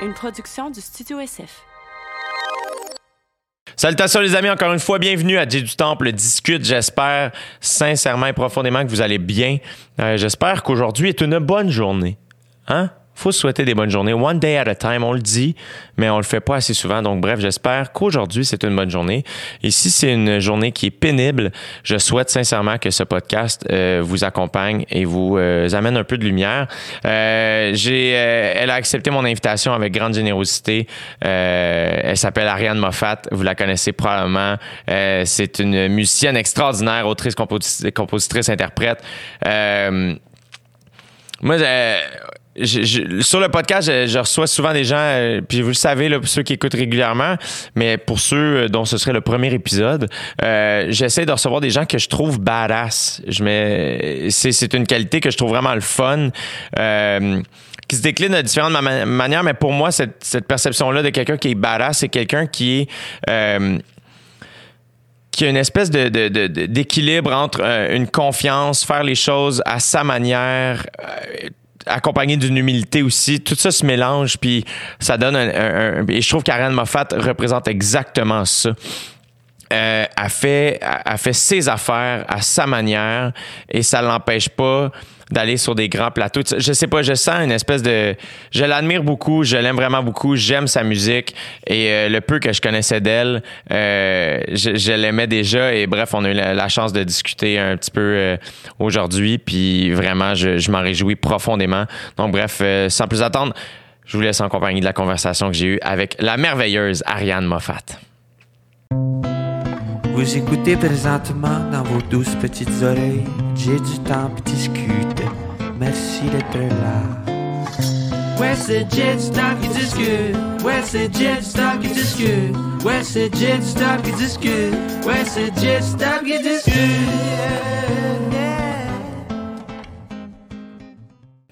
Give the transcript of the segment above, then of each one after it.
une production du Studio SF. Salutations les amis, encore une fois, bienvenue à J du Temple Discute. J'espère sincèrement et profondément que vous allez bien. Euh, J'espère qu'aujourd'hui est une bonne journée. Hein? Faut souhaiter des bonnes journées. One day at a time, on le dit, mais on le fait pas assez souvent. Donc, bref, j'espère qu'aujourd'hui, c'est une bonne journée. Et si c'est une journée qui est pénible, je souhaite sincèrement que ce podcast euh, vous accompagne et vous euh, amène un peu de lumière. Euh, j'ai, euh, elle a accepté mon invitation avec grande générosité. Euh, elle s'appelle Ariane Moffat. Vous la connaissez probablement. c'est une musicienne extraordinaire, autrice, compositrice, compositrice interprète. moi, sur le podcast, je, reçois souvent des gens, euh, puis vous le savez, là, pour ceux qui écoutent régulièrement, mais pour ceux euh, dont ce serait le premier épisode, euh, j'essaie de recevoir des gens que je trouve badass. Je mets, c'est, c'est une qualité que je trouve vraiment le fun. qui se décline de différentes manières, mais pour moi, cette, cette perception-là de quelqu'un qui est badass, c'est quelqu'un qui est qui a une espèce de, de, d'équilibre entre une confiance, faire les choses à sa manière, accompagné d'une humilité aussi. Tout ça se mélange, puis ça donne un, et je trouve qu'Ariane Moffat représente exactement ça. Euh, a fait, fait ses affaires à sa manière et ça l'empêche pas d'aller sur des grands plateaux. Je sais pas, je sens une espèce de... Je l'admire beaucoup, je l'aime vraiment beaucoup, j'aime sa musique et euh, le peu que je connaissais d'elle, euh, je, l'aimais déjà et bref, on a eu la, chance de discuter un petit peu euh, aujourd'hui puis vraiment, je, je m'en réjouis profondément. Donc bref, sans plus attendre, je vous laisse en compagnie de la conversation que j'ai eue avec la merveilleuse Ariane Moffat. Vous écoutez présentement dans vos douces petites oreilles. J'ai du temps pour discute. Merci d'être là. Ouais, c'est Jet Stop qui discute. Ouais, c'est Jet Stop qui discute. Ouais, c'est Jet Stop qui discute. Ouais, c'est Jet Stop qui discute.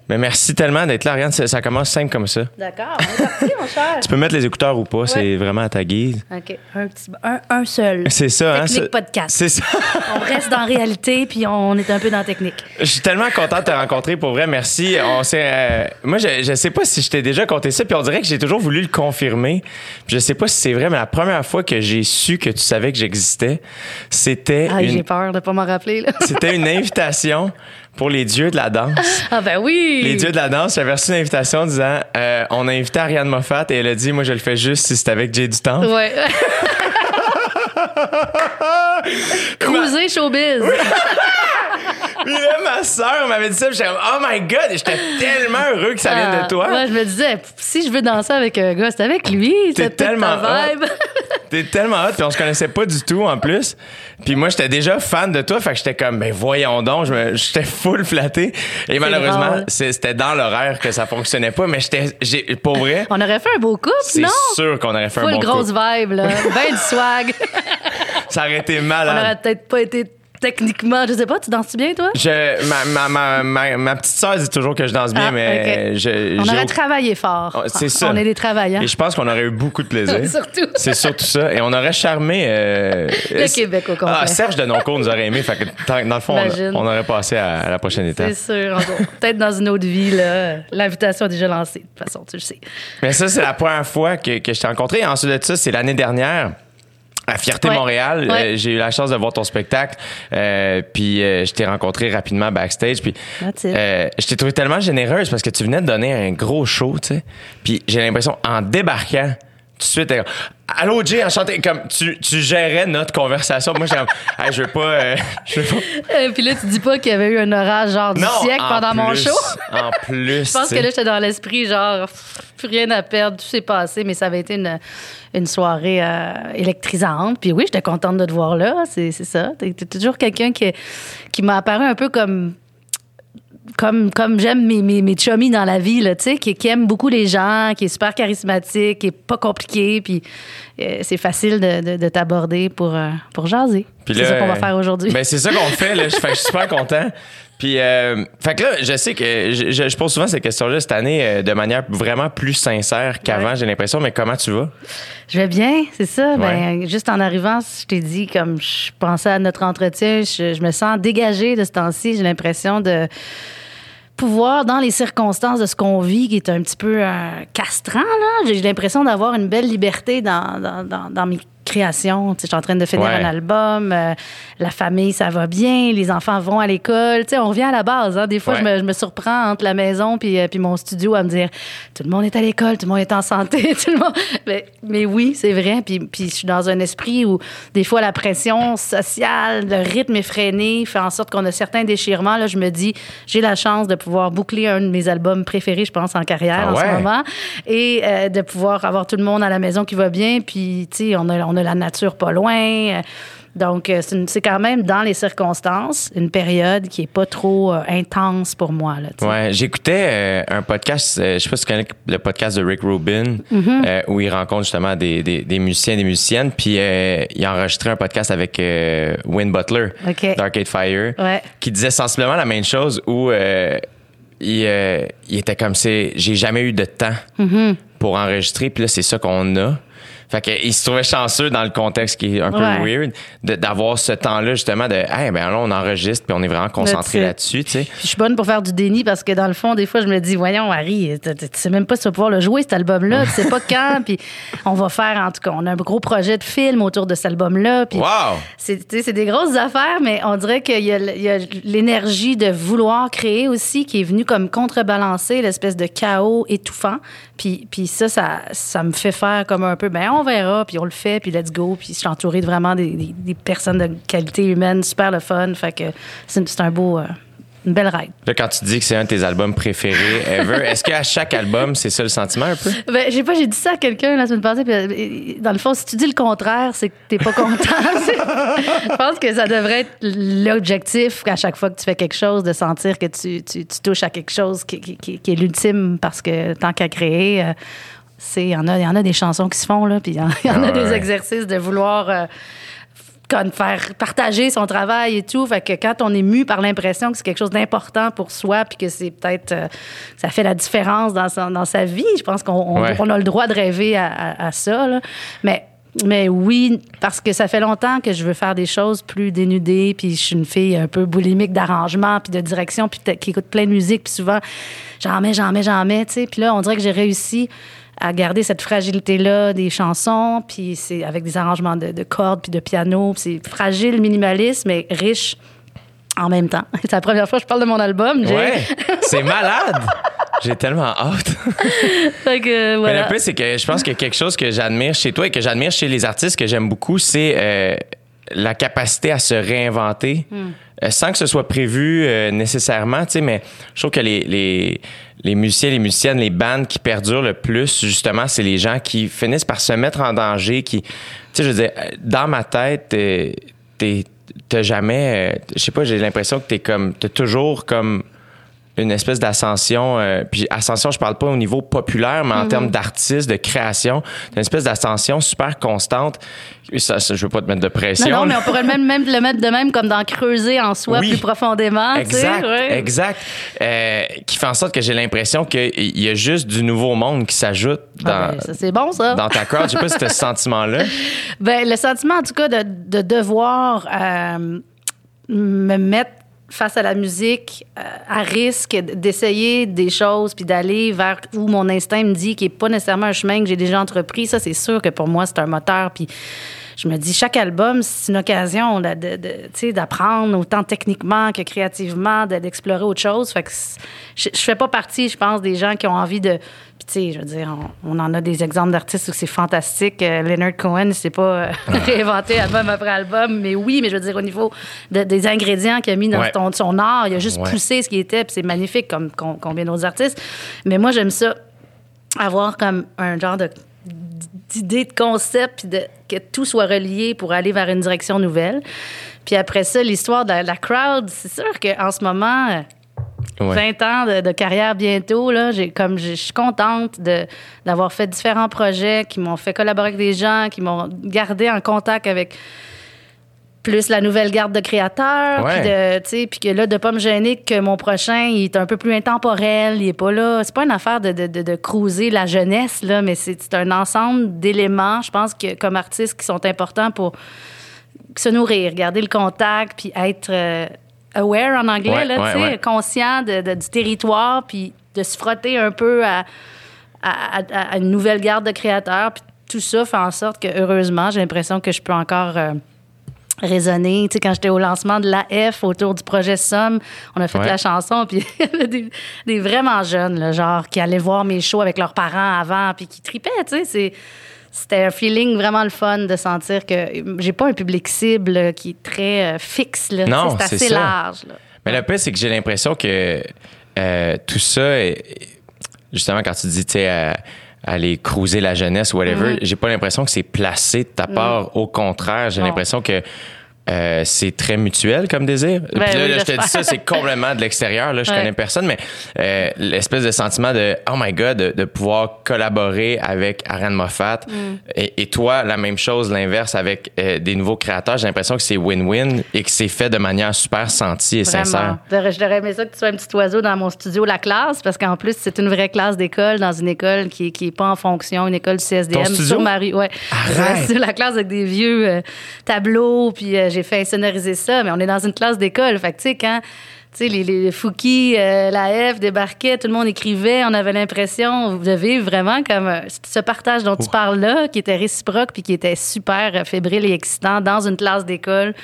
Mais merci tellement d'être là, Ariane. Ça, commence simple comme ça. D'accord, on est parti, mon cher. Tu peux mettre les écouteurs ou pas, c'est vraiment à ta guise. OK, un, petit, un, seul. C'est ça, hein? Technique podcast. C'est ça. on reste dans la réalité, puis on est un peu dans la technique. Je suis tellement content de te rencontrer, pour vrai. Merci. On euh, moi, je, je sais pas si je t'ai déjà compté ça, puis on dirait que j'ai toujours voulu le confirmer. je sais pas si c'est vrai, mais la première fois que j'ai su que tu savais que j'existais, c'était. Ah, j'ai peur de pas m'en rappeler, C'était une invitation pour les dieux de la danse. Ah ben oui! Les dieux de la danse, j'avais reçu une invitation disant euh, on a invité Ariane Moffat et elle a dit moi je le fais juste si c'est avec Jay du temps. Ouais. Cruiser showbiz. Puis là, ma soeur m'avait dit ça, j'étais oh my god, j'étais tellement heureux que ça vienne de ah, toi. Moi, je me disais, si je veux danser avec un gars, c'est avec lui. T'es tellement vibe. T'es tellement hot, puis on se connaissait pas du tout en plus. Puis moi, j'étais déjà fan de toi, fait que j'étais comme, ben voyons donc, j'étais full flatté. Et malheureusement, c'était dans l'horaire que ça fonctionnait pas, mais j'étais, j'ai, pour vrai. On aurait fait un beau couple, non? C'est sûr qu'on aurait fait un bon couple. grosse vibe, là. Ben du swag. ça aurait été malade. On aurait peut-être pas été techniquement, je sais pas, tu danses bien, toi? Je, ma, ma, ma, ma, petite soeur dit toujours que je danse bien, ah, mais je, On aurait travaillé fort. Oh, c'est ça. On est des travailleurs. Et je pense qu'on aurait eu beaucoup de plaisir. surtout. C'est surtout ça. Et on aurait charmé. Euh, le Québec au complet. Ah, Serge de Noncourt nous aurait aimé. Fait que, dans le fond, on, aurait passé à, la prochaine étape. C'est sûr. Peut-être dans une autre vie, l'invitation est déjà lancée. De toute façon, tu le sais. Mais ça, c'est la première fois que, que je t'ai rencontré. Ensuite de ça, c'est l'année dernière à Fierté Montréal, euh, j'ai eu la chance de voir ton spectacle, euh, puis euh, je t'ai rencontré rapidement backstage, puis je t'ai trouvé tellement généreuse parce que tu venais de donner un gros show, tu sais, puis j'ai l'impression en débarquant tout de suite, Allô, Jay, enchanté. Comme tu, tu gérais notre conversation. Moi, j'ai je veux pas. Euh, je veux pas. puis là, tu dis pas qu'il y avait eu un orage genre du siècle pendant mon show. en plus. je pense que là, j'étais dans l'esprit, genre, plus rien à perdre, tout s'est passé, mais ça avait été une, une soirée euh, électrisante. Puis oui, j'étais contente de te voir là. C'est ça. T'es toujours quelqu'un qui, qui m'a apparu un peu comme comme, comme j'aime mes, mes, mes chummies dans la vie, là, qui, qui aime beaucoup les gens, qui est super charismatique, qui est pas compliqué, puis euh, c'est facile de, de, t'aborder pour, euh, pour jaser. C'est ça qu'on va faire aujourd'hui. Ben, c'est ça qu'on fait, là. Je, suis super content. Puis, euh, fait que là, je sais que je, je, pose souvent ces questions-là cette année de manière vraiment plus sincère qu'avant, j'ai l'impression. Mais comment tu vas? Je vais bien, c'est ça. Ben, juste en arrivant, je t'ai dit, comme je pensais à notre entretien, je, je me sens dégagée de ce temps-ci. J'ai l'impression de pouvoir, dans les circonstances de ce qu'on vit, qui est un petit peu euh, castrant, là, j'ai l'impression d'avoir une belle liberté dans, dans, dans, dans mes création. Tu sais, je suis en train de finir Ouais. un album. euh, la famille, ça va bien. Les enfants vont à l'école. Tu sais, on revient à la base. Hein. Des fois, Ouais. je, me, je me surprends entre la maison puis, euh, puis mon studio à me dire tout le monde est à l'école, tout le monde est en santé. Tout le monde... mais, mais oui, c'est vrai. Puis, puis je suis dans un esprit où des fois la pression sociale, le rythme effréné fait en sorte qu'on a certains déchirements. Là, je me dis, j'ai la chance de pouvoir boucler un de mes albums préférés, je pense, en carrière Ah en ce moment et euh, de pouvoir avoir tout le monde à la maison qui va bien. Puis, tu sais, on a, on a la nature pas loin. Euh, Donc, euh, c'est quand même dans les circonstances une période qui est pas trop euh, intense pour moi. Là. Ouais, j'écoutais euh, un podcast, euh, je sais pas si tu connais le podcast de Rick Rubin, Mm-hmm. où il rencontre justement des, des, des musiciens, des musiciennes, puis il a enregistré un podcast avec Win Butler OK. d'Arcade Fire, Ouais. qui disait sensiblement la même chose, où il, il était comme c'est, j'ai jamais eu de temps Mm-hmm. pour enregistrer, puis là c'est ça qu'on a. Fait qu'il se trouvait chanceux dans le contexte qui est un peu weird d'avoir ce temps-là justement de hey ben là on enregistre puis on est vraiment concentré là-dessus tu sais je suis bonne pour faire du déni parce que dans le fond, des fois, je me dis, voyons, Harry, tu sais même pas si tu vas pouvoir le jouer, cet album-là. Tu sais pas quand. Puis on va faire, en tout cas, on a un gros projet de film autour de cet album-là. Puis Wow! c'est des grosses affaires, mais on dirait qu'il y a, il y a l'énergie de vouloir créer aussi qui est venue comme contrebalancer l'espèce de chaos étouffant. Puis, puis ça, ça, ça me fait faire comme un peu, ben on verra, puis on le fait, puis let's go. Puis je suis entourée de vraiment des, des- des personnes de qualité humaine, super le fun. Fait que c'est un beau, euh, une belle ride. Là, quand tu dis que c'est un de tes albums préférés ever, est-ce qu'à chaque album, c'est ça le sentiment un peu? Ben, j'ai pas, j'ai dit ça à quelqu'un la semaine passée. Puis, euh, dans le fond, si tu dis le contraire, c'est que t'es pas content. Je pense que ça devrait être l'objectif à chaque fois que tu fais quelque chose, de sentir que tu, tu- tu touches à quelque chose qui, qui- qui- qui est l'ultime parce que tant qu'à créer, euh, c'est il y en a, il y en a des chansons qui se font là, puis il y en, il y en a Ah des ouais. exercices de vouloir. euh, comme faire partager son travail et tout. Fait que quand on est mu par l'impression que c'est quelque chose d'important pour soi, puis que c'est peut-être euh, ça fait la différence dans, son- dans sa vie, je pense qu'on Ouais. a le droit de rêver à, à- à ça. là. Mais mais oui, parce que ça fait longtemps que je veux faire des choses plus dénudées, puis je suis une fille un peu boulimique d'arrangement, puis de direction, puis peut-être qui écoute plein de musique, puis souvent, j'en mets, j'en mets, j'en mets, tu sais. Puis là, on dirait que j'ai réussi à garder cette fragilité-là des chansons, puis c'est avec des arrangements de, de cordes, puis de piano, c'est fragile, minimaliste, mais riche en même temps. C'est la première fois que je parle de mon album. Ouais! C'est malade! J'ai tellement hâte. Fait que, Mais voilà. le plus, c'est que je pense que quelque chose que j'admire chez toi et que j'admire chez les artistes que j'aime beaucoup, c'est euh, la capacité à se réinventer. Euh, sans que ce soit prévu euh, nécessairement, tu sais, mais je trouve que les, les, les musiciens, les musiciennes, les bandes qui perdurent le plus, justement, c'est les gens qui finissent par se mettre en danger, qui, tu sais, je veux euh, dans ma tête, t'es, t'as jamais, je sais pas, j'ai l'impression que t'es comme, t'as toujours comme une espèce d'ascension. euh, puis ascension, je parle pas au niveau populaire, mais en Mhm. termes d'artiste, de création, une espèce d'ascension super constante. Ça, ça, je veux pas te mettre de pression. Non, non, mais on pourrait même, même le mettre de même comme d'en creuser en soi Oui. plus profondément. tu sais, Exact, exact. Euh, qui fait en sorte que j'ai l'impression qu'il y a juste du nouveau monde qui s'ajoute dans, Ah ben, ça, c'est bon, ça. dans ta crowd. Je sais pas si tu as ce sentiment-là. Ben, le sentiment, en tout cas, de, de devoir euh, me mettre face à la musique euh, à risque d'essayer des choses puis d'aller vers où mon instinct me dit qui est pas nécessairement un chemin que j'ai déjà entrepris ça c'est sûr que pour moi c'est un moteur puis je me dis chaque album c'est une occasion là, de, de- d'apprendre autant techniquement que créativement de- d'explorer autre chose fait que je, je fais pas partie je pense des gens qui ont envie de puis, tu sais, je veux dire, on, on en a des exemples d'artistes où c'est fantastique. Euh, Leonard Cohen, c'est pas euh, réinventé album après album, mais oui, mais je veux dire, au niveau de- des ingrédients qu'il a mis dans Ouais. son, son art, il a juste Ouais. poussé ce qui était, puis c'est magnifique comme com- combien d'autres artistes. Mais moi, j'aime ça, avoir comme un genre de d'idée de concept, puis de, que tout soit relié pour aller vers une direction nouvelle. Puis après ça, l'histoire de la, la crowd, c'est sûr qu'en ce moment, euh, Ouais. 20 ans de, de carrière bientôt, là, j'ai comme je je suis contente de d'avoir fait différents projets qui m'ont fait collaborer avec des gens, qui m'ont gardé en contact avec plus la nouvelle garde de créateurs, puis de, tu sais, puis que là de pas me gêner que mon prochain il est un peu plus intemporel, il est pas là, c'est pas une affaire de de, de, de cruiser la jeunesse là, mais c'est c'est un ensemble d'éléments, je pense que comme artistes qui sont importants pour se nourrir, garder le contact, puis être, euh, aware en anglais, Ouais, là, ouais, tu sais, ouais. conscient de- de- du territoire, puis de se frotter un peu à, à- à- à une nouvelle garde de créateurs. Puis tout ça fait en sorte que, heureusement, j'ai l'impression que je peux encore euh, raisonner. Tu sais, quand j'étais au lancement de l'AF autour du projet Somme, on a fait Ouais. la chanson, puis il y avait des, des vraiment jeunes, là, genre, qui allaient voir mes shows avec leurs parents avant, puis qui tripaient, tu sais. C'est- C'était un feeling vraiment le fun de sentir que j'ai pas un public cible qui est très euh, fixe. Là, Non, c'est assez ça. large. Là. Mais le pire, c'est que j'ai l'impression que euh, tout ça, est- justement, quand tu dis, tu sais, à- aller cruiser la jeunesse ou whatever, Mm-hmm. j'ai pas l'impression que c'est placé de ta part. Au contraire, j'ai l'impression que euh, c'est très mutuel comme désir. Puis là, Ben oui, là, je te dis ça, c'est complètement de l'extérieur. Là, je Ouais. connais personne, mais euh, l'espèce de sentiment de oh my god, de, de pouvoir collaborer avec Aaron Moffat Mm. et, et toi, la même chose, l'inverse avec euh, des nouveaux créateurs. J'ai l'impression que c'est win-win et que c'est fait de manière super sentie et sincère. Vraiment. Je devrais aimé ça que tu sois un petit oiseau dans mon studio, la classe, parce qu'en plus, c'est une vraie classe d'école dans une école qui qui est pas en fonction, une école du CSDM Ton studio? sur ma rue. Ouais. Arrête! La classe avec des vieux euh, tableaux, puis euh, j'ai fait sonoriser ça, mais on est dans une classe d'école. Fait que, tu sais, quand. Tu sais, les, les Fouki, euh, la F débarquaient, tout le monde écrivait, on avait l'impression de vivre vraiment comme euh, ce partage dont tu parles là, qui était réciproque puis qui était super euh, fébrile et excitant dans une classe d'école.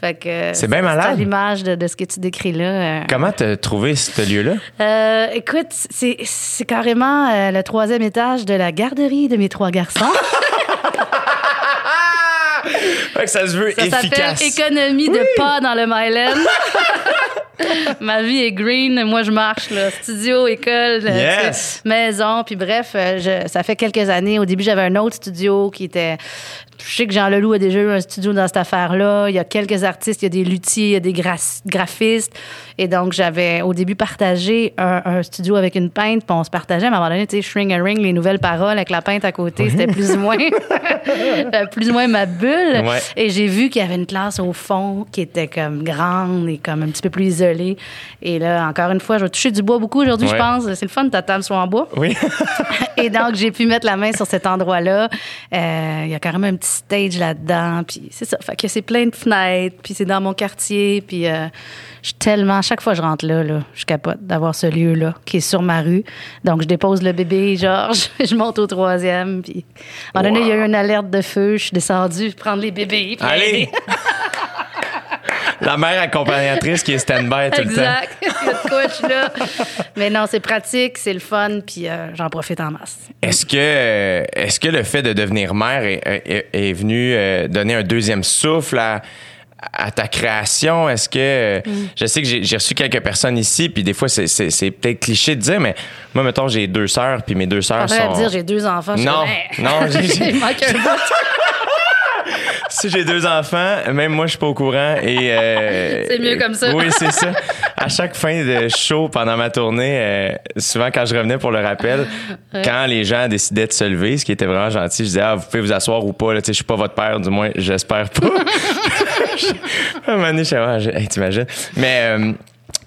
Fait que C'est bien malade. l'image de, de ce que tu décris là. Comment t'as trouvé ce lieu-là? Euh, écoute, c'est, carrément le troisième étage de la garderie de mes trois garçons. Que ça se veut Ça s'appelle efficace. économie de pas dans le Myland. Ma vie est green, moi je marche là, studio, école, euh, Yes. tu sais, maison, puis bref, euh, je- ça fait quelques années. Au début, j'avais un autre studio qui était, je sais que Jean Leloup a déjà eu un studio dans cette affaire-là. Il y a quelques artistes, il y a des luthiers, il y a des gra- graphistes, et donc j'avais au début partagé un, un studio avec une peintre, puis on se partageait. Mais à un moment donné, tu sais, string a ring, les nouvelles paroles avec la peintre à côté, c'était plus ou moins, euh, plus ou moins ma bulle. Ouais. Et j'ai vu qu'il y avait une classe au fond qui était comme grande et comme un petit peu plus isolée. Et là, encore une fois, je vais toucher du bois beaucoup aujourd'hui, Ouais. je pense. C'est le fun, ta table soit en bois. Oui. Et donc, j'ai pu mettre la main sur cet endroit-là. Euh, Il y a carrément un petit stage là-dedans. Puis c'est ça. Fait que c'est plein de fenêtres. Puis c'est dans mon quartier. Puis euh, je suis tellement... Chaque fois que je rentre là, là je capote d'avoir ce lieu-là qui est sur ma rue. Donc, je dépose le bébé, Georges. je monte au troisième. Puis à un moment donné, il y a eu une alerte de feu. Je suis descendue prendre les bébés. Allez! La mère accompagnatrice qui est stand-by tout le temps. Exact. Je suis là. Mais non, c'est pratique, c'est le fun, puis euh, j'en profite en masse. Est-ce que, est-ce que le fait de devenir mère est, est- est venu euh, donner un deuxième souffle à, à ta création? Est-ce que. euh, Mm. Je sais que j'ai, reçu quelques personnes ici, puis des fois, c'est, peut-être cliché de dire, mais moi, mettons, j'ai deux sœurs, puis mes deux sœurs sont. dire, j'ai deux enfants. je Non, Hey, non, j'ai- j'ai- il manque un bout. Si j'ai deux enfants, même moi, je suis pas au courant. Et euh, C'est mieux comme ça. Oui, c'est ça. À chaque fin de show pendant ma tournée, euh, souvent quand je revenais pour le rappel, quand les gens décidaient de se lever, ce qui était vraiment gentil, je disais ah vous pouvez vous asseoir ou pas. Là, tu sais, je suis pas votre père, du moins j'espère pas. à un moment donné, je suis ah, hey, t'imagines. Mais euh,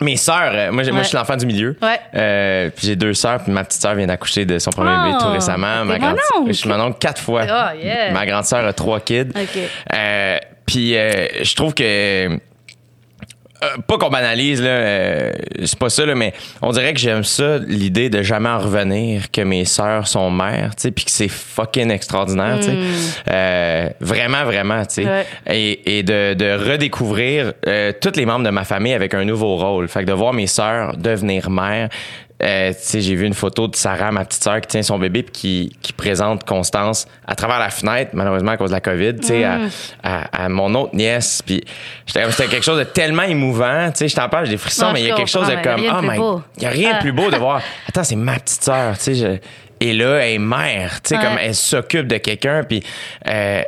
mes sœurs, euh, moi, j'ai- moi je suis l'enfant du milieu. Ouais. Euh, puis j'ai deux sœurs, puis ma petite sœur vient d'accoucher de son premier bébé Oh, tout récemment. t'es Ma mon grande, oncle. je suis mon oncle quatre fois. Ah, yeah. Ma grande sœur a trois kids. OK. Euh, puis euh, je trouve que euh, pas qu'on banalise là, euh, c'est pas ça là, mais on dirait que j'aime ça l'idée de jamais en revenir que mes sœurs sont mères, tu sais, puis que c'est fucking extraordinaire, tu sais. Euh, vraiment vraiment, tu sais. Ouais. Et, et de, de redécouvrir euh, tous les membres de ma famille avec un nouveau rôle. Fait que de voir mes sœurs devenir mères, euh, tu sais, j'ai vu une photo de Sarah, ma petite sœur, qui tient son bébé puis qui, qui présente Constance à travers la fenêtre, malheureusement à cause de la COVID, tu sais, à, à- à mon autre nièce. Puis c'était quelque chose de tellement émouvant, tu sais, je t'en parle, j'ai des frissons, Non, mais il y a quelque chose de comme, oh my, il y a rien de Ah. plus beau de voir, attends, c'est ma petite sœur, tu sais, je- et là, elle est mère, tu sais, Ouais. comme elle s'occupe de quelqu'un, puis euh,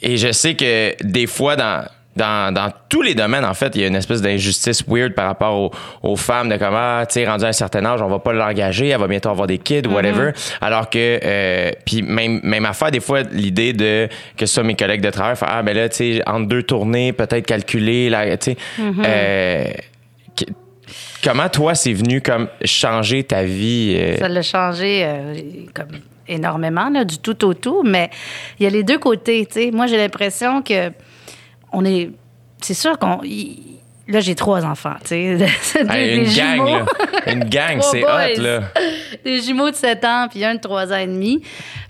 et je sais que des fois dans dans, dans tous les domaines, en fait, il y a une espèce d'injustice weird par rapport aux, aux femmes de comment, ah, tu sais, rendu à un certain âge, on va pas l'engager, elle va bientôt avoir des kids, whatever. Alors que, euh, puis même, même affaire, des fois, l'idée de, que ce soit mes collègues de travail, ah, ben là, tu sais, entre deux tournées, peut-être calculer, là, tu sais, euh, que- comment toi, c'est venu comme changer ta vie? euh, Ça l'a changé euh, comme énormément, là, du tout au tout. Mais il y a les deux côtés. tu sais. Moi, j'ai l'impression que on est. C'est sûr qu'on. Là, j'ai trois enfants, tu sais. Hey, une gang, là. Une gang, c'est hot, là. Des jumeaux de 7 ans, puis un de 3 ans et demi.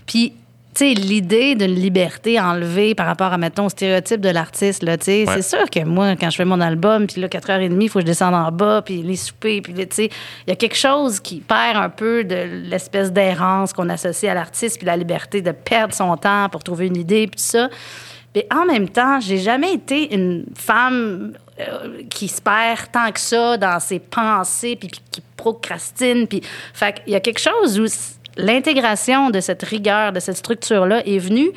Puis, tu sais, l'idée d'une liberté enlevée par rapport à, mettons, au stéréotype de l'artiste, là, tu sais, Ouais. c'est sûr que moi, quand je fais mon album, puis là, 4h30, il faut que je descende en bas, puis les soupers, puis tu sais, il y a quelque chose qui perd un peu de l'espèce d'errance qu'on associe à l'artiste, puis la liberté de perdre son temps pour trouver une idée, puis tout ça. Mais en même temps, j'ai jamais été une femme euh, qui se perd tant que ça dans ses pensées, puis, puis qui procrastine. Puis, fait qu'il y a quelque chose où l'intégration de cette rigueur, de cette structure-là est venue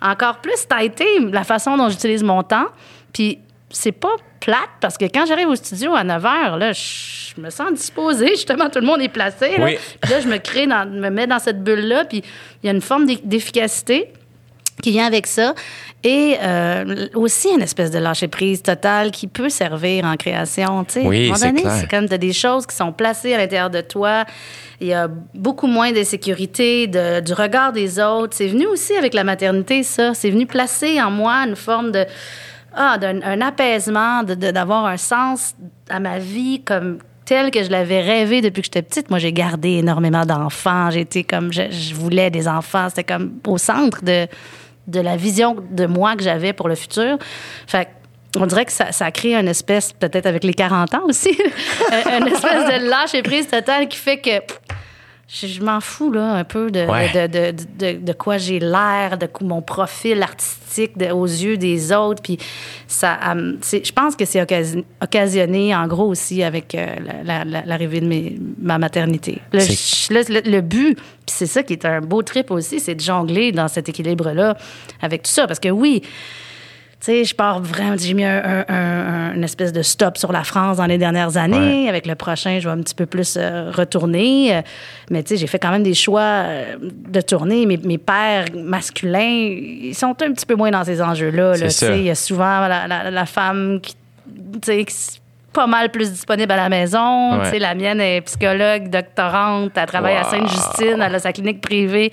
encore plus tâter la façon dont j'utilise mon temps. Puis c'est pas plate parce que quand j'arrive au studio à 9 h, là, je me sens disposée. Justement, tout le monde est placé. Là, Oui. Puis là je me crée, dans, me mets dans cette bulle-là. Puis il y a une forme d'e- d'efficacité qui vient avec ça. Et euh, aussi une espèce de lâcher-prise totale qui peut servir en création. Oui, à un moment c'est donné, clair. c'est comme tu des choses qui sont placées à l'intérieur de toi. Il y a beaucoup moins d'insécurité, de, du regard des autres. C'est venu aussi avec la maternité, ça. C'est venu placer en moi une forme de... Ah, d'un un apaisement, de- de- d'avoir un sens à ma vie comme tel que je l'avais rêvé depuis que j'étais petite. Moi, j'ai gardé énormément d'enfants. J'étais comme... Je, je voulais des enfants. C'était comme au centre de, de la vision de moi que j'avais pour le futur. Fait on dirait que ça, ça crée une espèce, peut-être avec les 40 ans aussi, une espèce de lâcher prise totale qui fait que je, je m'en fous là, un peu de, Ouais. de, de, de- de- quoi j'ai l'air, de mon profil artistique aux yeux des autres. Puis ça, c'est- je pense que c'est occasion- occasionné en gros aussi avec euh, la- la- la- l'arrivée de mes- ma maternité. Le, le, but, puis c'est ça qui est un beau trip aussi, c'est de jongler dans cet équilibre-là avec tout ça. Parce que oui, sais, je pars vraiment. J'ai mis un, un- un- une espèce de stop sur la France dans les dernières années. Avec le prochain, je vais un petit peu plus euh, retourner. Mais tu sais, j'ai fait quand même des choix euh, de tourner. Mes, mes pères masculins, ils sont un petit peu moins dans ces enjeux-là. Là. Sais, Il y a souvent la, la- la femme qui, tu sais, qui pas mal plus disponible à la maison. Ouais. Tu sais, La mienne est psychologue, doctorante, elle travaille à. Sainte-Justine, elle a sa clinique privée.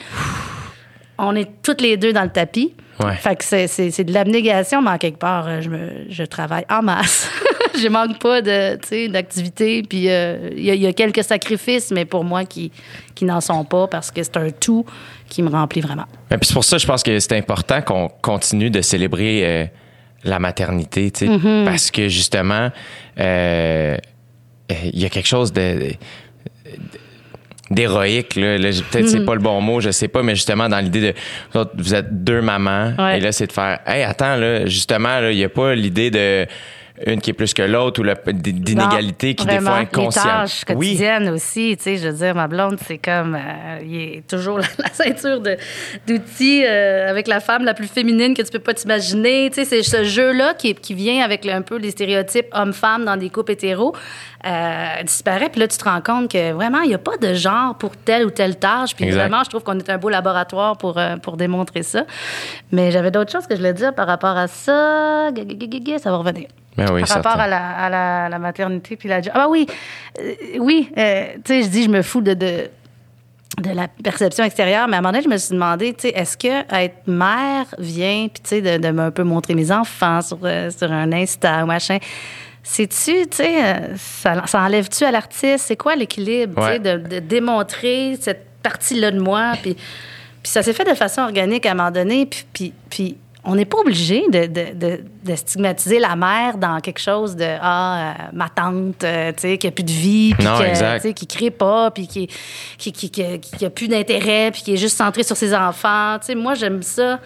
On est toutes les deux dans le tapis. Ouais. Fait que c'est, c'est, c'est de l'abnégation, mais en quelque part, euh, je, me, je travaille en masse. je manque pas de, d'activité. Puis euh, il y, a- il y a quelques sacrifices, mais pour moi, qui, qui n'en sont pas parce que c'est un tout qui me remplit vraiment. Et puis c'est pour ça, je pense que c'est important qu'on continue de célébrer euh, la maternité, Mm-hmm. parce que justement, euh, euh, il y a quelque chose de d'héroïque là, Là, j'ai- peut-être c'est pas le bon mot je sais pas mais justement dans l'idée de vous, êtes deux mamans Ouais. et là c'est de faire hey attends là justement là il y a pas l'idée de une qui est plus que l'autre ou la- d- d'inégalité qui des Vraiment, fois Les inconsciente tâches oui quotidiennes aussi, tu sais, je veux dire, ma blonde, c'est comme, euh, il est toujours la, la ceinture de- d'outils euh, avec la femme la plus féminine que tu peux pas t'imaginer. Tu sais, c'est ce jeu-là qui, qui vient avec le- un peu les stéréotypes homme-femme dans des couples hétéros euh, disparaît. Puis là, tu te rends compte que vraiment, il n'y a pas de genre pour telle ou telle tâche. Puis Exact. vraiment, je trouve qu'on est un beau laboratoire pour, euh, pour démontrer ça. Mais j'avais d'autres choses que je voulais dire par rapport à ça. Ça va revenir Ben oui, par rapport à la, à la- la maternité puis la job. Ah bah oui, Euh, oui, euh, tu sais, je dis, je me fous de, de, de la perception extérieure, mais à un moment donné, je me suis demandé, tu sais, est-ce que être mère vient, puis tu sais, de, de un peu montrer mes enfants sur, euh, sur un Insta ou machin, c'est-tu, tu sais, ça, ça enlève-tu à l'artiste? C'est quoi l'équilibre, tu sais, de, de démontrer cette partie-là de moi? Puis, puis ça s'est fait de façon organique à un moment donné, puis, puis, puis on n'est pas obligé de, de- de- de stigmatiser la mère dans quelque chose de ah euh, ma tante euh, tu sais qui a plus de vie puis sais, qui crée pas puis qui qui, qui, qui, qui a plus d'intérêt puis qui est juste centré sur ses enfants. Tu sais moi j'aime ça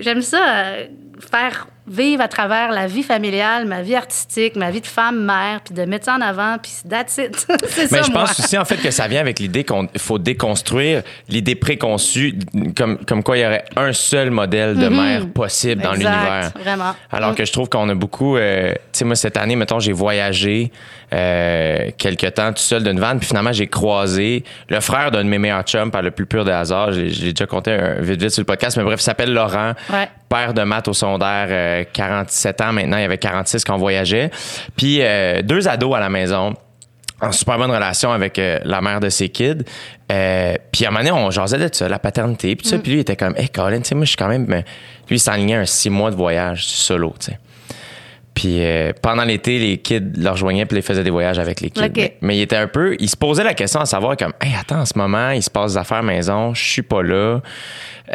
j'aime ça euh, faire vivre à travers la vie familiale ma vie artistique ma vie de femme mère puis de mettre ça en avant puis that's it c'est Mais ça je moi. pense aussi en fait que ça vient avec l'idée qu'il faut déconstruire l'idée préconçue comme comme quoi il y aurait un seul modèle de mère possible dans l'univers. vraiment. Alors Mm. que je trouve qu'on a beaucoup euh, tu sais moi cette année mettons j'ai voyagé euh, quelque temps tout seul d'une vanne puis finalement j'ai croisé le frère d'un de mes meilleurs chums par le plus pur des hasards, l'ai déjà compté un, vite vite sur le podcast mais bref, il s'appelle Laurent Ouais. père de maths au secondaire, euh, 47 ans maintenant, il y avait 46 quand on voyageait. Puis euh, deux ados à la maison en super bonne relation avec euh, la mère de ses kids. Euh, puis à un moment donné, on jasait de ça, la paternité, puis ça. Puis lui, il était comme, hey Colin, tu sais, moi, je suis quand même... Lui, il s'enlignait un six mois de voyage solo, tu sais. Puis euh, pendant l'été, les kids leur rejoignaient puis les faisaient des voyages avec les kids. Mais, mais il était un peu, il se posait la question à savoir comme, hey, attends, en ce moment, il se passe des affaires maison, je suis pas là.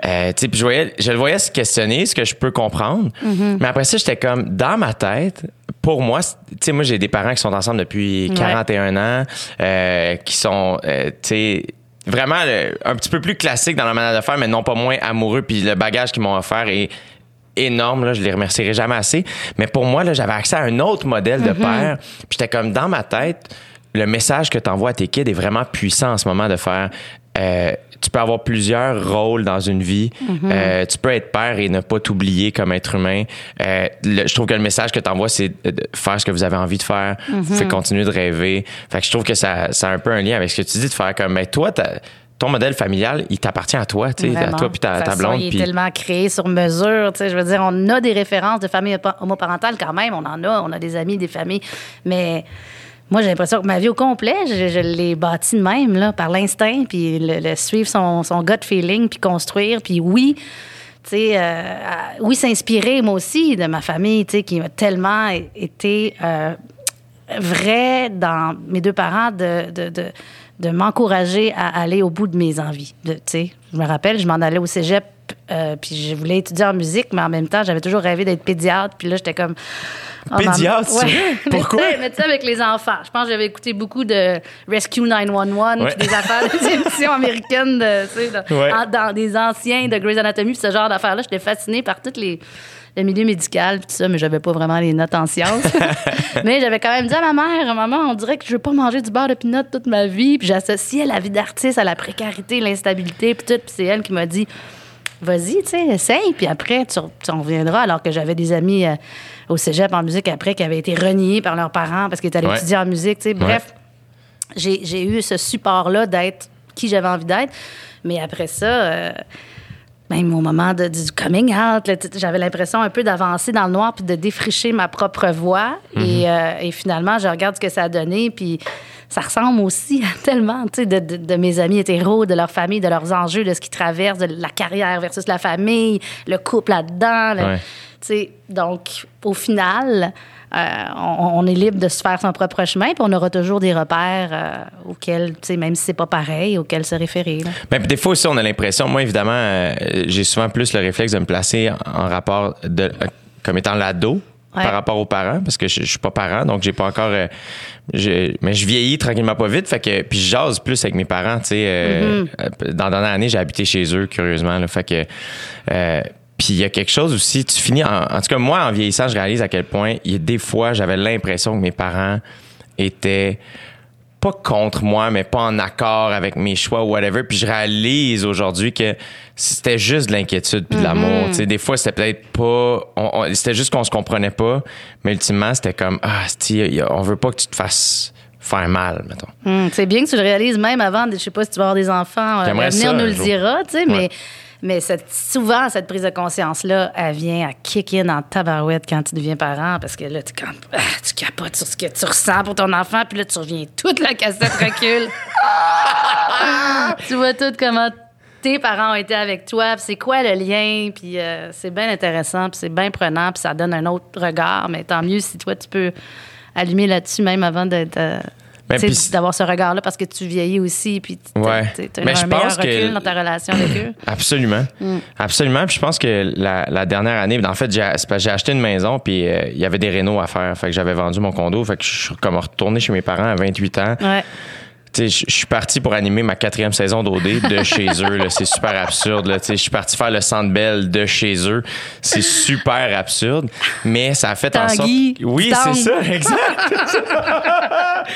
Euh, puis je voyais, je le voyais se questionner, ce que je peux comprendre. Mais après ça, j'étais comme, dans ma tête, pour moi, tu sais, moi, j'ai des parents qui sont ensemble depuis 41 ans, euh, qui sont, euh, tu sais, vraiment le- un petit peu plus classique dans la manière de faire, mais non pas moins amoureux. Puis le bagage qu'ils m'ont offert est énorme, là, je les remercierai jamais assez. Mais pour moi, là, j'avais accès à un autre modèle de père. Puis j'étais comme, dans ma tête, le message que tu envoies à tes kids est vraiment puissant en ce moment de faire... euh, tu peux avoir plusieurs rôles dans une vie. Euh, tu peux être père et ne pas t'oublier comme être humain. Euh, le- je trouve que le message que tu envoies, c'est de faire ce que vous avez envie de faire. Vous faites continuer de rêver. Fait que je trouve que ça, ça a un peu un lien avec ce que tu dis de faire comme, mais toi, t'as- ton modèle familial, il t'appartient à toi, tu sais, à toi puis ta, ta blonde. Il est tellement créé sur mesure. tu sais, Je veux dire, on a des références de famille homo- homoparentales quand même. On en a. On a des amis, des familles. Mais moi, j'ai l'impression que ma vie au complet, je, je l'ai bâtie de même, là, par l'instinct, puis le, le suivre son, son gut feeling, puis construire. Puis oui, tu sais, euh, oui, s'inspirer, moi aussi, de ma famille, tu sais, qui m'a tellement été euh, vrai dans mes deux parents de, de, de, de m'encourager à aller au bout de mes envies. De, je me rappelle, je m'en allais au cégep, euh, puis je voulais étudier en musique, mais en même temps, j'avais toujours rêvé d'être pédiatre. Puis là, j'étais comme... Oh, Pédiatre, maman- Pourquoi? Mais tu sais, avec les enfants. Je pense que j'avais écouté beaucoup de Rescue 911, Ouais. puis des affaires, des émissions américaines, de, tu sais, de- Ouais. en- dans des anciens de Grey's Anatomy, puis ce genre d'affaires-là. J'étais fascinée par toutes les le milieu médical tout ça, mais j'avais pas vraiment les notes en sciences. mais j'avais quand même dit à ma mère, maman, on dirait que je veux pas manger du beurre de pinot toute ma vie. Puis j'associais la vie d'artiste à la précarité, l'instabilité, puis tout. Puis c'est elle qui m'a dit, vas-y, tu sais, essaye. Puis après, tu, tu en reviendras. Alors que j'avais des amis euh, au cégep en musique après qui avaient été reniés par leurs parents parce qu'ils étaient allés Ouais. étudier en musique. tu sais. Bref, j'ai j'ai eu ce support-là d'être qui j'avais envie d'être. Mais après ça, euh, même au moment de- du coming out, là, j'avais l'impression un peu d'avancer dans le noir puis de défricher ma propre voix. et, euh, et finalement, je regarde ce que ça a donné. Puis ça ressemble aussi à tellement tu sais, de, de- de mes amis hétéros, de leur famille, de leurs enjeux, de ce qu'ils traversent, de la carrière versus la famille, le couple là-dedans. le- Ouais. tu sais, donc, au final, on, on est libre de se faire son propre chemin, puis on aura toujours des repères euh, auxquels, tu sais, même si c'est pas pareil, auxquels se référer. là. Puis des fois aussi, on a l'impression, moi évidemment, euh, j'ai souvent plus le réflexe de me placer en, rapport de, euh, comme étant l'ado Ouais. par rapport aux parents, parce que je, je suis pas parent, donc j'ai pas encore. euh, je- mais je vieillis tranquillement pas vite, fait que puis je jase plus avec mes parents, tu sais. euh, euh, Dans la dernière année, j'ai habité chez eux, curieusement, là, fait que. euh, puis il y a quelque chose aussi, tu finis en, en tout cas moi en vieillissant, je réalise à quel point il y a des fois j'avais l'impression que mes parents étaient pas contre moi, mais pas en accord avec mes choix ou whatever. Puis je réalise aujourd'hui que c'était juste de l'inquiétude puis de l'amour. Sais, des fois, c'était peut-être pas... c'était juste qu'on se comprenait pas, mais ultimement, c'était comme, ah, on veut pas que tu te fasses faire mal, mettons. Hum, c'est bien que tu le réalises même avant, je sais pas si tu vas avoir des enfants, euh, l'avenir nous le dira, tu sais, Ouais. mais, mais cette- souvent, cette prise de conscience-là, elle vient à kick in en tabarouette quand tu deviens parent, parce que là, tu, comme, ah, tu capotes sur ce que tu ressens pour ton enfant, puis là, tu reviens, toute la cassette recule. tu vois tout comment tes parents ont été avec toi, puis c'est quoi le lien, puis euh, c'est bien intéressant, puis c'est bien prenant, puis ça donne un autre regard, mais tant mieux si toi, tu peux allumer là-dessus même avant d'être... euh, Ben, d'avoir ce regard-là parce que tu vieillis aussi puis tu Ouais. as Mais un meilleur pense que- recul dans ta relation avec eux. Absolument. Absolument. Puis je pense que la, la dernière année, en fait, j'ai acheté une maison, puis euh, il y avait des rénaux à faire. Fait que j'avais vendu mon condo. Fait que je suis comme retourné chez mes parents à 28 ans. Ouais. Je suis parti pour animer ma quatrième saison d'OD de chez eux. C'est super absurde. Je suis parti faire le Centre Bell de chez eux. C'est super absurde, mais ça a fait en sorte... Tanguy, Oui, c'est ça, exact.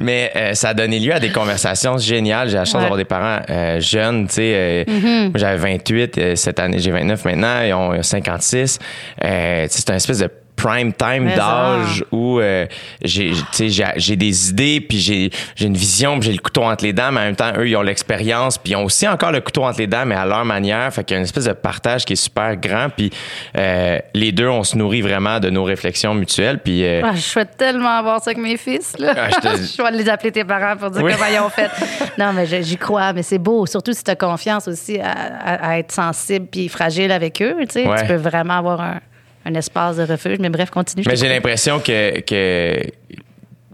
mais euh, ça a donné lieu à des conversations géniales. J'ai la chance Ouais. d'avoir des parents euh, jeunes. Tu sais, euh, moi, J'avais 28, euh, cette année j'ai 29 maintenant. Ils ont 56. Euh, tu sais, c'est un espèce de prime time d'âge où euh, j'ai des idées puis j'ai j'ai une vision puis j'ai le couteau entre les dents mais en même temps eux ils ont l'expérience puis ils ont aussi encore le couteau entre les dents mais à leur manière fait qu'il y a une espèce de partage qui est super grand puis euh, les deux on se nourrit vraiment de nos réflexions mutuelles puis euh, Ah, je souhaite tellement avoir ça avec mes fils. Là. Ah, je te- je vais les appeler tes parents pour dire Oui. comment ils ont fait. Non, mais j'y crois. Mais c'est beau, surtout si tu as confiance aussi à, à- à être sensible puis fragile avec eux. Tu sais, Ouais. Tu peux vraiment avoir un, un espace de refuge. Mais bref, continue. Mais j'ai l'impression que, que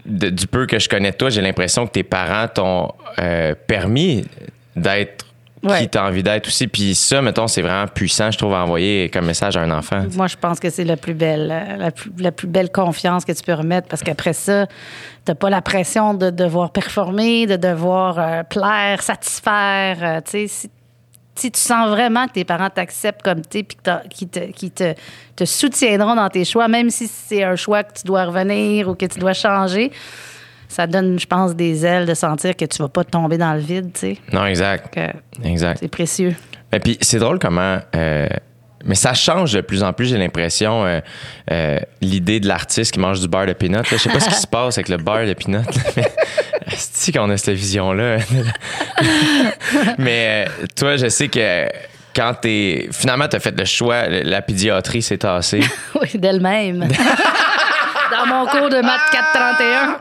de- du peu que je connais de toi, j'ai l'impression que tes parents t'ont euh, permis d'être Ouais. qui t'as envie d'être aussi. Puis ça, mettons, c'est vraiment puissant, je trouve, à envoyer comme message à un enfant. Moi, je pense que c'est la plus belle, euh, la plus, la plus belle confiance que tu peux remettre parce qu'après ça, t'as pas la pression de devoir performer, de devoir euh, plaire, satisfaire. euh, tu sais, si, si tu sens vraiment que tes parents t'acceptent comme t'es puis qu'ils te, qu'ils te, te soutiendront dans tes choix, même si c'est un choix que tu dois revenir ou que tu dois changer, ça donne, je pense, des ailes de sentir que tu vas pas tomber dans le vide, tu sais. Non, exact. Exact. C'est précieux. Et puis c'est drôle comment. euh, mais ça change de plus en plus, j'ai l'impression, euh, euh, l'idée de l'artiste qui mange du beurre de peanut. là. Je sais pas ce qui se passe avec le beurre de peanut, là, mais c'est qu'on a cette vision-là. mais euh, toi, je sais que quand t'es. Finalement, t'as fait le choix, la pédiatrie s'est tassée. Oui, d'elle-même. Dans mon cours de maths 431.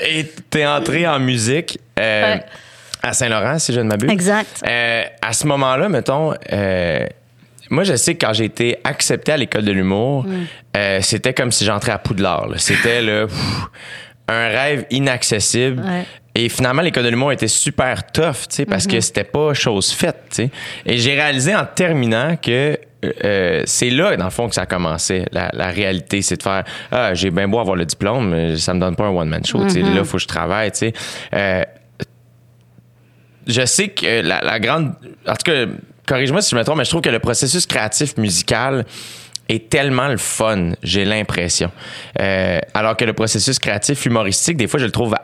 Et t'es entré en musique euh, Ouais. à Saint-Laurent, si je ne m'abuse. Exact. Euh, à ce moment-là, mettons, euh, moi, je sais que quand j'ai été accepté à l'école de l'humour, Mm. euh, c'était comme si j'entrais à Poudlard. C'était le un rêve inaccessible. Ouais. Et finalement, l'école de l'humour était super tough, tu sais, parce Mm-hmm. que c'était pas chose faite, tu sais. Et j'ai réalisé en terminant que euh, c'est là, dans le fond, que ça a commencé. La, la réalité, c'est de faire Ah, j'ai bien beau avoir le diplôme, mais ça me donne pas un one-man show. tu sais. Mm-hmm. Là, il faut que je travaille, tu sais. Euh, je sais que la, la grande. En tout cas, corrige-moi si je me trompe, mais je trouve que le processus créatif musical est tellement le fun, j'ai l'impression. Euh, alors que le processus créatif humoristique, des fois, je le trouve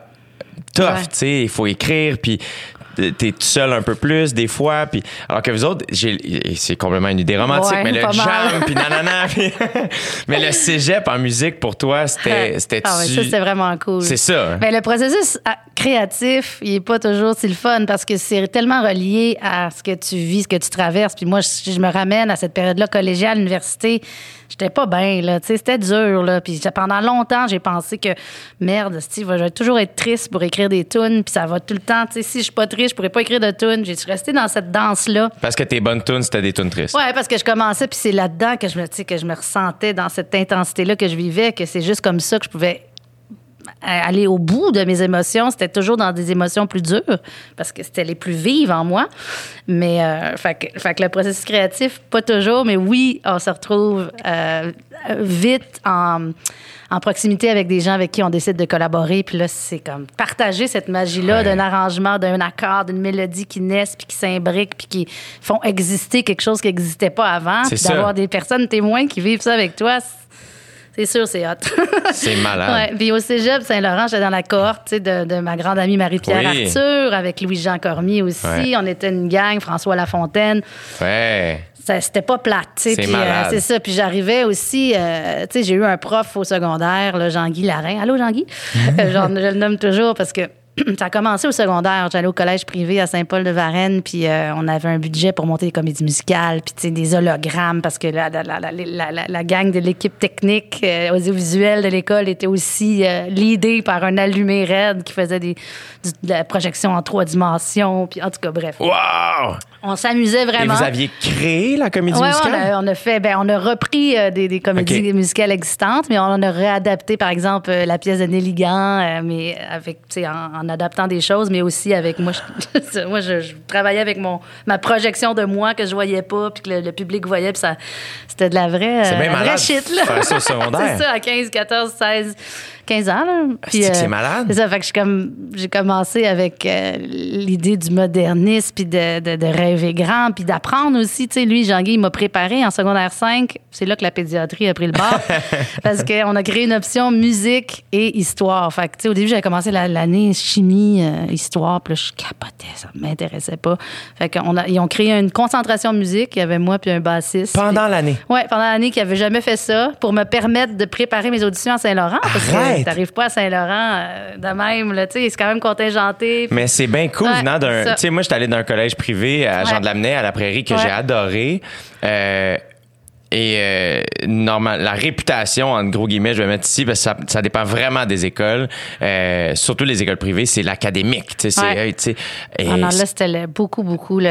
tough, Ouais. tu sais. Il faut écrire, puis t'es tout seul un peu plus des fois puis alors que vous autres c'est complètement une idée romantique Ouais, mais le jam puis nanana puis- mais le cégep en musique pour toi c'était c'était Ah ouais, ça, c'était vraiment cool. c'est ça? Mais le processus ah, créatif, il est pas toujours si le fun parce que c'est tellement relié à ce que tu vis, ce que tu traverses. Puis moi, je, je me ramène à cette période-là, collégiale, université. J'étais pas bien, là. Tu sais, c'était dur, là. Puis j'ai- pendant longtemps, j'ai pensé que, merde, Steve, je vais toujours être triste pour écrire des tunes. Puis ça va tout le temps. Tu sais, si je suis pas triste, je pourrais pas écrire de tunes. J'ai resté dans cette danse-là? parce que tes bonnes tunes c'était des tunes tristes Ouais, parce que je commençais, puis c'est là-dedans que je me, que je me ressentais dans cette intensité-là que je vivais, que c'est juste comme ça que je pouvais aller au bout de mes émotions. C'était toujours dans des émotions plus dures, parce que c'était les plus vives en moi. Mais, euh, fait, que, fait que le processus créatif, pas toujours, mais oui, on se retrouve euh, vite en, en proximité avec des gens avec qui on décide de collaborer. Puis là, c'est comme partager cette magie-là Ouais. d'un arrangement, d'un accord, d'une mélodie qui naissent, puis qui s'imbriquent, puis qui font exister quelque chose qui n'existait pas avant. Puis d'avoir des personnes témoins qui vivent ça avec toi, c'est- sûr, c'est hot. c'est malade Ouais. Puis au cégep Saint-Laurent, j'étais dans la cohorte tu sais, de, de ma grande amie Marie-Pierre Oui. Arthur, avec Louis-Jean Cormier aussi. Ouais. On était une gang, François Lafontaine. ouais C'était pas plate, tu sais. C'est euh, c'est ça. Puis j'arrivais aussi, euh, tu sais, j'ai eu un prof au secondaire, Jean-Guy Larin. Allô, Jean-Guy? Euh, je le nomme toujours parce que ça a commencé au secondaire. J'allais au collège privé à Saint-Paul-de-Varennes, puis euh, on avait un budget pour monter des comédies musicales, puis des hologrammes, parce que la, la, la, gang de l'équipe technique euh, audiovisuelle de l'école était aussi euh, leadée par un allumé raide qui faisait des, du- en trois dimensions, puis en tout cas, bref. wow On s'amusait et vraiment. vous aviez créé la comédie Ouais, ouais, on, musicale a, on a fait, ben, on a repris euh, des, des comédies musicales existantes, mais on en a réadapté, par exemple, euh, la pièce de Nelly Gant, euh, mais avec, tu sais, en, en adaptant des choses, mais aussi avec moi. Je, moi, je, je travaillais avec mon ma projection de moi que je voyais pas, puis que le, le public voyait, puis ça, c'était de la vraie, C'est bien vraie shit là. c'est ça, à 15, 14, 16, 15 ans là. Puis, C'est que c'est malade? C'est ça, fait que j'ai comme j'ai commencé avec euh, l'idée du modernisme puis de, de, de rêver grand puis d'apprendre aussi, tu sais lui Jean-Guy il m'a préparé en secondaire 5, c'est là que la pédiatrie a pris le bord parce qu'on a créé une option musique et histoire. Fait que tu sais au début j'avais commencé la- l'année chimie, euh, histoire, puis là je capotais, ça m'intéressait pas. Fait qu'on a ils ont créé une concentration musique, il y avait moi puis un bassiste. pendant l'année? Oui, pendant l'année qui avait jamais fait ça pour me permettre de préparer mes auditions à Saint-Laurent. Parce! T'arrives pas à Saint-Laurent euh, de même, là, tu sais, c'est quand même contingenté. Mais c'est bien cool Ouais, venant d'un. Tu sais, moi, j'étais allé d'un collège privé à Jean Ouais. de Lamennais à la Prairie que Ouais. j'ai adoré. Euh, et euh, normal, la réputation, en gros guillemets, je vais mettre ici, parce que ça, ça dépend vraiment des écoles. Euh, surtout les écoles privées, c'est l'académique. tu sais, c'est, hey, et Ah non, là, c'était beaucoup, beaucoup le,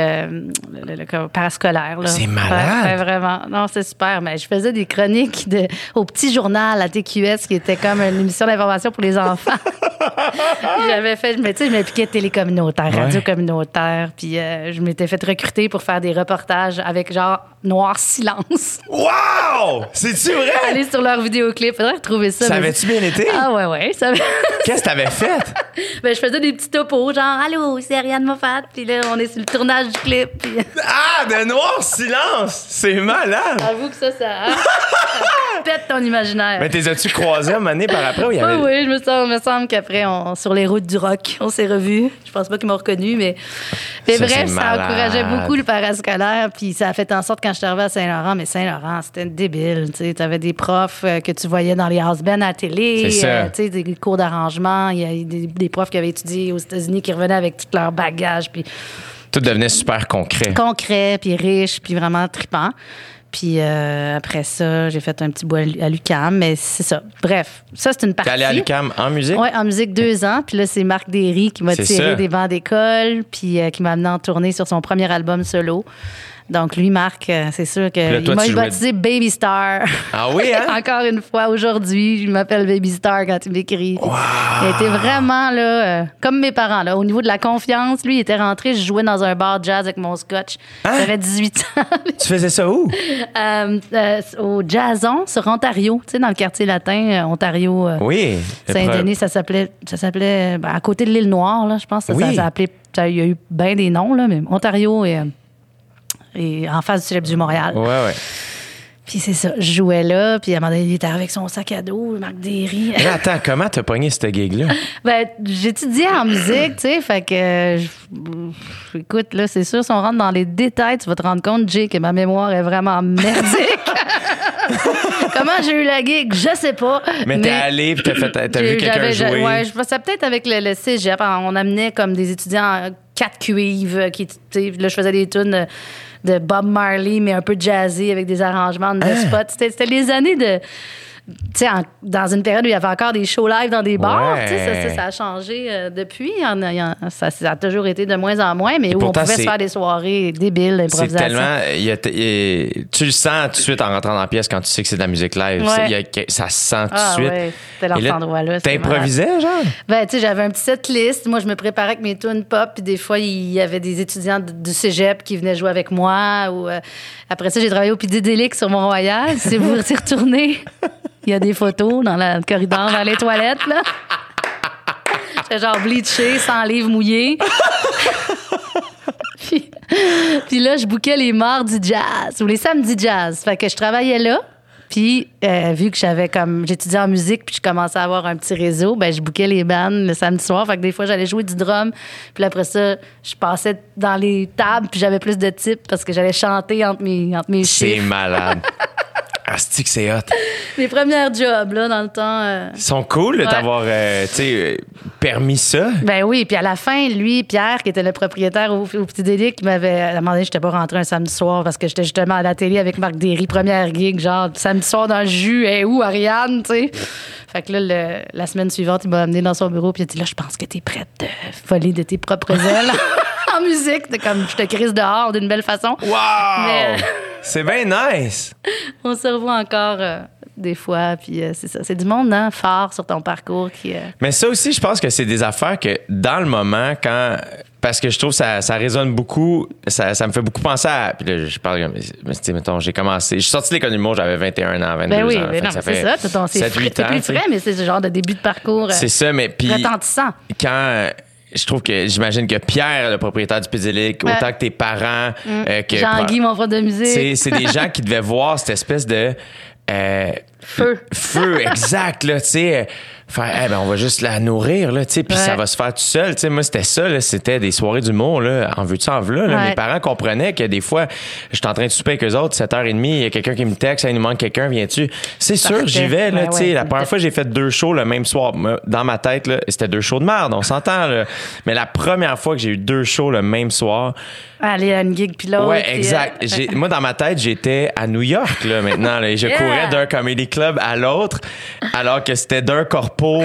le- le- le parascolaire. là. C'est malade. Ouais, vraiment. Non, c'est super. Mais je faisais des chroniques de, au petit journal à TQS, qui était comme une émission d'information pour les enfants. J'avais fait, mais tu sais, je m'impliquais télé communautaire, Ouais. radio communautaire, puis euh, je m'étais fait recruter pour faire des reportages avec genre Noir Silence. Wow! C'est-tu vrai? Allez sur leur vidéoclip, faudrait retrouver ça. Ça avait-tu bien été? Ah ouais, ouais. Ça... Qu'est-ce que t'avais fait? ben, je faisais des petits topos, genre Allô, c'est Ariane Moffat, puis là, on est sur le tournage du clip, puis Ah, de noir silence! C'est malade! avoue que ça, ça pète ton imaginaire. Mais t'es as-tu croisé un donné par après il y Oui, avait. oui, je me semble qu'après, on, sur les routes du rock, on s'est revus. Je pense pas qu'ils m'ont reconnu, mais, mais Ça, bref, ça encourageait beaucoup le parascolaire. Puis ça a fait en sorte, quand je suis arrivée à Saint-Laurent, mais Saint-Laurent, c'était débile. Tu avais des profs euh, que tu voyais dans les house bands à la télé, euh, sais, des cours d'arrangement. Il y a des, des profs qui avaient étudié aux États-Unis qui revenaient avec tout leur bagage. Puis Tout devenait super concret. concret, puis riche, puis vraiment tripant. Puis euh, après ça, j'ai fait un petit bout à Lu- à l'UCAM, mais c'est ça. Bref, ça, c'est une T'es partie. allé à l'UQAM en musique? Oui, en musique deux ans. Puis là, c'est Marc Derry qui m'a tiré ça. des bancs d'école, puis euh, qui m'a amené en tournée sur son premier album solo. Donc, lui, Marc, euh, c'est sûr que m'a baptisé Baby Star. Ah oui, hein? Encore une fois, aujourd'hui, je m'appelle Baby Star quand il m'écrit. Il été vraiment, là, euh, comme mes parents, là, au niveau de la confiance. Lui, il était rentré, je jouais dans un bar jazz avec mon scotch. Hein? J'avais 18 ans. Tu faisais ça où? Euh, euh, au Jason, sur Ontario, tu sais, dans le quartier latin, Ontario. Oui. Saint-Denis, ça s'appelait, ça s'appelait ben, à côté de l'île Noire, là, je pense. Ça, Oui. ça- il y a eu bien des noms, là, mais Ontario et, et en face du Célèbre du Montréal. Ouais, ouais. Puis c'est ça, je jouais là, puis à un moment donné, il était avec son sac à dos, Marc Derry. Mais attends, comment t'as pogné cette gig-là? ben, j'étudiais en musique, tu sais, fait que, euh, écoute, là, c'est sûr, si on rentre dans les détails, tu vas te rendre compte, Jay, que ma mémoire est vraiment merdique. Comment j'ai eu la gig, je sais pas. Mais t'es allé pis t'as, fait, t'as vu quelqu'un jouer. Ouais, je pensais peut-être avec le, le cégep. On amenait comme des étudiants euh, quatre cuivres. Qui, tu sais, là, je faisais des tunes de, Bob Marley, mais un peu jazzy avec des arrangements de Hein? spots. C'était, c'était les années de. En- dans une période où il y avait encore des shows live dans des bars, Ouais. ça, ça- ça a changé euh, depuis. En en- ça, ça a toujours été de moins en moins, mais où pourtant, on pouvait c'est- se faire des soirées débiles C'est d'improvisation. tellement. y a- y a- tu le sens tout de suite en rentrant dans la pièce quand tu sais que c'est de la musique live. Ouais. C'est- il y a que- ça se sent tout Ah de suite. ouais, c'était endroit-là, T'improvisais, genre? Ben, tu sais, j'avais un petit set list. Moi, je me préparais avec mes tunes pop. Puis des fois, il y avait des étudiants du cégep qui venaient jouer avec moi. Ou, euh, après ça, j'ai travaillé au Pididélique sur Mont-Royal. Si vous y retournez, il y a des photos dans la- le corridor, dans les toilettes, là. J'étais genre bleaché, sans livre mouillé. puis, puis là, je bouquais les mardis jazz ou les samedis jazz. Fait que je travaillais là. Puis, euh, vu que j'avais comme. J'étudiais en musique, puis je commençais à avoir un petit réseau, ben je bouquais les bandes le samedi soir. Fait que des fois, j'allais jouer du drum. Puis après ça, je passais dans les tables, puis j'avais plus de types parce que j'allais chanter entre mes, entre mes C'est malade. Asti que c'est hot. Mes premières jobs, là, dans le temps. euh, Ils sont cool de Ouais. t'avoir euh, tu sais, euh, permis ça. Ben oui, puis à la fin, lui, Pierre, qui était le propriétaire au, au Petit Délic, qui m'avait demandé j'étais pas rentré un samedi soir parce que j'étais justement à la télé avec Marc Derry, première gig, genre samedi soir dans le jus, et où Ariane, tu sais. Fait que là, le- la semaine suivante, il m'a amené dans son bureau, puis il a dit là, je pense que t'es prête de voler de tes propres ailes en musique. T'es comme, je te crise dehors d'une belle façon. Wow! Mais- C'est bien nice. On se revoit encore euh, des fois, puis euh, c'est ça. C'est du monde, hein, fort sur ton parcours qui. euh, Mais ça aussi, je pense que c'est des affaires que dans le moment, quand. Parce que je trouve que ça, ça résonne beaucoup, ça, ça me fait beaucoup penser à. Puis là, je parle comme. Mais tu sais, mettons, j'ai commencé. Je suis sorti de l'école d'humour, j'avais 21 ans, 22 Ben oui, ans. mais Fait non, que ça c'est fait ça. C'est ton- c'est 7, frais- 8 c'est ans, plus frais, mais c'est ce genre de début de parcours C'est ça, mais puis. retentissant. quand je trouve que j'imagine que Pierre, le propriétaire du Ouais. Mm. autant que tes parents, euh, que Jean-Guy, mon prof de musique. c'est c'est des gens qui devaient voir cette espèce de euh, Feu. Feu, exact, là, tu sais. Faire, eh ben, on va juste la nourrir, là, tu sais, puis Ouais. ça va se faire tout seul. Tu sais, moi, c'était ça, là, c'était des soirées d'humour, là, en veux-tu, en veux là. Ouais. Mes parents comprenaient que des fois, j'étais en train de souper avec eux autres, 7h30, il y a quelqu'un qui me texte, il nous manque quelqu'un, viens-tu? C'est sûr, j'y vais, là, Ouais, tu sais. ouais. La première fois, j'ai fait deux shows le même soir. Dans ma tête, là, c'était deux shows de merde, on s'entend, là. Mais la première fois que j'ai eu deux shows le même soir, Aller à une gig. Ouais, puis, exact. euh, J'ai- Moi, dans ma tête, j'étais à New York, là, maintenant. là, et je Yeah. courais d'un comedy club à l'autre, alors que c'était d'un corpo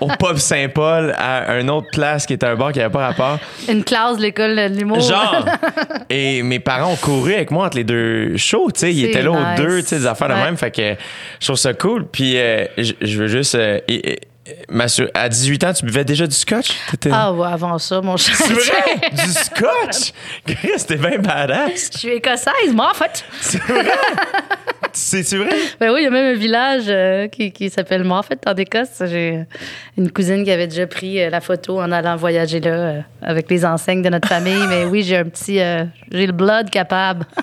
au Pub Saint-Paul à une autre place qui était un bar qui n'avait pas rapport. Une classe de l'école de l'humour. Genre! et mes parents ont couru avec moi entre les deux shows, tu sais. Ils étaient là aux deux, tu sais, des affaires de Ouais. même. Fait que je trouve ça cool. Puis euh, je je veux juste. euh, et- et- m'assurer- à 18 ans, tu buvais déjà du scotch? Ah ouais, avant ça, mon cher. C'est vrai? du scotch? Chris, T'es bien badass. Je suis écossaise, moi, en fait. C'est vrai? C'est-tu vrai? Ben oui, il y a même un village euh, qui, qui s'appelle Moffat en Écosse. J'ai une cousine qui avait déjà pris euh, la photo en allant voyager là euh, avec les enseignes de notre famille. Mais oui, j'ai un petit. euh, j'ai le blood capable.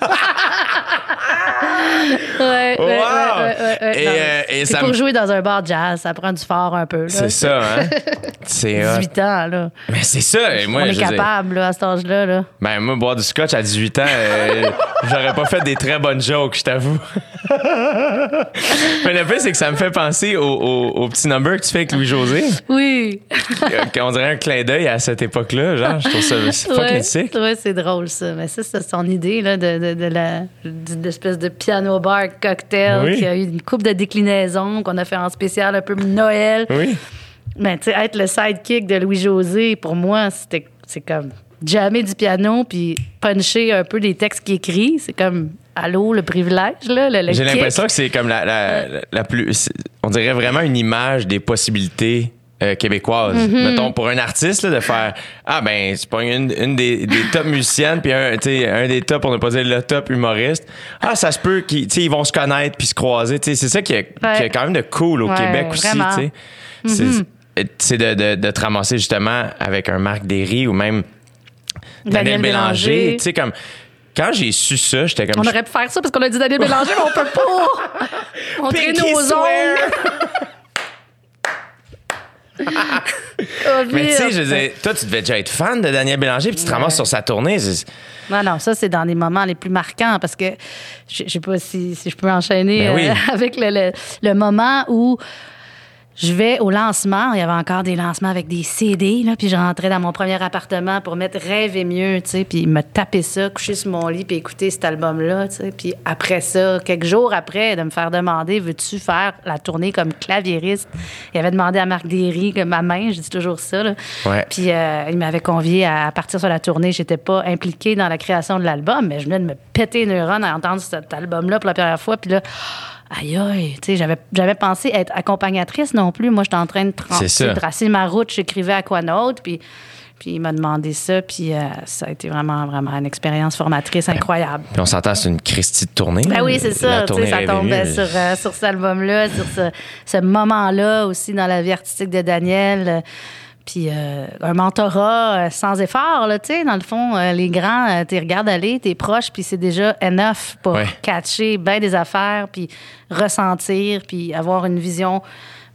ouais, ouais, Wow! ouais, ouais, ouais. Et, euh, et c'est ça pour me- jouer dans un bar jazz, ça prend du fort un peu. là. C'est ça, hein? C'est hot. 18 ans, là. Mais c'est ça. Et moi, On est je veux dire, capable, là, à cet âge-là. Là. ben, moi, boire du scotch à 18 ans, euh, j'aurais pas fait des très bonnes jokes, je t'avoue. Mais le pire, c'est que ça me fait penser au, au- au petit number que tu fais avec Louis-José. Oui. On dirait un clin d'œil à cette époque-là. Genre, je trouve ça c'est fucking Ouais, sick. ouais, c'est drôle ça. Mais ça, c'est son idée là, de, de, de la de l'espèce de piano bar cocktail Oui. qui a eu une coupe de déclinaisons qu'on a fait en spécial un peu Noël. Oui. Mais tu sais, être le sidekick de Louis-José, pour moi, c'était c'est comme jammer du piano puis puncher un peu les textes qu'il écrit. C'est comme allô, le privilège, là, J'ai l'impression que c'est comme la, la, la plus. On dirait vraiment une image des possibilités. Euh, québécoises. Mm-hmm. Mettons, pour un artiste, là, de faire Ah, ben, c'est pas une, une des, des top musiciennes, puis un, un des top, pour ne pas dire le top humoriste. Ah, ça se peut qu'ils ils vont se connaître puis se croiser. C'est ça qui est, qui est quand même de cool au Ouais, Québec aussi. tu sais. C'est de, de, de te ramasser justement avec un Marc Derry ou même Daniel, Daniel Bélanger. Tu sais, comme. Quand j'ai su ça, j'étais comme. On aurait pu faire ça parce qu'on a dit Daniel Bélanger, mais on peut pas. Montrer Pinky nos ongles. Mais tu sais, je veux toi, tu devais déjà être fan de Daniel Bélanger, puis tu te ramasses sur sa tournée. Non, non, ça, c'est dans les moments les plus marquants parce que je sais pas si, si je peux enchaîner Ben oui. euh, avec le, le- le moment où je vais au lancement. Il y avait encore des lancements avec des CD, là, puis je rentrais dans mon premier appartement pour mettre Rêve et mieux, tu sais, puis me taper ça, coucher sur mon lit, puis écouter cet album-là, tu sais. Puis après ça, quelques jours après, de me faire demander veux-tu faire la tournée comme claviériste? Il avait demandé à Marc Derry, que ma main, je dis toujours ça, là. Ouais. Puis euh, il m'avait convié à partir sur la tournée. J'étais pas impliquée dans la création de l'album, mais je venais de me péter les neurones à entendre cet album-là pour la première fois. Puis là, aïe aïe, tu sais, j'avais, j'avais pensé être accompagnatrice non plus. Moi, j'étais en train de tracer ma route. J'écrivais à quoi d'autre, puis... Puis il m'a demandé ça, puis euh, ça a été vraiment, vraiment une expérience formatrice incroyable. Puis on s'entend, c'est une Christie de tournée. Ben oui, c'est ça. Tu tournée sais, ça tombait sur, euh, sur cet album-là, sur ce, ce moment-là aussi dans la vie artistique de Daniel. Euh, Puis euh, un mentorat euh, sans effort, là, tu sais, dans le fond, euh, les grands, tu regardes aller, t'es proche, puis c'est déjà enough pour Ouais. catcher bien des affaires, puis ressentir, puis avoir une vision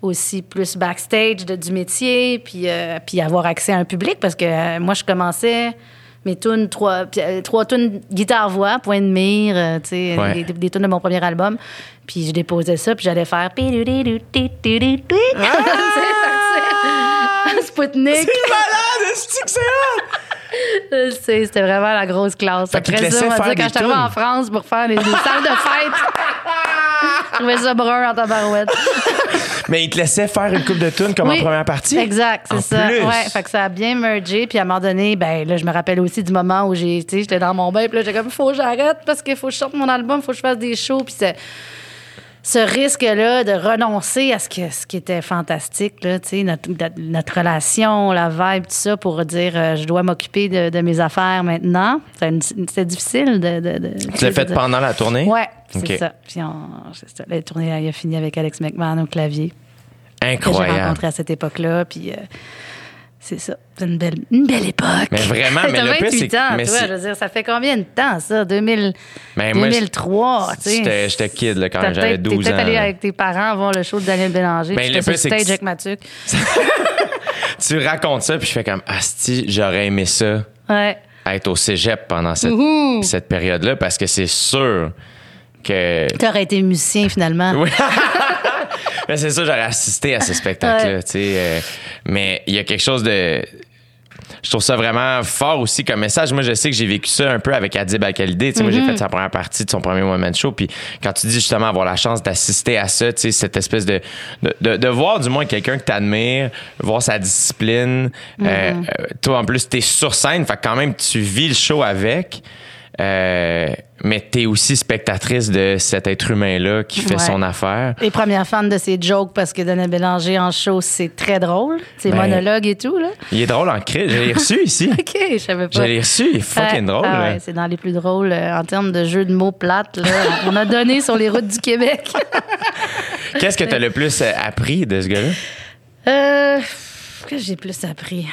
aussi plus backstage de, du métier, puis, euh, puis avoir accès à un public, parce que euh, moi, je commençais mes tunes, trois, trois tunes guitare-voix, point de mire, euh, tu sais, Ouais. des, des tunes de mon premier album. Puis je déposais ça, puis j'allais faire... Spoutnik. C'est malade, c'est que c'est hot! Je sais, C'était vraiment la grosse classe. Fait Après ça, on va dire, quand je suis en France pour faire les, les salles de fête, je trouvais ça brun en tabarouette. Mais il te laissait faire une coupe de tunes comme Oui, en première partie? Exact, c'est ça. plus. Ouais, fait que ça a bien mergé. Puis à un moment donné, ben là, je me rappelle aussi du moment où j'ai, j'étais dans mon bain, puis là, j'étais comme, faut que j'arrête parce qu'il faut que je sorte mon album, faut que je fasse des shows. Puis c'est- ce risque-là de renoncer à ce, que, ce qui était fantastique, là, notre, notre- relation, la vibe, tout ça, pour dire euh, je dois m'occuper de, de mes affaires maintenant. C'était difficile de. de, de- Tu l'as fait pendant la tournée? Ouais, c'est ça. Puis on, ça. la tournée il a fini avec Alex McMahon au clavier que j'ai Incroyable. rencontré à cette époque-là. Puis euh, c'est ça. C'est une belle, une belle époque. Mais vraiment, mais le pire, 28 c'est que- ans, mais toi, je veux dire, ça fait combien de temps, ça? 2000, Mais moi, 2003, tu sais. J'étais kid là, quand j'avais peut-être- 12 T'es ans. peut-être allé avec tes parents voir le show de Daniel Bélanger. Ben, puis le sur c'est que avec Mathieu. Tu racontes ça, puis je fais comme Asti, j'aurais aimé ça Ouais. être au cégep pendant cette, cette période-là parce que c'est sûr que. T'aurais été musicien, finalement. Oui. mais c'est ça, j'aurais assisté à ce spectacle-là, Ouais. tu sais. euh, mais il y a quelque chose de. Je trouve ça vraiment fort aussi comme message. Moi, je sais que j'ai vécu ça un peu avec Adib Al-Khalidé. Tu sais, Moi, j'ai fait sa première partie de son premier one-man show. Puis quand tu dis justement avoir la chance d'assister à ça, tu sais, cette espèce de, de, de- de voir du moins quelqu'un que t'admires, voir sa discipline. euh, euh, toi, en plus, t'es sur scène. Fait que quand même, tu vis le show avec. Euh, mais t'es aussi spectatrice de cet être humain-là qui fait Ouais. son affaire. Les premières fans de ses jokes parce que Daniel Bélanger en show, c'est très drôle. Ses Ben- monologues et tout, là. Il est drôle en crise. Je l'ai reçu ici. OK, je savais pas. Je l'ai reçu. Il est fucking drôle. Ah ouais, c'est dans les plus drôles euh, en termes de jeux de mots plates. Là. On a donné sur les routes du Québec. Qu'est-ce que tu as le plus euh, appris de ce gars-là? Euh, Qu'est-ce que j'ai plus appris?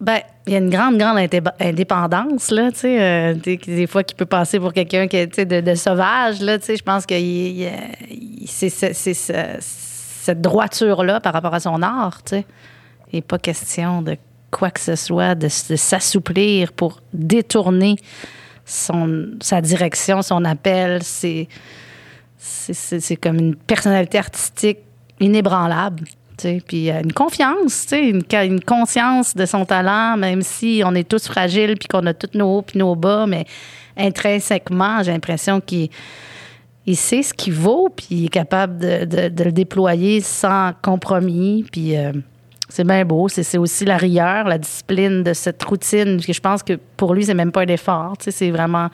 Ben, il y a une grande, grande indé- indépendance, là, tu sais, euh, des, fois qui peut passer pour quelqu'un qui est, de, de sauvage, là, tu sais, je pense que c'est c'est- c'est ce- cette droiture-là par rapport à son art, tu sais. Il n'est pas question de quoi que ce soit, de, s'assouplir pour détourner son, sa direction, son appel, c'est comme une personnalité artistique inébranlable. Puis euh, une confiance, une, une conscience de son talent, même si on est tous fragiles puis qu'on a tous nos hauts puis nos bas, mais intrinsèquement, j'ai l'impression qu'il il sait ce qu'il vaut puis il est capable de, de- de le déployer sans compromis. Puis euh, c'est bien beau. C'est aussi la rigueur, la discipline de cette routine. Parce que je pense que pour lui, c'est même pas un effort. C'est vraiment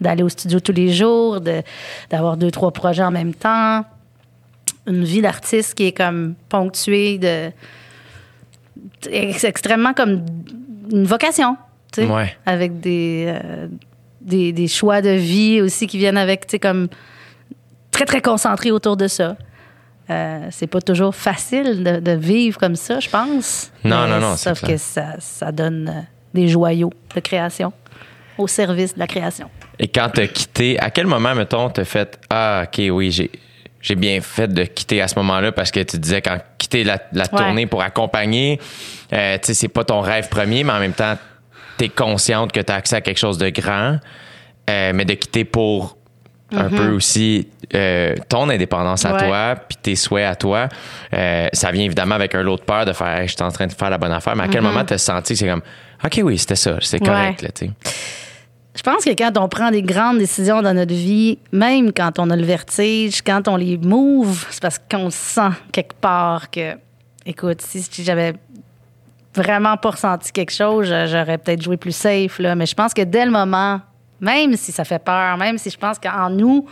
d'aller au studio tous les jours, de- d'avoir deux, trois projets en même temps. Une vie d'artiste qui est comme ponctuée de. ex- extrêmement comme une vocation, tu sais, Ouais. avec des, euh, des, des choix de vie aussi qui viennent avec, tu sais, comme très, très concentrés autour de ça. Euh, c'est pas toujours facile de, de vivre comme ça, je pense. Non, Mais non, non, c'est Sauf que ça, ça donne euh, des joyaux de création au service de la création. Et quand t'as quitté, à quel moment, mettons, t'as fait Ah, OK, oui, j'ai. J'ai bien fait de quitter à ce moment-là parce que tu disais quand quitter la, la Ouais. tournée pour accompagner, euh, tu sais, c'est pas ton rêve premier, mais en même temps, t'es consciente que t'as accès à quelque chose de grand, euh, mais de quitter pour un peu aussi euh, ton indépendance à. Ouais. toi, puis tes souhaits à toi. Ça vient évidemment avec un lot de peur de faire Hey, je suis en train de faire la bonne affaire, mais à quel moment t'as senti que c'est comme OK, oui, c'était ça, c'est correct. Ouais. là, tu sais? Je pense que quand on prend des grandes décisions dans notre vie, même quand on a le vertige, quand on les move, c'est parce qu'on sent quelque part que, écoute, si j'avais vraiment pas ressenti quelque chose, j'aurais peut-être joué plus safe, là. Mais je pense que dès le moment, même si ça fait peur, même si je pense qu'en nous,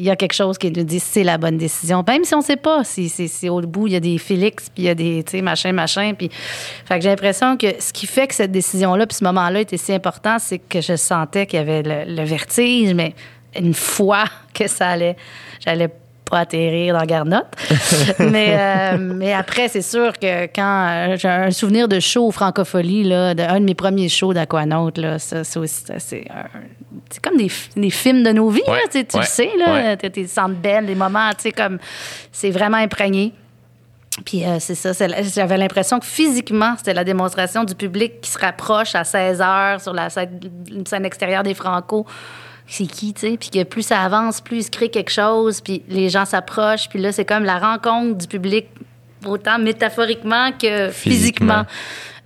il y a quelque chose qui nous dit c'est la bonne décision. Même si on sait pas si, au bout, il y a des Félix, puis il y a des, tu machin, machin. Puis, fait que j'ai l'impression que ce qui fait que cette décision-là, puis ce moment-là était si important, c'est que je sentais qu'il y avait le, le vertige, mais une fois que ça allait, j'allais pas atterrir dans Garnotte. mais, euh, mais après, c'est sûr que quand euh, j'ai un souvenir de show Francophonie, là, de, un de mes premiers shows d'Aquanaut, là, ça, ça c'est un- c'est comme des, des films de nos vies, Ouais, là, tu sais, tu ouais, le sais, là, ouais. tes centres belles, des moments, tu sais, comme, c'est vraiment imprégné. Puis euh, c'est ça, j'avais l'impression que physiquement, c'était la démonstration du public qui se rapproche à 16 heures sur la scène, une scène extérieure des Franco. C'est qui, tu sais? Puis que plus ça avance, plus il se crée quelque chose, puis les gens s'approchent, puis là, c'est comme la rencontre du public, autant métaphoriquement que Physiquement. physiquement.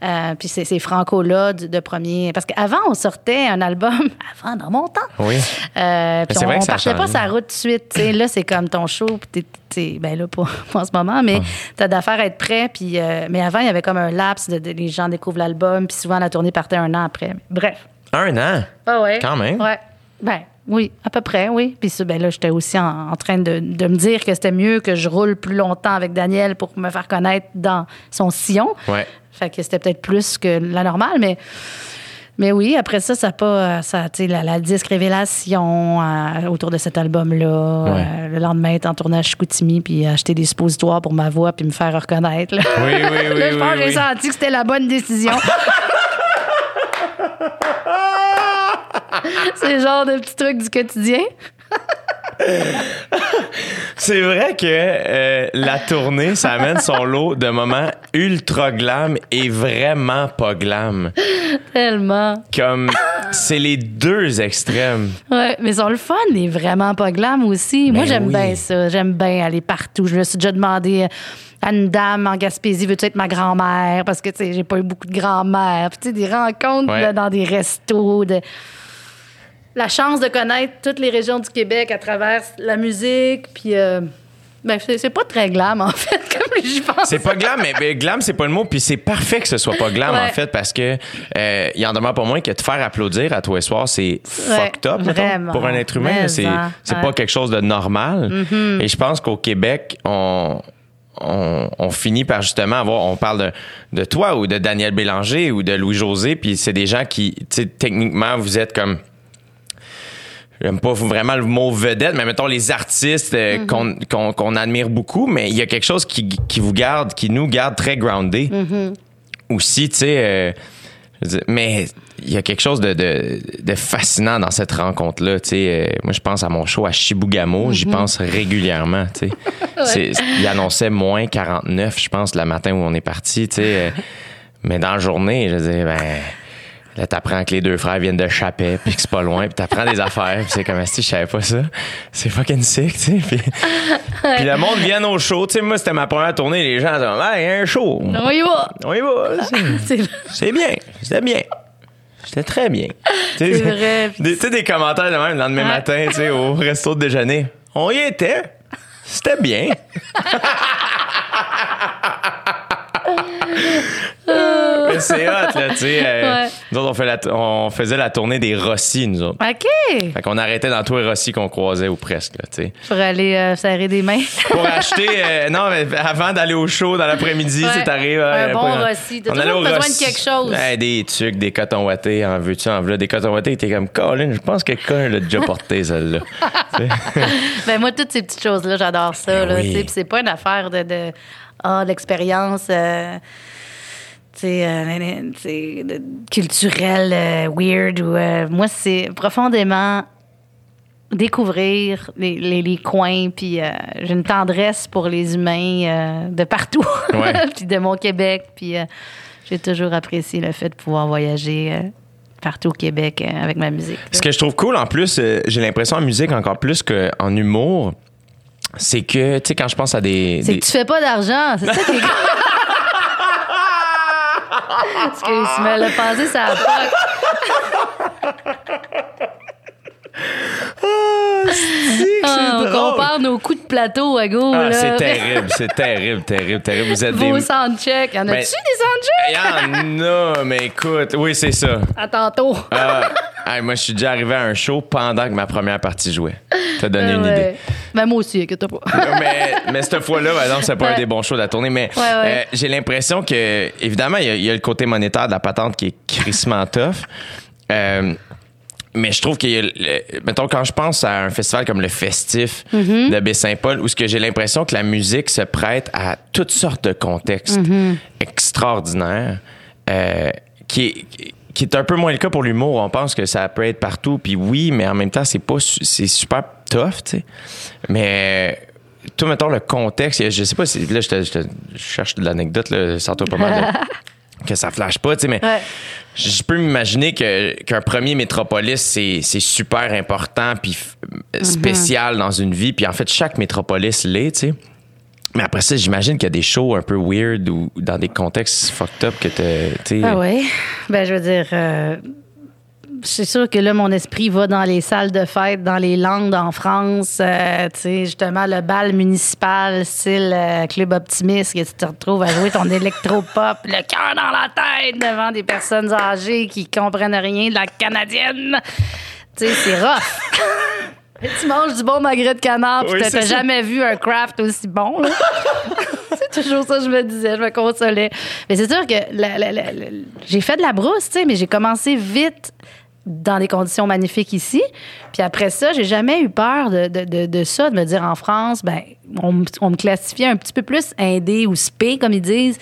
Euh, puis c'est ces Franco-là de, de premier. Parce qu'avant, on sortait un album, avant, dans mon temps. Oui. Euh, puis on, vrai que on ça a partait pas sa route tout de suite. tu sais. là, c'est comme ton show. Puis t'es- ben là, pas, en ce moment, mais t'as d'affaires à être prêt. Puis, euh, mais avant, il y avait comme un laps de, de- les gens découvrent l'album. Puis souvent, la tournée partait un an après. Bref. Un an? Ah ouais. Quand même? Ouais. Ben oui, à peu près, oui. Puis ça, ben là, j'étais aussi en, en train de, de me dire que c'était mieux que je roule plus longtemps avec Daniel pour me faire connaître dans son sillon. Ouais. Fait que c'était peut-être plus que la normale, mais Mais oui, après ça, ça a pas. Ça, tu sais, la, la disque révélation euh, autour de cet album-là. Ouais. Euh, le lendemain, être en tournage chez Chicoutimi, puis acheter des suppositoires pour ma voix, puis me faire reconnaître. là. Oui, oui, oui, Là, je pense oui, que j'ai oui. senti que c'était la bonne décision. C'est le genre de petit truc du quotidien. C'est vrai que euh, la tournée, ça amène son lot de moments ultra glam et vraiment pas glam. Tellement. Comme, c'est les deux extrêmes. Ouais, mais sont le fun et vraiment pas glam aussi. Moi, Ben j'aime oui. bien ça. J'aime bien aller partout. Je me suis déjà demandé à une dame en Gaspésie, veux-tu être ma grand-mère? Parce que, tu sais, j'ai pas eu beaucoup de grand-mère. Puis, tu sais, des rencontres Ouais. là, dans des restos. De... La chance de connaître toutes les régions du Québec à travers la musique. Puis, euh, ben, c'est pas très glam, en fait, comme j'y pense. C'est pas glam, mais glam, c'est pas le mot. Puis c'est parfait que ce soit pas glam, Ouais. en fait, parce que euh, il en demeure pas moins que te faire applaudir à toi et soir, c'est fucked up, mettons, pour un être humain. C'est ouais. pas quelque chose de normal. Et je pense qu'au Québec, on. On, on finit par justement avoir, on parle de, de toi ou de Daniel Bélanger ou de Louis-José, puis c'est des gens qui, techniquement, vous êtes comme, j'aime pas vraiment le mot vedette, mais mettons les artistes euh, Mm-hmm. qu'on admire beaucoup, mais il y a quelque chose qui, qui vous garde, qui nous garde très groundés. Mm-hmm. Aussi, tu sais, euh, mais il y a quelque chose de, de, de fascinant dans cette rencontre-là. Tu sais, euh, moi, je pense à mon show à Chibougamau, j'y pense régulièrement. Tu sais, il annonçait moins 49, je pense, le matin où on est parti. Tu sais, mais dans la journée, je dire, ben. Là, t'apprends que les deux frères viennent de Chapet, puis que c'est pas loin, puis t'apprends des affaires, puis c'est comme, si je savais pas ça. C'est fucking sick, tu sais. Puis, puis le monde vient au show. Tu sais, moi, c'était ma première tournée, les gens, comme, ah, il y a un show. On y va. On y va. C'est- bien. C'était bien. C'était très bien. C'est vrai, tu sais, des commentaires de même le lendemain matin, tu sais, au resto de déjeuner. On y était. C'était bien. Mais c'est hot, là, tu sais. euh, Ouais. Nous autres, on, fait la t- on faisait la tournée des Rossi, nous autres. OK. Fait qu'on arrêtait dans tous les Rossi qu'on croisait ou presque, là, tu sais. Pour aller euh, serrer des mains. Pour acheter, euh, non, mais avant d'aller au show dans l'après-midi, Ouais. tu sais, t'arrives. Un bon pas- Rossi. T'as On toujours besoin de quelque chose. Ouais, des trucs, des cotons wattés, en veux-tu, en veux des cotons wattés. T'es comme, Colin, je pense que quelqu'un l'a déjà porté, celle-là. Ben moi, toutes ces petites choses-là, j'adore ça. Ben là, oui. tu sais, puis c'est pas une affaire de, de ah, l'expérience euh, euh, culturelle, euh, weird. Ou, euh, moi, c'est profondément découvrir les, les- les coins, puis euh, j'ai une tendresse pour les humains de partout, Ouais. puis de mon Québec, puis j'ai toujours apprécié le fait de pouvoir voyager partout au Québec avec ma musique. Ce que je trouve cool, en plus, j'ai l'impression en musique encore plus qu'en humour, c'est que, tu sais, quand je pense à des. C'est des- que tu fais pas d'argent, c'est ça qui est Excuse-moi, le pensé, ça a pas. Ah, on drôle? compare nos coups de plateau à go. Ah, c'est terrible, c'est terrible, terrible, terrible. Vous êtes des. Vos soundchecks. Y en a-tu Ben, des soundchecks? Y en a, mais écoute, oui, c'est ça. À tantôt. Ah, hey, moi, je suis déjà arrivé à un show pendant que ma première partie jouait. T'as donné Ah une ouais. idée. Ben, moi aussi, inquiète pas. mais, mais cette fois-là, par exemple, c'est pas un des bons shows de la tournée. Mais Ouais, ouais. euh, j'ai l'impression que, évidemment, il y, a- il y a le côté monétaire de la patente qui est crissement tough. Euh, mais je trouve le- mettons, quand je pense à un festival comme le Festif Mm-hmm. de Baie-Saint-Paul, où ce que j'ai l'impression que la musique se prête à toutes sortes de contextes Mm-hmm. extraordinaires, euh, qui est, qui est un peu moins le cas pour l'humour. On pense que ça peut être partout, puis oui, mais en même temps, c'est pas, c'est super tough, tu sais. Mais tout, mettons, le contexte, je sais pas si, là, je, te- je te- je cherche de l'anecdote, là, sors-toi pas mal que ça flash pas, tu sais, mais Ouais. je peux m'imaginer que qu'un premier métropolis c'est c'est super important puis f- spécial dans une vie puis en fait chaque métropolis l'est tu sais mais après ça j'imagine qu'il y a des shows un peu weird ou dans des contextes fucked up que tu Ah oui. Ben, je veux dire, euh, c'est sûr que là, mon esprit va dans les salles de fête, dans les Landes en France. euh, tu sais, justement, le bal municipal, style euh, Club Optimiste, que tu te retrouves à jouer ton électropop, le cœur dans la tête devant des personnes âgées qui comprennent rien de la canadienne. Tu sais, c'est rough. tu manges du bon magret de canard, puis Oui, t'as jamais vu un craft aussi bon, c'est toujours ça que je me disais, je me consolais. Mais c'est sûr que j'ai fait de la brousse, tu sais, mais j'ai commencé vite dans des conditions magnifiques ici. Puis après ça, j'ai jamais eu peur de, de, de, de ça, de me dire en France, ben, on, me- on me classifiait un petit peu plus indé ou spé, comme ils disent,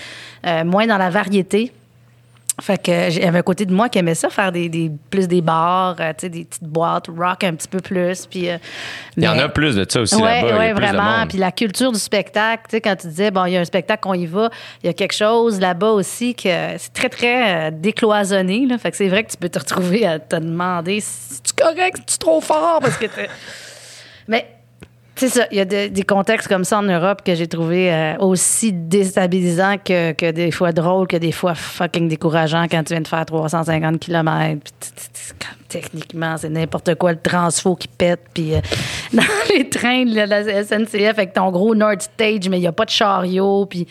euh, moins dans la variété. Fait que j'avais un côté de moi qui aimait ça, faire des, des plus des bars, euh, tu sais, des petites boîtes, rock un petit peu plus. Puis, euh, Il y en a plus de ça aussi Ouais, là-bas. de vraiment. Puis la culture du spectacle, tu sais, quand tu disais, bon, il y a un spectacle, on y va, il y a quelque chose là-bas aussi que c'est très, très euh, décloisonné. Là. Fait que c'est vrai que tu peux te retrouver à te demander si tu correct, si tu trop fort parce que t'es- Mais. C'est ça, il y a de- des contextes comme ça en Europe que j'ai trouvé euh, aussi déstabilisants que, que des fois drôles, que des fois fucking décourageants quand tu viens de faire 350 km. Techniquement, c'est n'importe quoi, le transfo qui pète, puis euh, dans les trains de la SNCF avec ton gros Nord Stage, mais il n'y a pas de chariot, puis...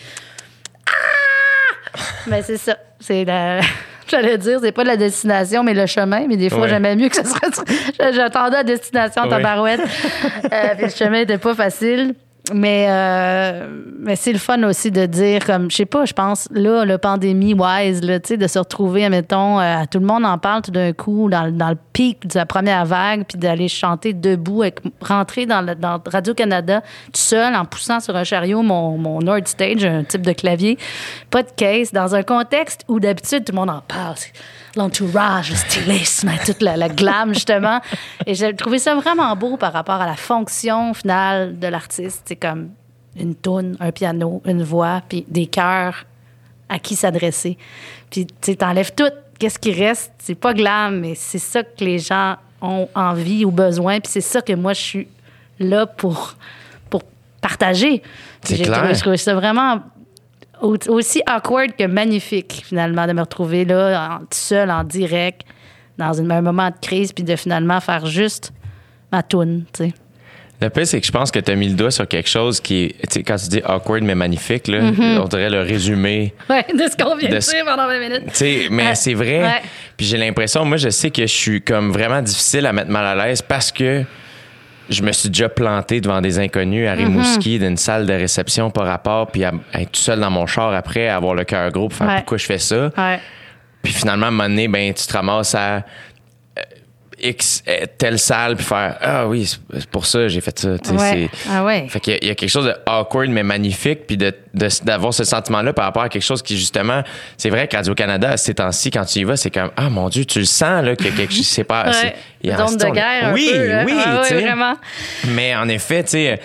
Ah! Mais c'est ça, c'est la... J'allais dire, c'est pas la destination, mais le chemin. Mais des fois, Ouais. j'aimais mieux que ce serait. J'attendais la destination en Ouais. tabarouette. Euh, puis le chemin n'était pas facile. Mais, euh, mais c'est le fun aussi de dire, comme, je sais pas, je pense, là, le pandémie-wise, là, tu sais, de se retrouver, admettons, euh, tout le monde en parle tout d'un coup, dans, dans le pic de la première vague, puis d'aller chanter debout, avec, rentrer dans, dans Radio-Canada, tout seul, en poussant sur un chariot mon, mon Nord Stage, un type de clavier, pas de case, dans un contexte où d'habitude, tout le monde en parle. L'entourage, le stylisme, toute la, la glam, justement. Et j'ai trouvé ça vraiment beau par rapport à la fonction finale de l'artiste. C'est comme une toune, un piano, une voix, puis des chœurs à qui s'adresser. Puis, tu t'enlèves tout. Qu'est-ce qui reste? C'est pas glam, mais c'est ça que les gens ont envie ou besoin. Puis c'est ça que moi, je suis là pour, pour partager. C'est J'ai clair. trouvé- Je trouve ça vraiment aussi awkward que magnifique, finalement, de me retrouver là, en, tout seul, en direct, dans une- un moment de crise, puis de finalement faire juste ma toune, tu sais. Le pire, c'est que je pense que tu as mis le doigt sur quelque chose qui est, quand tu dis awkward mais magnifique, là, Mm-hmm. on dirait le résumé. Ouais, de ce qu'on vient de, dire pendant 20 minutes. Mais Ouais. c'est vrai. Ouais. Puis j'ai l'impression, moi, je sais que je suis comme vraiment difficile à mettre mal à l'aise parce que je me suis déjà planté devant des inconnus à Rimouski, Mm-hmm. d'une salle de réception par rapport, puis à, être tout seul dans mon char après, à avoir le cœur gros pour faire Ouais. pourquoi je fais ça. Ouais. Puis finalement, à un moment donné, ben, tu te ramasses à X, euh, telle salle, puis faire Ah oui, c'est pour ça que j'ai fait ça. Ouais. Ah ouais. Fait qu'il y a- il y, a quelque chose de awkward, mais magnifique, puis de- d'avoir ce sentiment-là par rapport à quelque chose qui, justement, c'est vrai que Radio-Canada, ces temps-ci, quand tu y vas, c'est comme Ah mon Dieu, tu le sens, là, a quelque chose, c'est pas. Ouais. c'est- il y a un Zone de guerre un oui, peu, là. Oui, Ah sais. vraiment. Mais en effet, tu sais,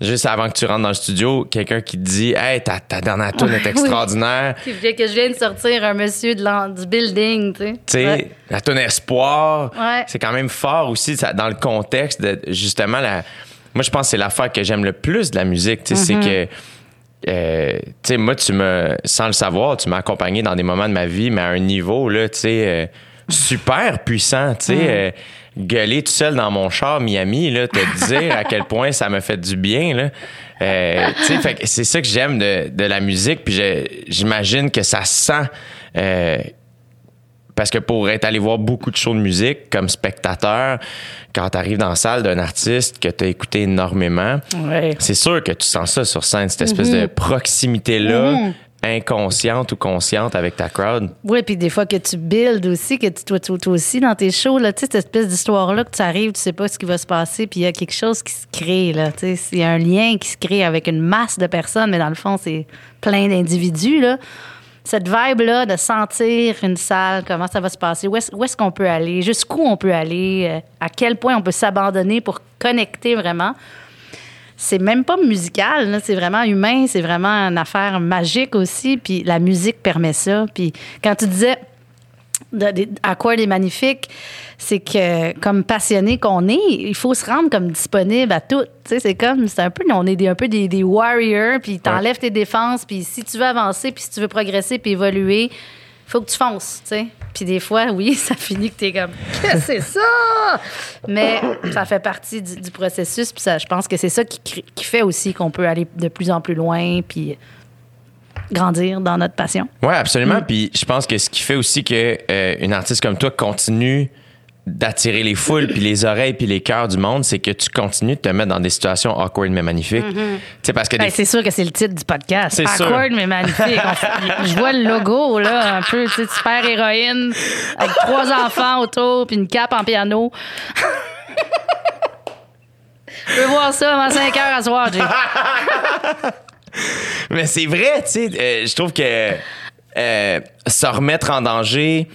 juste avant que tu rentres dans le studio, quelqu'un qui te dit Hey, ta, ta dernière tune est Oui. extraordinaire. Puis que que je viens de sortir un monsieur de du building, tu sais. Tu sais, Ouais. la tonne espoir, Ouais. c'est quand même fort aussi ça, dans le contexte de justement la. Moi, je pense que c'est l'affaire que j'aime le plus de la musique. tu sais, Mm-hmm. C'est que. euh, tu sais, moi, tu me, sans le savoir, tu m'as accompagné dans des moments de ma vie, mais à un niveau, là, tu sais, euh, super puissant, tu sais. Mm. euh, gueuler tout seul dans mon char Miami, là, te dire à quel point ça me fait du bien, là. Euh, c'est ça que j'aime de, de la musique, puis j'imagine que ça sent. euh, parce que pour être allé voir beaucoup de shows de musique comme spectateur, quand tu arrives dans la salle d'un artiste que tu as écouté énormément, Ouais. c'est sûr que tu sens ça sur scène, cette espèce de proximité-là, inconsciente ou consciente avec ta crowd. Oui, puis des fois que tu builds aussi, que tu, toi, aussi, dans tes shows, là, cette espèce d'histoire-là, que tu arrives, tu sais pas ce qui va se passer, puis il y a quelque chose qui se crée, là, il y a un lien qui se crée avec une masse de personnes, mais dans le fond, c'est plein d'individus, là. Cette vibe-là de sentir une salle, comment ça va se passer, où est-ce, où est-ce qu'on peut aller, jusqu'où on peut aller, euh, à quel point on peut s'abandonner pour connecter vraiment c'est même pas musical, c'est vraiment humain, c'est vraiment une affaire magique aussi, puis la musique permet ça. Puis quand tu disais de- de- Awkward est magnifique, c'est que comme passionné qu'on est, il faut se rendre comme disponible à tout. Tu sais, c'est comme, c'est un peu, on est des, un peu des, des warriors, puis t'enlèves tes défenses, puis si tu veux avancer, puis si tu veux progresser, puis évoluer, faut que tu fonces, tu sais. Puis des fois, oui, ça finit que t'es comme, qu'est-ce que c'est ça? Mais ça fait partie du, du processus, puis ça, je pense que c'est ça qui, crée- qui fait aussi qu'on peut aller de plus en plus loin, puis grandir dans notre passion. Ouais, absolument. Puis je pense que ce qui fait aussi que euh, une artiste comme toi continue d'attirer les foules, puis les oreilles, puis les cœurs du monde, c'est que tu continues de te mettre dans des situations awkward mais magnifiques. Tu sais, parce que Ben, c'est sûr que c'est le titre du podcast. Sûr. Awkward, mais magnifique. On- je vois le logo, là, un peu, super héroïne, avec trois enfants autour, puis une cape en piano. Je veux voir ça avant 5 heures à soir, Jay. Mais c'est vrai, tu sais, euh, je trouve que euh, se remettre en danger,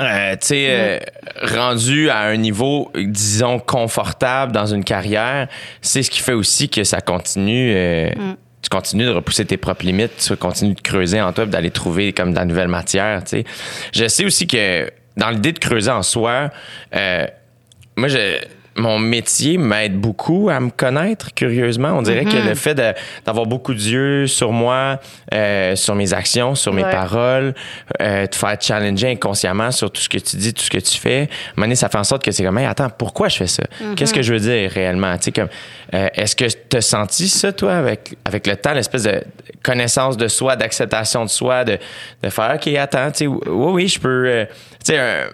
euh, tu sais, euh, rendu à un niveau, disons, confortable dans une carrière, c'est ce qui fait aussi que ça continue. euh, Tu continues de repousser tes propres limites, tu continues de creuser en toi, d'aller trouver comme de la nouvelle matière. Tu sais, je sais aussi que dans l'idée de creuser en soi, euh, moi, je, mon métier m'aide beaucoup à me connaître, curieusement. On dirait que le fait d'avoir beaucoup d'yeux sur moi, euh, sur mes actions, sur mes Ouais. paroles, euh, te faire challenger inconsciemment sur tout ce que tu dis, tout ce que tu fais, à un moment donné, ça fait en sorte que c'est comme, hey, attends, pourquoi je fais ça? Qu'est-ce que je veux dire réellement? Tu sais, comme, euh, est-ce que tu as senti ça, toi, avec, avec le temps, l'espèce de connaissance de soi, d'acceptation de soi, de, de faire, OK, attends, tu sais, oui, oui, je peux, euh, tu sais,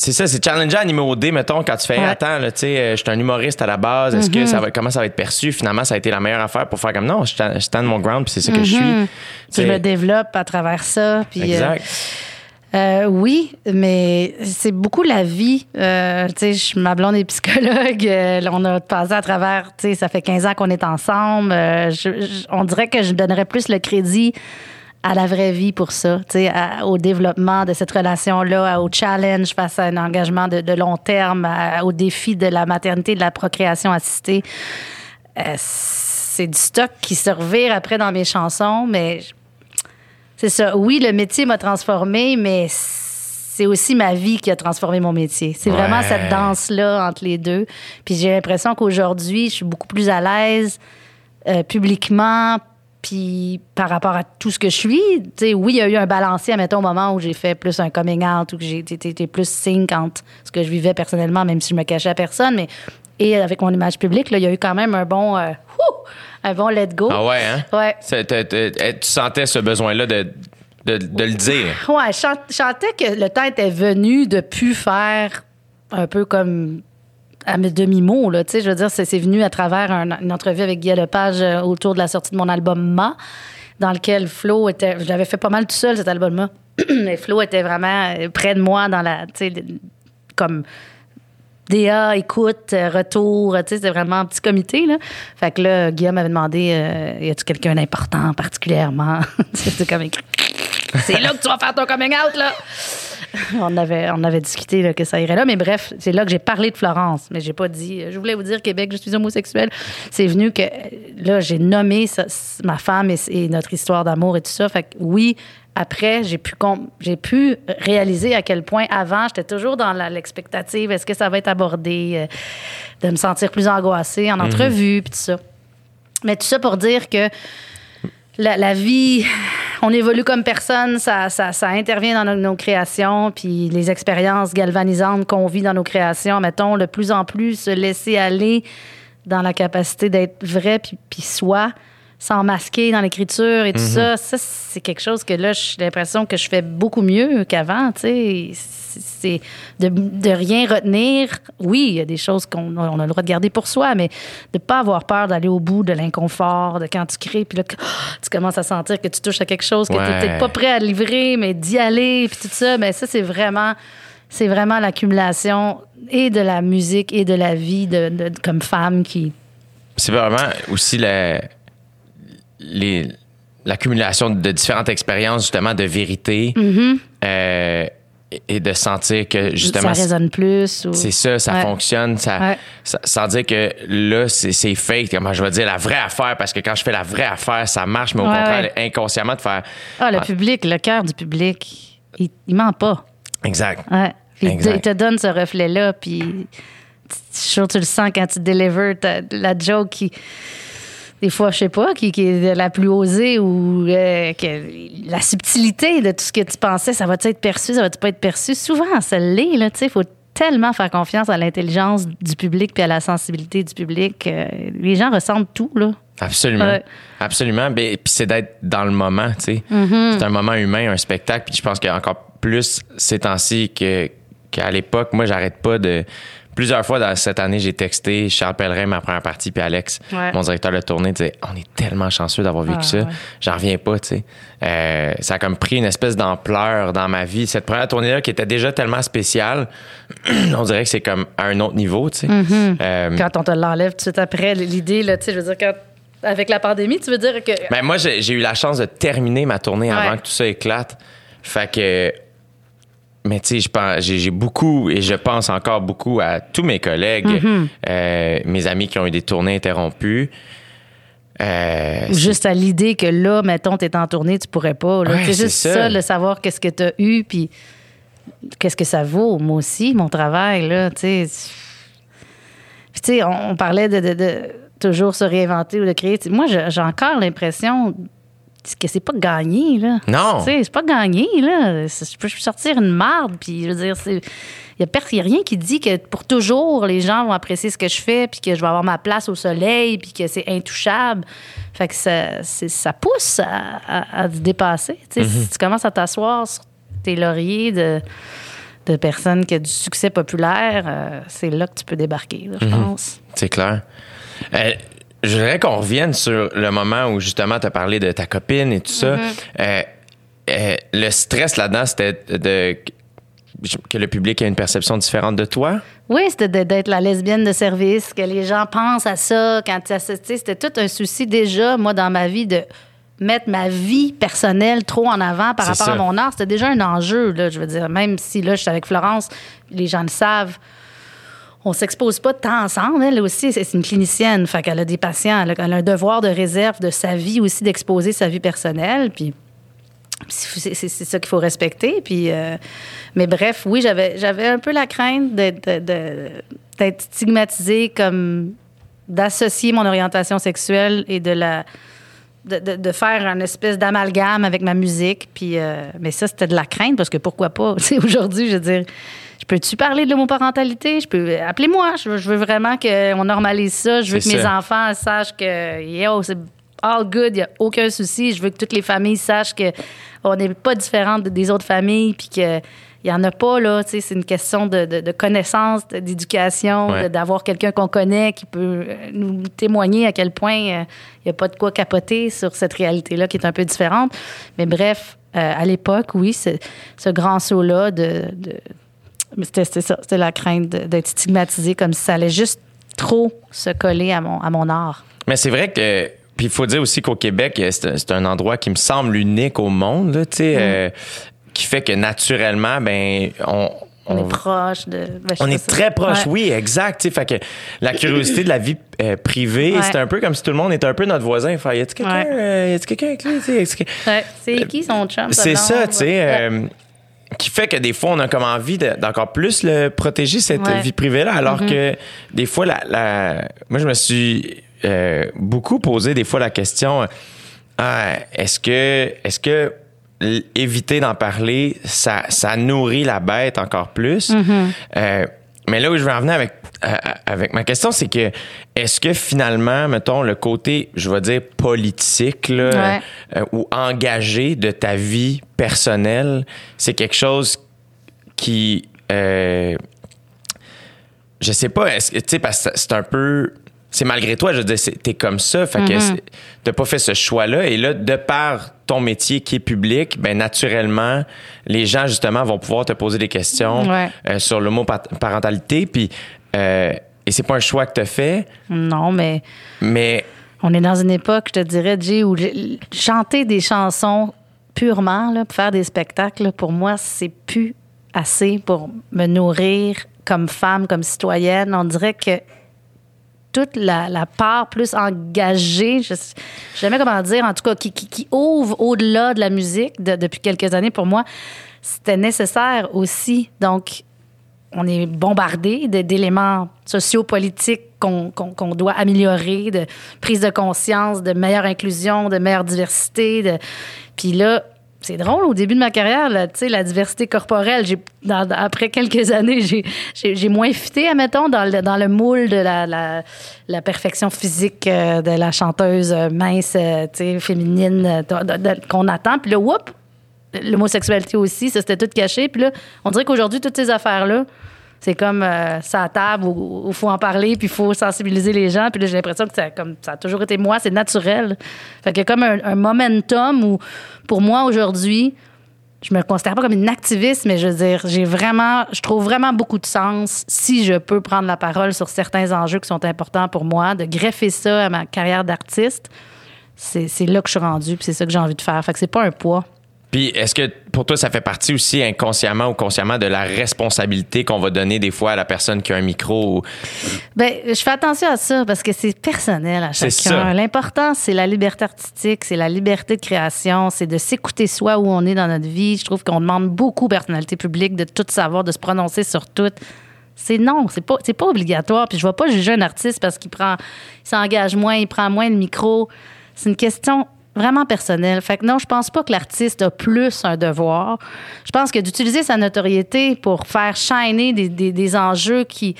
c'est ça, c'est challenger à numéro D, mettons, quand tu fais, Ouais. attends, là, tu sais, euh, je suis un humoriste à la base, est-ce que ça va, comment ça va être perçu? Finalement, ça a été la meilleure affaire pour faire comme, non, je stand, mon ground, puis c'est ça que je suis. Tu Je sais, me développe à travers ça. Puis, euh, Exact. Euh, oui, mais c'est beaucoup la vie. Euh, tu sais, je- ma blonde est psychologue. on a passé à travers, tu sais, ça fait 15 ans qu'on est ensemble. Je- je- on dirait que je donnerais plus le crédit à la vraie vie pour ça, tu sais, à- au développement de cette relation-là, au challenge face à un engagement de, de long terme, à- au défi de la maternité, de la procréation assistée. Euh, c'est du stock qui se revire après dans mes chansons, mais c'est ça. Oui, le métier m'a transformé, mais c'est aussi ma vie qui a transformé mon métier. C'est vraiment cette danse-là entre les deux. Puis j'ai l'impression qu'aujourd'hui, je suis beaucoup plus à l'aise euh, publiquement, puis par rapport à tout ce que je suis. Tu sais, oui, il y a eu un balancier, mettons, au moment où j'ai fait plus un coming out, ou que j'ai été plus sync entre ce que je vivais personnellement, même si je me cachais à personne, mais et avec mon image publique, là, il y a eu quand même un bon, euh, un bon let go. Ah ouais, hein? Ouais. Tu sentais ce besoin-là de, de, de le dire? Ouais, je chantais que le temps était venu de plus faire un peu comme à mes demi-mots, là. Tu sais, je veux dire, c'est c'est venu à travers un- une entrevue avec Guy Lepage euh, autour de la sortie de mon album Ma, dans lequel Flo était. Je l'avais fait pas mal tout seul, cet album-là. Mais Flo était vraiment euh, près de moi dans la. Tu sais, de- comme. DA, écoute, euh, retour, tu sais, c'était vraiment un petit comité, là. Fait que là, Guillaume m'avait demandé, y a-tu quelqu'un d'important particulièrement? C'était comme. C'est là que tu vas faire ton coming out, là! on, avait, on avait discuté là, que ça irait là, mais bref, c'est là que j'ai parlé de Florence, mais j'ai pas dit, euh, je voulais vous dire, Québec, je suis homosexuelle. C'est venu que, euh, là, j'ai nommé ça- ma femme et, et notre histoire d'amour et tout ça. Fait que oui, après, j'ai pu, j'ai pu réaliser à quel point avant, j'étais toujours dans l'expectative, est-ce que ça va être abordé, euh, de me sentir plus angoissée en entrevue, puis tout ça. Mais tout ça pour dire que la, vie, on évolue comme personne, ça, ça, intervient dans nos, nos créations, puis les expériences galvanisantes qu'on vit dans nos créations, mettons, de plus en plus se laisser aller dans la capacité d'être vrai puis, puis soi, sans masquer dans l'écriture et tout ça, ça, c'est quelque chose que là, j'ai l'impression que je fais beaucoup mieux qu'avant, tu sais. C'est de, de rien retenir. Oui, il y a des choses qu'on on a le droit de garder pour soi, mais de ne pas avoir peur d'aller au bout de l'inconfort, de quand tu crées, puis là, que- tu commences à sentir que tu touches à quelque chose que tu Ouais. n'es peut-être pas prêt à livrer, mais d'y aller, puis tout ça. Mais ça, c'est vraiment, c'est vraiment l'accumulation et de la musique et de la vie de, de- comme femme qui. C'est vraiment aussi la, les- l'accumulation de différentes expériences, justement, de vérité. euh, et- de sentir que, justement, ça résonne plus. Ou... c'est ça, ça Ouais. fonctionne. Ça, Ouais. ça- sans dire que là, c'est, c'est fake. Comment je vais dire la vraie affaire, parce que quand je fais la vraie affaire, ça marche, mais au Ouais, contraire, inconsciemment, de faire. Ah, le Ah, public, le cœur du public, il, il ment pas. Exact. Puis il te- Exact. il te donne ce reflet-là, puis tu- je suis que tu le sens quand tu délivres la joke qui, des fois, je sais pas, qui, qui est la plus osée ou euh, que la subtilité de tout ce que tu pensais, ça va-tu être perçu, ça va-tu pas être perçu? Souvent, ça l'est, là, tu sais, il faut tellement faire confiance à l'intelligence du public puis à la sensibilité du public. Euh, les gens ressentent tout, là. Absolument. Ouais. Absolument. Ben, Puis c'est d'être dans le moment, tu sais. Mm-hmm. C'est un moment humain, un spectacle. Puis je pense qu'encore plus ces temps-ci qu'à l'époque, moi, j'arrête pas de. Plusieurs fois dans cette année, j'ai texté Charles Pellerin, ma première partie, puis Alex, Ouais. mon directeur de tournée, disait On est tellement chanceux d'avoir vécu Ah, ça. ouais. J'en reviens pas, tu sais. Euh, ça a comme pris une espèce d'ampleur dans ma vie. Cette première tournée-là, qui était déjà tellement spéciale, on dirait que c'est comme à un autre niveau, tu sais. Mm-hmm. Euh, Quand on te l'enlève tout de suite après, l'idée, là, tu sais, je veux dire, quand, avec la pandémie, tu veux dire que. Ben, moi, j'ai eu la chance de terminer ma tournée avant que tout ça éclate. Fait que. Mais tu sais, je pense- j'ai beaucoup et je pense encore beaucoup à tous mes collègues, Mm-hmm. euh, mes amis qui ont eu des tournées interrompues. Euh, juste à l'idée que là, mettons, t'es en tournée, tu pourrais pas. Ouais, c'est juste ça. ça, le savoir qu'est-ce que t'as eu, puis qu'est-ce que ça vaut, moi aussi, mon travail, là, tu sais. Puis, tu sais, on, on parlait de, de- de toujours se réinventer ou de créer. Moi, j'ai encore l'impression que c'est pas gagné, là. Non. Tu sais, c'est pas gagné, là. Je peux sortir une marde, puis je veux dire, c'est. Il n'y a, rien qui dit que pour toujours, les gens vont apprécier ce que je fais, puis que je vais avoir ma place au soleil, puis que c'est intouchable. Fait que ça, ça pousse à, à- à te dépasser. Sais, Si tu commences à t'asseoir sur tes lauriers de, de personnes qui ont du succès populaire, euh, c'est là que tu peux débarquer, là, je pense. C'est clair. Euh, je voudrais qu'on revienne sur le moment où justement tu as parlé de ta copine et tout ça. Mm-hmm. Euh, euh, le stress là-dedans, c'était de que le public ait une perception différente de toi? Oui, c'était d'être la lesbienne de service, que les gens pensent à ça. Quand tu c'était tout un souci déjà, moi, dans ma vie, de mettre ma vie personnelle trop en avant par rapport ça. à mon art. C'était déjà un enjeu, là, je veux dire. Même si, là, je suis avec Florence, les gens le savent. On s'expose pas temps ensemble. Elle aussi, c'est une clinicienne. Fait qu'elle a des patients. Elle a, un devoir de réserve de sa vie aussi, d'exposer sa vie personnelle. Puis c'est ça qu'il faut respecter. Euh, mais bref, oui, j'avais un peu la crainte d'être stigmatisée comme d'associer mon orientation sexuelle et de la de, faire un espèce d'amalgame avec ma musique. Euh, mais ça, c'était de la crainte parce que pourquoi pas? Aujourd'hui, je veux dire, je peux-tu parler de l'homoparentalité? Je peux. Appelez-moi. Je veux, je veux vraiment qu'on normalise ça. Je veux que mes enfants sachent que, yo, c'est all good, il n'y a aucun souci. Je veux que toutes les familles sachent que on n'est pas différentes des autres familles, puis que. Il n'y en a pas, là. C'est une question de, de, de connaissance, d'éducation, Ouais. d'avoir quelqu'un qu'on connaît qui peut euh, nous témoigner à quel point euh, il n'y a pas de quoi capoter sur cette réalité-là qui est un peu différente. Mais bref, euh, à l'époque, oui, ce, ce grand saut-là de. de- c'était ça, c'était la crainte d'être stigmatisé comme si ça allait juste trop se coller à mon, à mon art. Mais c'est vrai que. Puis il faut dire aussi qu'au Québec, euh, c'est un endroit qui me semble unique au monde, là, tu sais, euh, qui fait que naturellement, ben, on. On, on- est proche de. ben, on est ça. très proche, Ouais. oui, exact. tu sais, Fait que la curiosité de la vie euh, privée, Ouais. c'est un peu comme si tout le monde était un peu notre voisin. Fait, y a-tu quelqu'un Ouais. euh, y a-tu quelqu'un avec lui? C'est qui son chum? C'est ça, tu sais. Euh, qui fait que des fois, on a comme envie de- d'encore plus le protéger, cette Ouais. Mm-hmm. vie privée-là, alors que des fois, la, la- moi, je me suis euh, beaucoup posé des fois la question ah, est-ce que, est-ce que éviter d'en parler, ça, ça nourrit la bête encore plus? Mm-hmm. Euh, mais là où je veux en venir avec, euh, avec ma question, c'est que est-ce que finalement, mettons, le côté, je vais dire, politique là, Ouais. euh, ou engagé de ta vie personnelle, c'est quelque chose qui. euh, je sais pas, est-ce que, tu sais, parce que c'est un peu. C'est malgré toi, je veux dire, t'es comme ça, fait que c'est- t'as pas fait ce choix-là. Et là, de par ton métier qui est public, ben naturellement, les gens, justement, vont pouvoir te poser des questions Ouais. euh, sur l'homoparentalité. Puis, euh, et c'est pas un choix que t'as fait, Non, mais mais on est dans une époque, je te dirais, Jay, où chanter des chansons purement, là, pour faire des spectacles, là, pour moi, c'est plus assez pour me nourrir comme femme, comme citoyenne. On dirait que toute la, la part plus engagée, je ne sais jamais comment dire, en tout cas, qui, qui, qui ouvre au-delà de la musique de- depuis quelques années, pour moi, c'était nécessaire aussi. Donc, on est bombardé d'éléments sociopolitiques qu'on doit améliorer, de prise de conscience, de meilleure inclusion, de meilleure diversité. Puis là, c'est drôle, au début de ma carrière, là, la diversité corporelle, après quelques années, j'ai, moins fité, admettons, dans le, dans le moule de la, perfection physique euh, de la chanteuse euh, mince, euh, féminine qu'on attend. Puis là, whoop, l'homosexualité aussi, ça c'était tout caché. Puis là, on dirait qu'aujourd'hui, toutes ces affaires-là, c'est comme euh, ça à table où il faut en parler, puis il faut sensibiliser les gens. Puis là, j'ai l'impression que ça, comme, ça a toujours été moi, c'est naturel. Fait qu'il y a comme un, momentum où, pour moi, aujourd'hui, je me considère pas comme une activiste, mais je veux dire, j'ai vraiment, je trouve vraiment beaucoup de sens si je peux prendre la parole sur certains enjeux qui sont importants pour moi, de greffer ça à ma carrière d'artiste. C'est c'est là que je suis rendue, puis c'est ça que j'ai envie de faire. Fait que c'est pas un poids. Puis est-ce que pour toi, ça fait partie aussi inconsciemment ou consciemment de la responsabilité qu'on va donner des fois à la personne qui a un micro? Ou... Ben, je fais attention à ça parce que c'est personnel à chacun. L'important, c'est la liberté artistique, c'est la liberté de création, c'est de s'écouter soi où on est dans notre vie. Je trouve qu'on demande beaucoup aux personnalités publiques de tout savoir, de se prononcer sur tout. C'est non, c'est pas, pas obligatoire. Puis je vais pas juger un artiste parce qu'il prend, il s'engage moins, il prend moins le micro. C'est une question vraiment personnelle. Fait que non, je pense pas que l'artiste a plus un devoir. Je pense que d'utiliser sa notoriété pour faire shiner des, des, des enjeux qui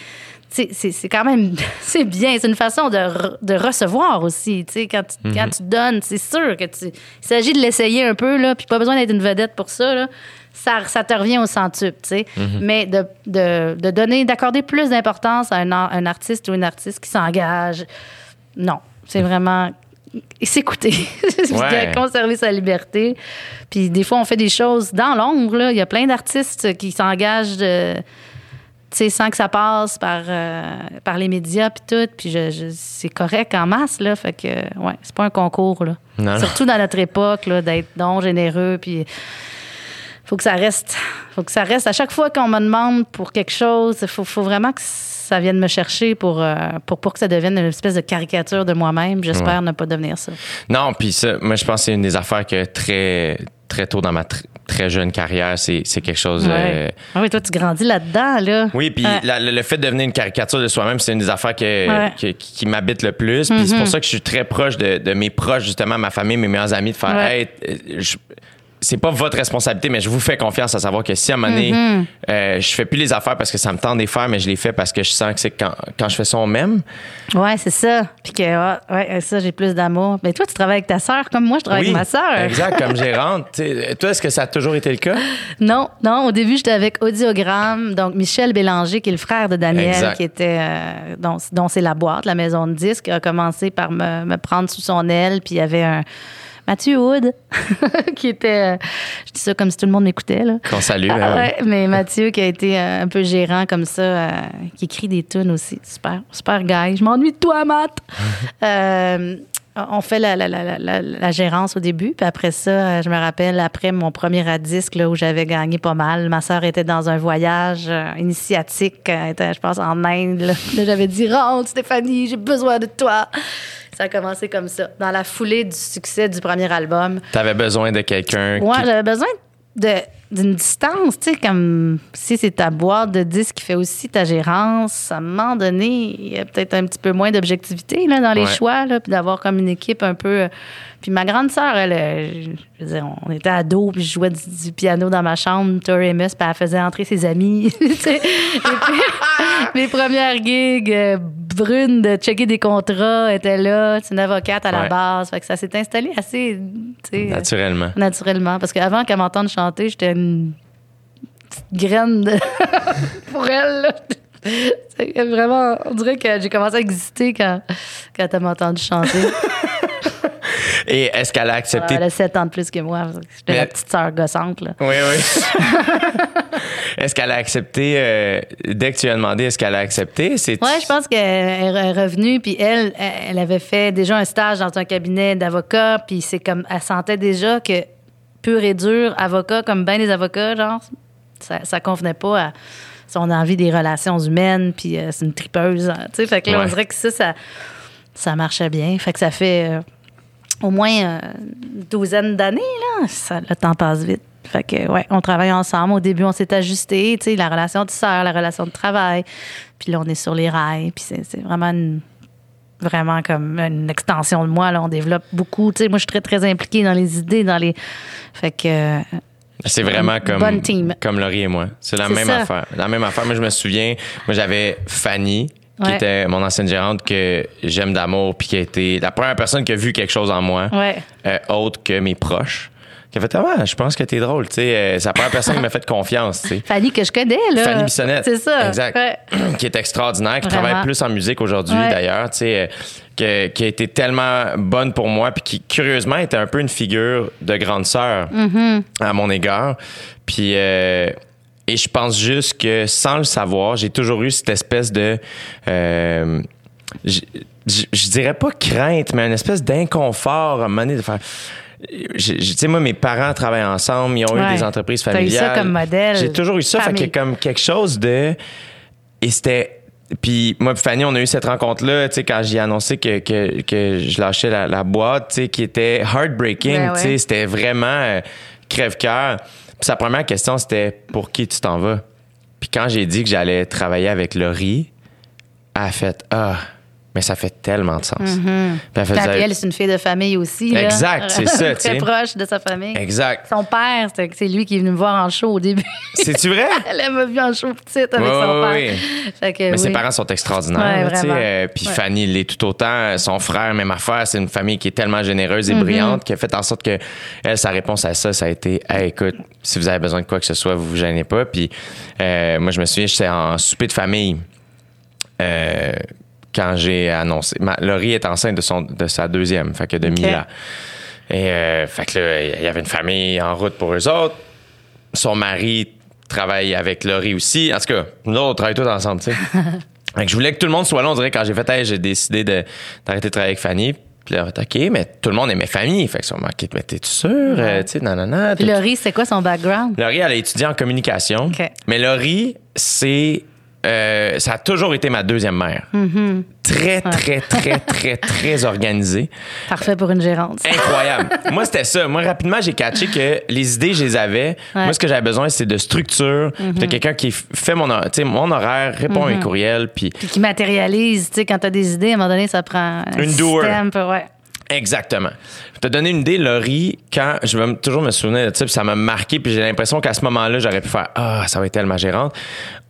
c'est quand même c'est bien c'est une façon de, re- de recevoir aussi tu sais quand tu, quand tu donnes c'est sûr que tu il s'agit de l'essayer un peu là puis pas besoin d'être une vedette pour ça là ça, ça te revient au centuple, tu sais. Mais de, de, de donner, d'accorder plus d'importance à un, un artiste ou une artiste qui s'engage, non. C'est vraiment s'écouter, Ouais. conserver sa liberté. Puis des fois, on fait des choses dans l'ombre. là. Il y a plein d'artistes qui s'engagent de- sans que ça passe par, euh, par les médias puis tout. Puis je, je- c'est correct en masse, là. Fait que, ouais, c'est pas un concours, là. Non, non. Surtout dans notre époque, là, d'être donc généreux. Puis faut que ça reste. faut que ça reste. À chaque fois qu'on me demande pour quelque chose, il faut, faut vraiment que ça vienne me chercher pour, euh, pour, pour que ça devienne une espèce de caricature de moi-même. J'espère Ouais. ne pas devenir ça. Non, puis ça, moi, je pense que c'est une des affaires que très, très tôt dans ma tr- très jeune carrière, c'est quelque chose. euh. Ah oui, toi, tu grandis là-dedans, là. Oui, puis Ouais. le fait de devenir une caricature de soi-même, c'est une des affaires que, qui, m'habite le plus. Puis c'est pour ça que je suis très proche de, de mes proches, justement, ma famille, mes meilleurs amis, de faire. Hey, euh, je- c'est pas votre responsabilité, mais je vous fais confiance à savoir que si à un moment donné, Mm-hmm. euh, je fais plus les affaires parce que ça me tente de les faire, mais je les fais parce que je sens que c'est quand, quand je fais ça, on m'aime. Ouais, c'est ça. Puis que, ah, ouais, ça, j'ai plus d'amour. Mais toi, tu travailles avec ta sœur comme moi, je travaille avec ma sœur. Exact, comme gérante. Toi, est-ce que ça a toujours été le cas? Non, non, au début, j'étais avec Audiogramme, donc Michel Bélanger, qui est le frère de Daniel, Exact. qui était, euh, dont, dont c'est la boîte, la maison de disques, a commencé par me, me prendre sous son aile, puis il y avait un Mathieu Hood, qui était, euh, je dis ça comme si tout le monde m'écoutait, là. Qu'on salue. Ah, ouais, mais Mathieu qui a été euh, un peu gérant comme ça, euh, qui écrit des tunes aussi. Super, super guy. Je m'ennuie de toi, Matt. On fait la, la- la- la- la- la gérance au début, puis après ça, euh, je me rappelle, après mon premier à disque, là, où j'avais gagné pas mal, ma sœur était dans un voyage euh, initiatique, euh, elle était, je pense, en Inde. Là, Là, j'avais dit, rentre, Stéphanie, j'ai besoin de toi. Ça a commencé comme ça, dans la foulée du succès du premier album. T'avais besoin de quelqu'un Ouais, qui- j'avais besoin de d'une distance, tu sais, comme si c'est ta boîte de disques qui fait aussi ta gérance, à un moment donné, il y a peut-être un petit peu moins d'objectivité là, dans les Ouais. choix, là, puis d'avoir comme une équipe un peu. euh, Puis ma grande sœur, elle, euh, je veux dire, on était ados, puis je jouais du, du piano dans ma chambre, Tori Amos, puis elle faisait entrer ses amis. Et puis, mes premières gigs, euh, brune de checker des contrats, était là, c'est une avocate à la Ouais. base, fait que ça s'est installé assez, tu sais, naturellement. naturellement. Parce qu'avant qu'elle m'entende chanter, j'étais une graine de- pour elle. là. Vraiment, on dirait que j'ai commencé à exister quand, quand elle m'a entendu chanter. Et est-ce qu'elle a accepté? Elle a 7 ans de plus que moi. J'étais Mais- la petite sœur gossante. Là. Oui, oui. est-ce qu'elle a accepté, euh, dès que tu lui as demandé, est-ce qu'elle a accepté? Ouais, je pense qu'elle est revenue, puis elle, elle avait fait déjà un stage dans un cabinet d'avocat, puis c'est comme, elle sentait déjà que pur et dur, avocat, comme bien des avocats, genre, ça, ça convenait pas à son envie des relations humaines, puis euh, c'est une tripeuse, hein, tu sais, fait que là, on dirait que ça, ça, ça marchait bien, fait que ça fait euh, au moins euh, une douzaine d'années, là, ça, le temps passe vite. Fait que, ouais, on travaille ensemble. Au début, on s'est ajusté, tu sais, la relation de sœur, la relation de travail. Puis là, on est sur les rails. Puis c'est c'est vraiment une, vraiment comme une extension de moi. Là, on développe beaucoup. Tu sais, moi, je suis très, très impliquée dans les idées, dans les. Fait que. C'est vraiment comme, bonne team. comme Laurie et moi. C'est la même ça. affaire. La même affaire. Moi, je me souviens, moi, j'avais Fanny, qui Ouais. était mon ancienne gérante, que j'aime d'amour, puis qui a été la première personne qui a vu quelque chose en moi, Ouais. euh, autre que mes proches. Qui a fait Ah, je pense que t'es drôle. Tu sais, euh, c'est la première personne qui m'a fait confiance. tu sais. Fanny que je connais, là. Fanny Bissonnette. C'est ça. Exact. Ouais. qui est extraordinaire, qui Vraiment. travaille plus en musique aujourd'hui Ouais. d'ailleurs, tu sais, euh, que- qui a été tellement bonne pour moi, puis qui curieusement était un peu une figure de grande sœur Mm-hmm. à mon égard. Puis euh, et je pense juste que sans le savoir, j'ai toujours eu cette espèce de euh, je dirais pas crainte, mais une espèce d'inconfort à un moment donné de faire. Tu sais, moi, mes parents travaillent ensemble, ils ont Ouais. eu des entreprises T'as eu ça familiales. comme modèle. J'ai toujours eu ça, fait Famille. que comme quelque chose de. Et c'était. Puis moi, puis Fanny, on a eu cette rencontre-là, tu sais, quand j'ai annoncé que, que, que je lâchais la, la boîte, tu sais, qui était heartbreaking, Ben ouais. tu sais, c'était vraiment euh, crève-cœur. Puis sa première question, c'était pour qui tu t'en vas? Puis quand j'ai dit que j'allais travailler avec Laurie, elle a fait Ah, mais ça fait tellement de sens. Puis elle fait, Puis elle, c'est une fille de famille aussi. Exact, c'est ça. Très proche de sa famille. Exact. Son père, c'est lui qui est venu me voir en show au début. C'est-tu vrai? Elle m'a vu en show petite avec son père. Fait que, Mais ses oui. parents sont extraordinaires. Ouais, euh, Puis Ouais. Fanny l'est tout autant. Son frère, même affaire. C'est une famille qui est tellement généreuse et brillante qui a fait en sorte que elle, sa réponse à ça, ça a été Hey, écoute, si vous avez besoin de quoi que ce soit, vous vous gênez pas. Puis euh, moi, je me souviens, j'étais en souper de famille. euh, quand j'ai annoncé. Ma, Laurie est enceinte de, son, de sa deuxième, fait que de Mila. Et euh, fait que là, il y avait une famille en route pour eux autres. Son mari travaille avec Laurie aussi. En tout cas, nous autres, on travaille tous ensemble, tu sais. Fait que je voulais que tout le monde soit là. On dirait quand j'ai fait, Hey, j'ai décidé de- d'arrêter de travailler avec Fanny. Puis là, OK, mais tout le monde aimait Fanny. Fait que ça m'a mais t'es-tu sûr? Euh, tu sais. Puis Laurie, c'est quoi son background? Laurie, elle a étudié en communication. Mais Laurie, c'est. Euh, ça a toujours été ma deuxième mère. Mm-hmm. Très, très, très, très, très organisée. Parfait pour une gérante. Incroyable. Moi, c'était ça. Moi, rapidement, j'ai catché que les idées, je les avais. Ouais. Mm-hmm. Moi, ce que j'avais besoin, c'est de structure. Puis de quelqu'un qui fait mon, tu mon horaire, répond à mes courriels. Puis Puis qui matérialise, tu sais, quand t'as des idées, à un moment donné, ça prend un Une doer. système. puis ouais. Exactement. Je te donner une idée, Laurie, quand je vais toujours me souvenir de ça, puis ça m'a marqué, puis j'ai l'impression qu'à ce moment-là, j'aurais pu faire Ah, ça va être elle ma gérante.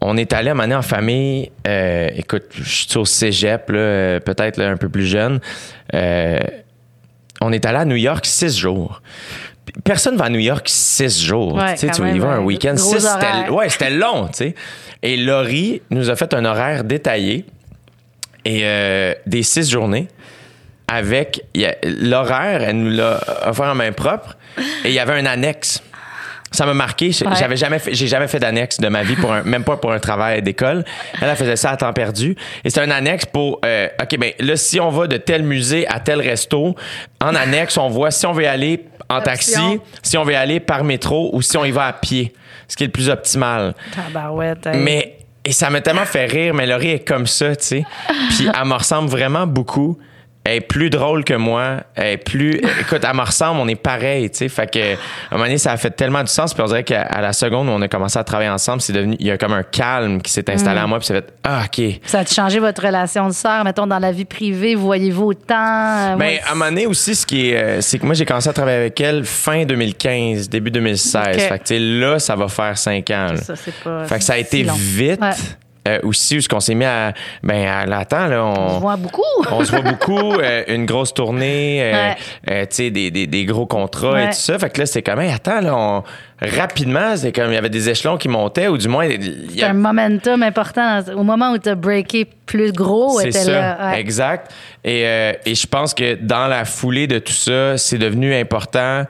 On est allé à un en famille. euh, écoute, je suis au cégep, euh, peut-être un peu plus jeune. Euh, on est allé à New York six jours. Personne va à New York six jours. Ouais, tu sais, tu y vas un week-end. Six, c'était ouais, c'était long, tu sais. Et Laurie nous a fait un horaire détaillé et euh, des six journées avec l'horaire, elle nous l'a offert en main propre et il y avait un annexe. Ça m'a marqué. J'ai- Ouais. J'avais jamais fait, j'ai jamais fait d'annexe de ma vie pour un, même pas pour un travail d'école. Elle, elle faisait ça à temps perdu. Et c'est un annexe pour, euh, OK, ben, là, si on va de tel musée à tel resto, en annexe, on voit si on veut aller en taxi, Option. si on veut aller par métro ou si on y va à pied. Ce qui est le plus optimal. Tabarouette. hey. Mais et ça m'a tellement fait rire, mais Laurie est comme ça, tu sais. Puis elle me ressemble vraiment beaucoup. Elle est plus drôle que moi. Elle est plus. Écoute, elle me ressemble, on est pareil, tu sais. Fait que, à un moment donné, ça a fait tellement du sens. Puis on dirait qu'à la seconde où on a commencé à travailler ensemble, c'est devenu. Il y a comme un calme qui s'est installé en moi. Puis ça fait Ah, OK. Ça a changé votre relation de sœur? Mettons, dans la vie privée, voyez-vous autant? Ben, à un moment donné aussi, ce qui est, euh, c'est que moi, j'ai commencé à travailler avec elle fin 2015, début 2016. OK. Fait que, tu sais, là, ça va faire cinq ans. là. Ça, c'est pas. Fait que ça a été vite. Ouais. Euh, aussi, où ce qu'on s'est mis à. Ben, à l'attendre, là. On se On, voit beaucoup. on se voit beaucoup. euh, une grosse tournée, euh, Ouais. euh, tu sais, des, des, des gros contrats et tout ça. Fait que là, c'était comme, hey, attends, là, on- rapidement, c'est comme, il y avait des échelons qui montaient, ou du moins, il y C'est un a- momentum important. Au moment où tu as breaké plus gros, c'est ça, là. Ouais. exact. Et, et je pense que dans la foulée de tout ça, c'est devenu important.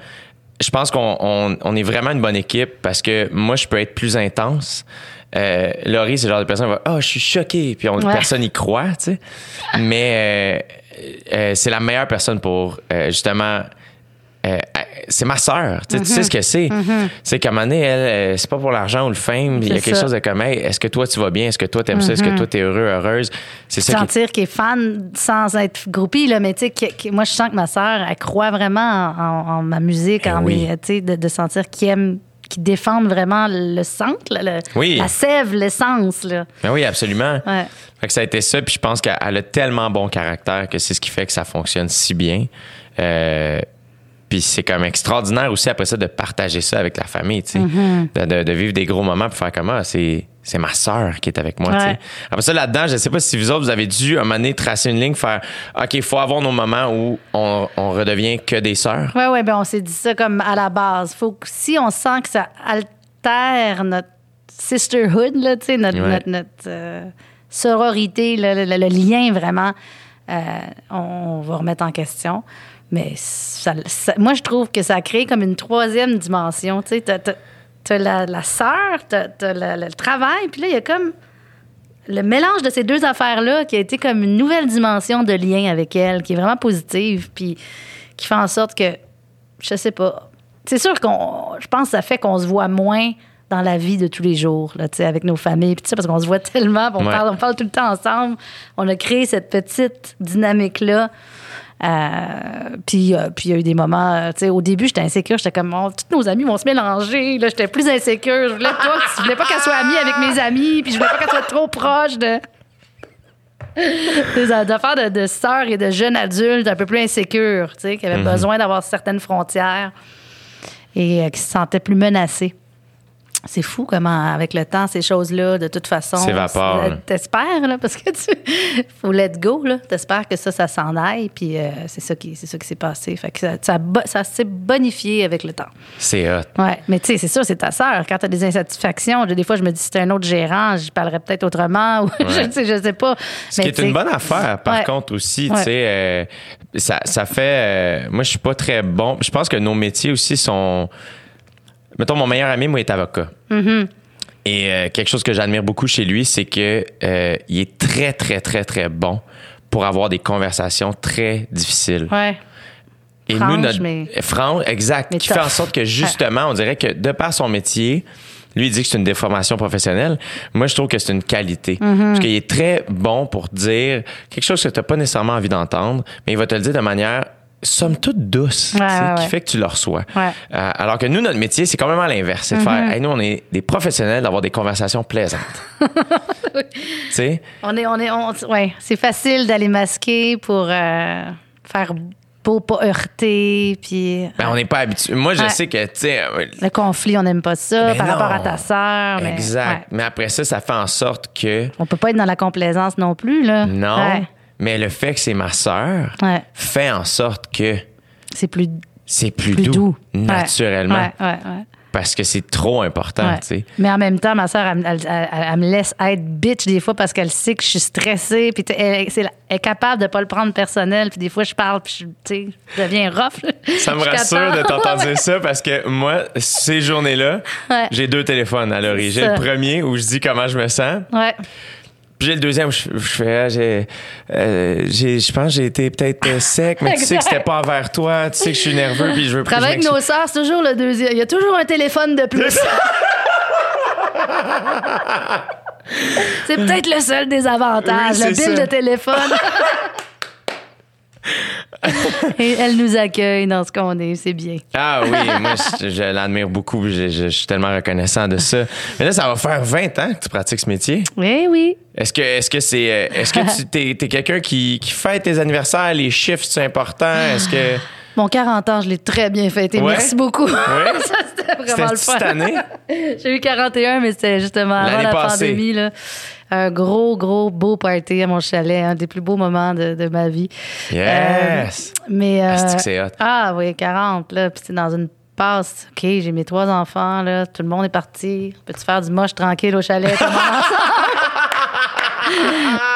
Je pense qu'on on, on est vraiment une bonne équipe parce que moi, je peux être plus intense. Euh, Laurie, c'est le genre de personne qui va Oh, je suis choqué. Puis on, Ouais. personne y croit, tu sais. Mais euh, euh, c'est la meilleure personne pour justement. c'est ma sœur. Tu sais, tu sais ce que c'est. C'est qu'à un moment donné, elle, c'est pas pour l'argent ou le fame. Il y a quelque ça. chose de comme, hey, est-ce que toi tu vas bien? Est-ce que toi t'aimes ça? Est-ce que toi t'es heureux, heureuse? C'est ça sentir qu'il est fan sans être groupie, là, mais tu sais, que- que- moi, je sens que ma sœur, elle croit vraiment en, en- en ma musique, Eh en oui. mes- tu sais, de, de sentir qu'il aime, qu'il défende vraiment le centre, là, le- Oui. la sève, l'essence. Ben oui, absolument. Ouais. Fait que ça a été ça, puis je pense qu'elle a tellement bon caractère que c'est ce qui fait que ça fonctionne si bien. Euh, puis c'est comme extraordinaire aussi après ça de partager ça avec la famille, tu sais. Mm-hmm. de, de- de vivre des gros moments pour faire comment c'est c'est ma sœur qui est avec moi. Ouais. Après ça, là-dedans, je sais pas si vous autres, vous avez dû, à un moment donné, tracer une ligne, faire OK, il faut avoir nos moments où on, on redevient que des sœurs. Oui, oui, ben on s'est dit ça comme à la base. Faut que si on sent que ça altère notre sisterhood, là, notre, Ouais. notre, notre, euh, sororité, le, le- le lien vraiment, euh, on va remettre en question. Mais ça- ça- moi, je trouve que ça crée comme une troisième dimension. Tu sais, t'as, la, la sœur, t'as, t'as la- le travail, puis là, il y a comme le mélange de ces deux affaires-là qui a été comme une nouvelle dimension de lien avec elle, qui est vraiment positive, puis qui fait en sorte que, je sais pas, c'est sûr qu'on, je pense que ça fait qu'on se voit moins dans la vie de tous les jours, là, avec nos familles, parce qu'on se voit tellement, on, Ouais. parle, on parle tout le temps ensemble. On a créé cette petite dynamique-là. Euh, puis euh, puis il y a eu des moments, euh, tu sais, au début, j'étais insécure. J'étais comme, oh, tous nos amis vont se mélanger. Là, j'étais plus insécure. Je voulais pas, je voulais pas qu'elle soit amie avec mes amis, puis je voulais pas qu'elle soit trop proche de des affaires de, de sœurs et de jeunes adultes un peu plus insécures, tu sais, qui avaient besoin d'avoir certaines frontières et euh, qui se sentaient plus menacés. C'est fou comment, avec le temps, ces choses-là, de toute façon. S'évaporent, là. T'espères, là, parce que tu. faut let go, là. T'espères que ça, ça s'en aille, puis euh, c'est ça qui, s'est passé. Fait que ça, ça, s'est bonifié avec le temps. C'est hot. Ouais, mais tu sais, c'est sûr, c'est ta sœur. Quand tu as des insatisfactions, des fois, je me dis, si c'était un autre gérant, je parlerais peut-être autrement, ou je, sais, je sais pas. Ce qui est une bonne affaire, par Ouais. contre, aussi, tu sais, euh, ça, ça fait. euh, moi, je suis pas très bon. Je pense que nos métiers aussi sont. Mettons, mon meilleur ami, moi, est avocat. Mm-hmm. Et euh, quelque chose que j'admire beaucoup chez lui, c'est que euh, il est très, très, très, très bon pour avoir des conversations très difficiles. Ouais. Et Franche, nous, notre. mais- Franche, exact. mais qui fait en sorte que, justement, on dirait que de par son métier, lui, il dit que c'est une déformation professionnelle. Moi, je trouve que c'est une qualité. Mm-hmm. Parce qu'il est très bon pour dire quelque chose que tu n'as pas nécessairement envie d'entendre, mais il va te le dire de manière somme toute douce, Ouais, qui ouais. fait que tu le reçois. Euh, alors que nous, notre métier, c'est quand même à l'inverse. C'est de faire, hey, nous, on est des professionnels d'avoir des conversations plaisantes. tu sais? On est, on est, on- ouais, c'est facile d'aller masquer pour euh, faire beau, pas heurter, puis Ben, on n'est pas habitué. Moi, je Ouais. sais que, tu sais, euh, le conflit, on n'aime pas ça Mais par non. rapport à ta sœur. mais, Exact. ouais. Mais après ça, ça fait en sorte que On peut pas être dans la complaisance non plus, là. non, Ouais, mais le fait que c'est ma sœur ouais. fait en sorte que C'est plus, c'est plus, plus doux, naturellement Ouais, ouais, ouais. parce que c'est trop important, tu sais. Mais en même temps, ma soeur, elle, elle- elle- elle me laisse être bitch des fois parce qu'elle sait que je suis stressée. Puis elle, est capable de pas le prendre personnel. Puis des fois, je parle, puis je, tu sais, je deviens rough. Ça me rassure de t'entendre dire ça parce que moi, ces journées-là, j'ai deux téléphones à l'origine. J'ai le premier où je dis comment je me sens, Ouais. Puis j'ai le deuxième je, je fais, ah, j'ai, euh, j'ai- je pense que j'ai été peut-être euh, sec, mais tu sais que c'était pas envers toi, tu sais que je suis nerveux, puis je veux Travailler avec nos sœurs, c'est toujours le deuxième. Il y a toujours un téléphone de plus. c'est peut-être le seul désavantage, Oui, le bill ça. de téléphone. Et elle nous accueille dans ce qu'on est, c'est bien. Ah oui, moi, je, je l'admire beaucoup. Je, je- je suis tellement reconnaissant de ça. Mais là, ça va faire 20 ans que tu pratiques ce métier. Oui, oui. Est-ce que est-ce que c'est euh, est-ce que tu t'es, t'es quelqu'un qui, qui fête tes anniversaires, les chiffres c'est important? Est-ce que Mon 40 ans, je l'ai très bien fêté. Ouais. Merci beaucoup. Ouais. Ça, c'était vraiment le fun. cette année? J'ai eu 41, mais c'était justement avant la passée. pandémie. Là. Un gros, gros, beau party à mon chalet. Un des plus beaux moments de, de ma vie. Yes. Euh, mais, euh, c'est hot? Ah oui, 40, là. Puis c'est dans une passe. OK, j'ai mes trois enfants, là. Tout le monde est parti. Peux-tu faire du moche tranquille au chalet? tout le monde ensemble?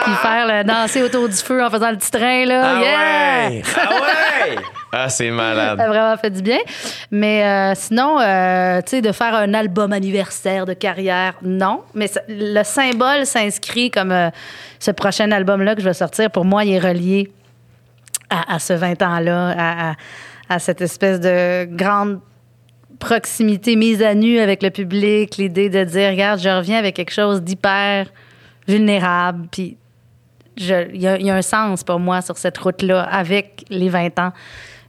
Puis faire le danser autour du feu en faisant le petit train, là. Ah yeah! ouais. Ah ouais. Ah c'est Ça a malade. vraiment fait du bien. Mais euh, sinon, euh, tu sais, de faire un album anniversaire de carrière, non. Mais le symbole s'inscrit comme euh, ce prochain album-là que je vais sortir. Pour moi, il est relié à, ce 20 ans-là, à, cette espèce de grande proximité, mise à nu avec le public, l'idée de dire, regarde, je reviens avec quelque chose d'hyper vulnérable, puis il y a un sens pour moi sur cette route-là avec les 20 ans.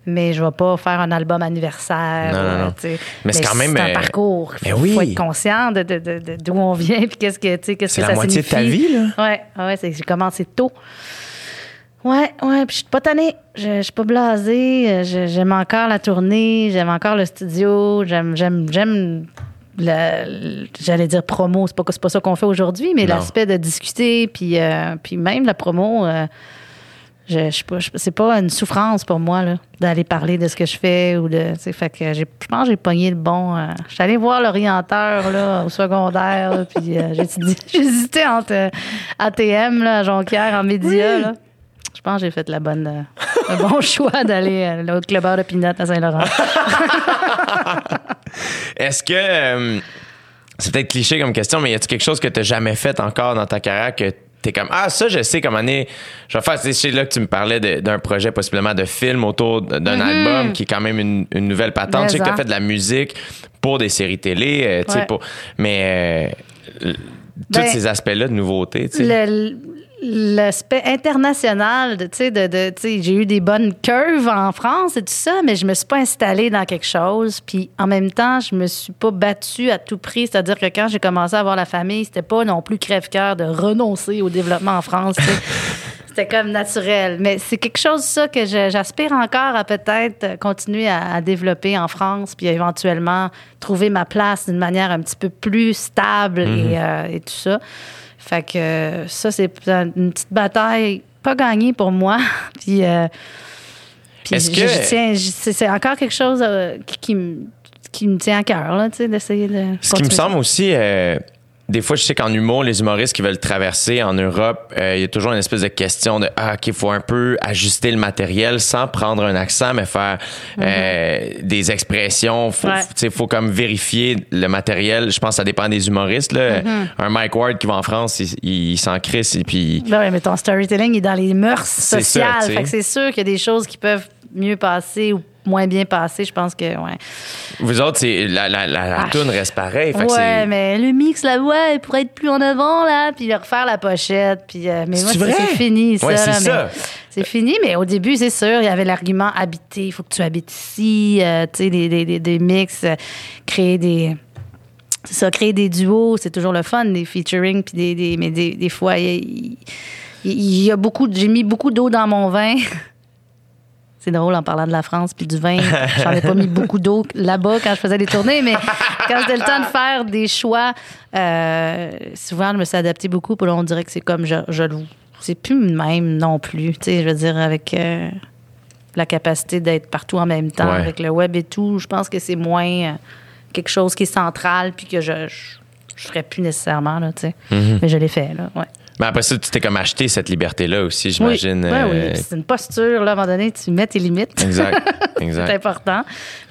Mais je vais pas faire un album anniversaire. Non, non, euh, non. Mais c'est quand même, un euh, parcours. mais Il oui. faut être conscient de, de- de- de- d'où on vient puis qu'est-ce que, tu sais, qu'est-ce C'est que la ça moitié de ta vie, là. Ouais, ouais, j'ai commencé tôt. Ouais, ouais, puis je suis pas tannée. Je, je suis pas blasée. Euh, j'aime encore la tournée. J'aime encore le studio. J'aime, j'aime, j'aime le- j'allais dire promo, c'est pas, c'est pas ça qu'on fait aujourd'hui, mais l'aspect de discuter, puis, euh, puis même la promo, euh, je, je sais pas, c'est pas une souffrance pour moi là, d'aller parler de ce que je fais ou de, tu sais, fait que j'ai, je pense que j'ai pogné le bon. euh, je suis allée voir l'orienteur là au secondaire, là, puis euh, hésité entre euh, ATM là, à Jonquière en média là. Je pense que j'ai fait la bonne, euh, le bon choix d'aller euh, au clubeur de Pinot à Saint-Laurent. Est-ce que. c'est peut-être cliché comme question, mais y a-t-il quelque chose que tu jamais fait encore dans ta carrière que t'es comme Ah, ça, je sais comment année. Je vais faire. C'est là que tu me parlais d'un projet possiblement de film autour d'un album qui est quand même une, une nouvelle patente. Je sais que tu as Mm-hmm. Mais fait de la musique pour des séries télé, euh, tu sais, Ouais. pour- mais euh, tous Ben, ces aspects-là de nouveauté, tu sais. L'aspect international, de, tu sais, de, de- tu sais, j'ai eu des bonnes curves en France et tout ça, mais je me suis pas installée dans quelque chose. Puis en même temps, je me suis pas battue à tout prix. C'est-à-dire que quand j'ai commencé à avoir la famille, c'était pas non plus crève-cœur de renoncer au développement en France. C'était comme naturel. Mais c'est quelque chose, ça, que j'aspire encore à peut-être continuer à, à développer en France, puis éventuellement trouver ma place d'une manière un petit peu plus stable et, euh, et tout ça. Fait que ça, c'est une petite bataille pas gagnée pour moi. puis euh, puis je- que- je c'est encore quelque chose euh, qui, qui me- qui me tient à cœur, là, tu sais, d'essayer de. Ce qui me ça. semble aussi, euh, des fois, je sais qu'en humour, les humoristes qui veulent traverser en Europe, euh, il y a toujours une espèce de question de ah, OK, il faut un peu ajuster le matériel sans prendre un accent, mais faire euh, des expressions. Faut, Ouais. tu sais, faut comme vérifier le matériel. Je pense que ça dépend des humoristes. Là. Un Mike Ward qui va en France, il, il s'en crisse et puis. Ben ouais, mais ton storytelling est dans les mœurs sociales. c'est sûr qu'il y a des choses qui peuvent mieux passer ou moins bien passer. Je pense que, ouais. Vous autres, c'est la, la, la, la Ah. toune reste pareille. Fait ouais, mais le mix, la voix, elle pourrait être plus en avant, là, puis refaire la pochette. Puis, euh, mais moi, C'est fini, ça. Ouais, c'est ça. C'est fini, mais au début, c'est sûr, il y avait l'argument habiter, il faut que tu habites ici, euh, tu sais, des, des, des, des mix, euh, créer des. C'est ça, créer des duos, c'est toujours le fun, des featuring, puis des, des, mais des, des fois, il, y a beaucoup, j'ai mis beaucoup d'eau dans mon vin. C'est drôle en parlant de la France puis du vin. J'en ai pas mis beaucoup d'eau là-bas quand je faisais des tournées, mais quand c'était le temps de faire des choix, euh, souvent je me suis adaptée beaucoup. Puis là, on dirait que c'est comme je, je le- c'est plus le même non plus. Tu sais, je veux dire avec euh, la capacité d'être partout en même temps, Ouais. avec le web et tout, je pense que c'est moins euh, quelque chose qui est central puis que je je, je ferais plus nécessairement là, tu sais. Mm-hmm. Mais je l'ai fait là, ouais. Mais après ça, tu t'es comme acheté cette liberté-là aussi, j'imagine. Euh, oui. Puis C'est une posture là, à un moment donné, tu mets tes limites. Exact. C'est Exact. important.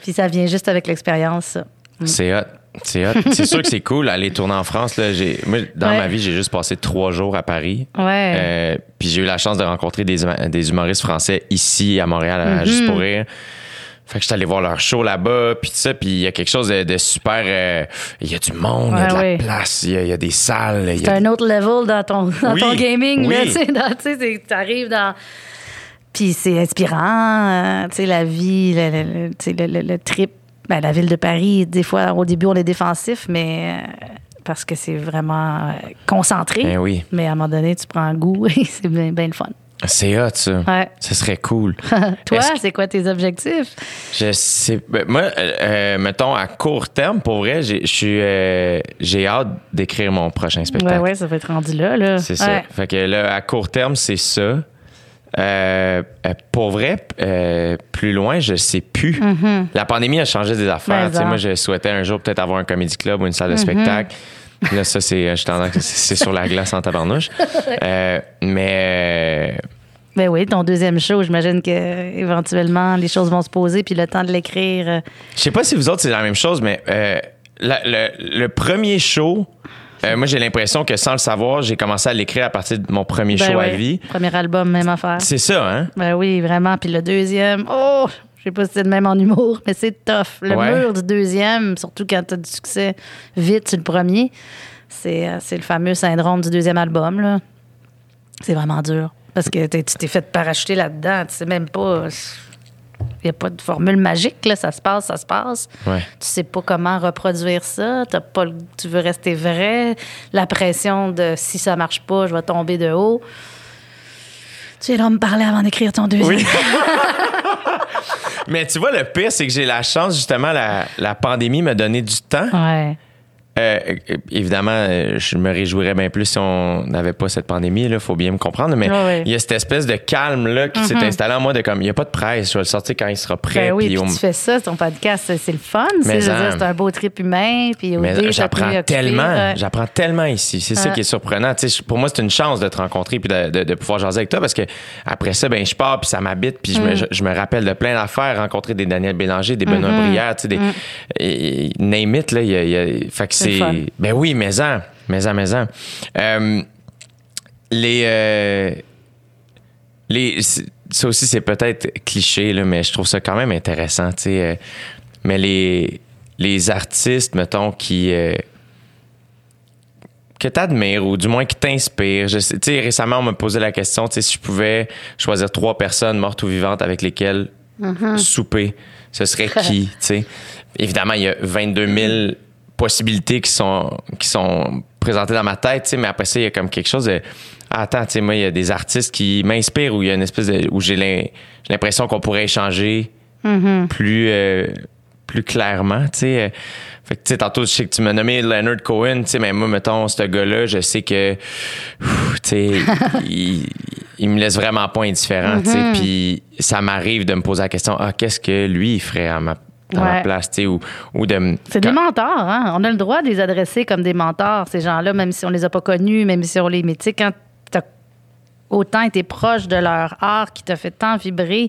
Puis ça vient juste avec l'expérience, ça. C'est hot. C'est hot. C'est sûr que c'est cool aller tourner en France. Là. J'ai, moi, dans Ouais. ma vie, j'ai juste passé trois jours à Paris. Ouais. Euh, puis j'ai eu la chance de rencontrer des, humoristes français ici à Montréal, à Mm-hmm. Juste pour rire. Fait que j'étais allé voir leur show là-bas, puis tout ça, puis il y a quelque chose de, de super... euh, Il y a du monde, il y a Ouais, de la place, il y a, il y a des salles. il y C'est a un autre level dans ton, dans Oui, ton gaming. oui. Là, tu sais, dans- tu sais, c'est- t'arrives dans. Puis c'est inspirant, euh, tu sais, la vie, le, le- le- tu sais, le, le- le trip. Ben, la ville de Paris, des fois, au début, on est défensif, mais euh, parce que c'est vraiment euh, concentré. Ben oui. Mais à un moment donné, tu prends goût et c'est bien, bien le fun. C'est hot, ça. Ouais. Ça serait cool. Toi, c'est quoi tes objectifs? Je sais. ben, moi, euh, euh, mettons, à court terme, pour vrai, j'ai euh, j'ai hâte d'écrire mon prochain spectacle. Ouais, ouais, ça va être rendu là. là. C'est ça. Fait que là, à court terme, c'est ça. Euh, pour vrai, euh, plus loin, je sais plus. La pandémie a changé des affaires. Mm-hmm. Ça. moi, je souhaitais un jour peut-être avoir un comedy club ou une Mm-hmm. salle de spectacle. Puis Là, ça, c'est, je c'est sur la glace en tabarnouche. Euh, mais Ben oui, ton deuxième show, j'imagine que éventuellement les choses vont se poser, puis le temps de l'écrire. euh, Je sais pas si vous autres, c'est la même chose, mais euh, la- le, le premier show, euh, moi, j'ai l'impression que sans le savoir, j'ai commencé à l'écrire à partir de mon premier ben show à vie. Premier album, même affaire. C'est ça, hein? Ben oui, vraiment. Puis le deuxième, oh, je sais pas si c'est le même en humour, mais c'est tough. Le Ouais. mur du deuxième, surtout quand tu as du succès vite sur le premier, c'est c'est le fameux syndrome du deuxième album. là. C'est vraiment dur. Parce que tu t'es fait parachuter là-dedans. Tu sais même pas. Il n'y a pas de formule magique, là. Ça se passe, ça se passe. Ouais. Tu sais pas comment reproduire ça. T'as pas le- tu veux rester vrai. La pression de si ça marche pas, je vais tomber de haut. Tu es là me parler avant d'écrire ton deuxième. Oui. Mais tu vois, le pire, c'est que j'ai la chance, justement, la, la pandémie m'a donné du temps. Ouais. Euh, évidemment, euh, je me réjouirais bien plus si on n'avait pas cette pandémie. Il faut bien me comprendre. Mais ouais. il y a cette espèce de calme-là qui s'est installé en moi de comme, il n'y a pas de presse. Je vais le sortir quand il sera prêt. Ben oui, puis on- tu fais ça, ton podcast, c'est le fun. dire, C'est un beau trip humain. Puis j'apprends tellement, j'apprends tellement ici. C'est ça qui est surprenant. Tu sais, pour moi, c'est une chance de te rencontrer puis de, de- de pouvoir jaser avec toi parce que après ça, ben je pars puis ça m'habite puis je, Mm. me, je, je me rappelle de plein d'affaires, rencontrer des Daniel Bélanger, des Benoît Mm-hmm. Brière, tu sais, des et- name it là. il y a- y a- fait que C'est ben oui, mais en, mais en, mais en. Euh, les euh, les ça aussi c'est peut-être cliché là, mais je trouve ça quand même intéressant, tu sais. euh, mais les les artistes, mettons, qui que t'admires ou du moins qui t'inspirent. Tu sais, récemment, on m'a posé la question, tu sais, si je pouvais choisir trois personnes mortes ou vivantes avec lesquelles souper, ce serait qui, tu sais? Évidemment, il y a 22 000 possibilités qui sont, qui sont présentées dans ma tête, tu sais, mais après ça, il y a comme quelque chose de... Ah, attends, tu sais, moi, il y a des artistes qui m'inspirent où il y a une espèce de... où j'ai l'im- j'ai l'impression qu'on pourrait échanger plus, euh, plus clairement, tu sais. Euh, Fait que, tu sais, tantôt, je sais que tu m'as nommé Leonard Cohen, tu sais, mais moi, mettons, ce gars-là, je sais que, tu sais, il, il me laisse vraiment pas indifférent, tu sais. Puis ça m'arrive de me poser la question, ah, qu'est-ce que lui, il ferait à ma, ma Ouais. place, tu sais, ou, ou de C'est des mentors, hein? On a le droit de les adresser comme des mentors, ces gens-là, même si on les a pas connus, même si on les. Mais tu sais, quand t'as autant été proche de leur art qui t'a fait tant vibrer,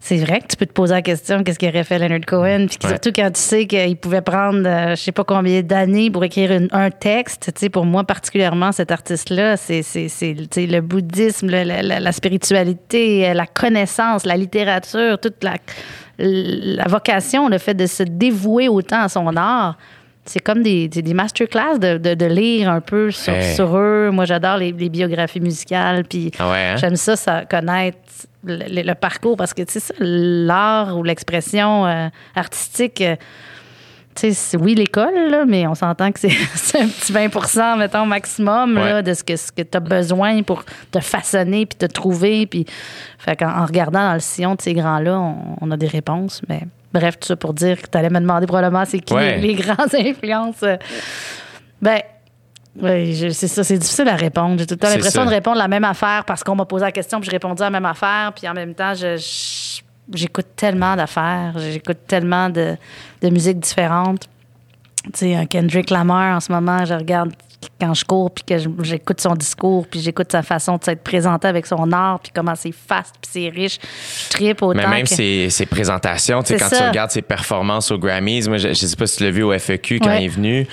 c'est vrai que tu peux te poser la question qu'est-ce qu'aurait fait Leonard Cohen, puis Ouais. surtout quand tu sais qu'il pouvait prendre euh, je sais pas combien d'années pour écrire une- un texte. Tu sais, pour moi particulièrement cet artiste-là, c'est le bouddhisme, le- la, la- la spiritualité, la connaissance, la littérature, toute la la vocation, le fait de se dévouer autant à son art. C'est comme des, des, des masterclass de, de, de lire un peu sur, Hey. sur eux. Moi, j'adore les, les biographies musicales. Puis Ah ouais, hein? J'aime ça, ça, connaître le, le- le parcours parce que, tu sais, ça, l'art ou l'expression euh, artistique, euh, tu sais, c'est- oui, l'école, mais on s'entend que c'est un petit 20% mettons, maximum Ouais. là, de ce que, ce que tu as besoin pour te façonner puis te trouver. Puis, fait qu'en en regardant dans le sillon de ces grands-là, on, on a des réponses. Mais bref, tout ça pour dire que tu allais me demander probablement c'est qui Ouais. les, les grandes influences. Ben, oui, je- c'est ça, c'est difficile à répondre. J'ai tout le temps l'impression de répondre la même affaire parce qu'on m'a posé la question puis j'ai répondu à la même affaire. Puis en même temps, je- je- j'écoute tellement d'affaires, j'écoute tellement de, de musiques différentes. Tu sais, un Kendrick Lamar, en ce moment, je regarde quand je cours, puis que j'écoute son discours, puis j'écoute sa façon de s'être présenté avec son art, puis comment c'est fast, puis c'est riche. Je tripe autant. Mais même que- ses, ses présentations, tu sais, quand tu regardes ses performances aux Grammys, moi, je, je sais pas si tu l'as vu au FEQ quand Ouais. il est venu,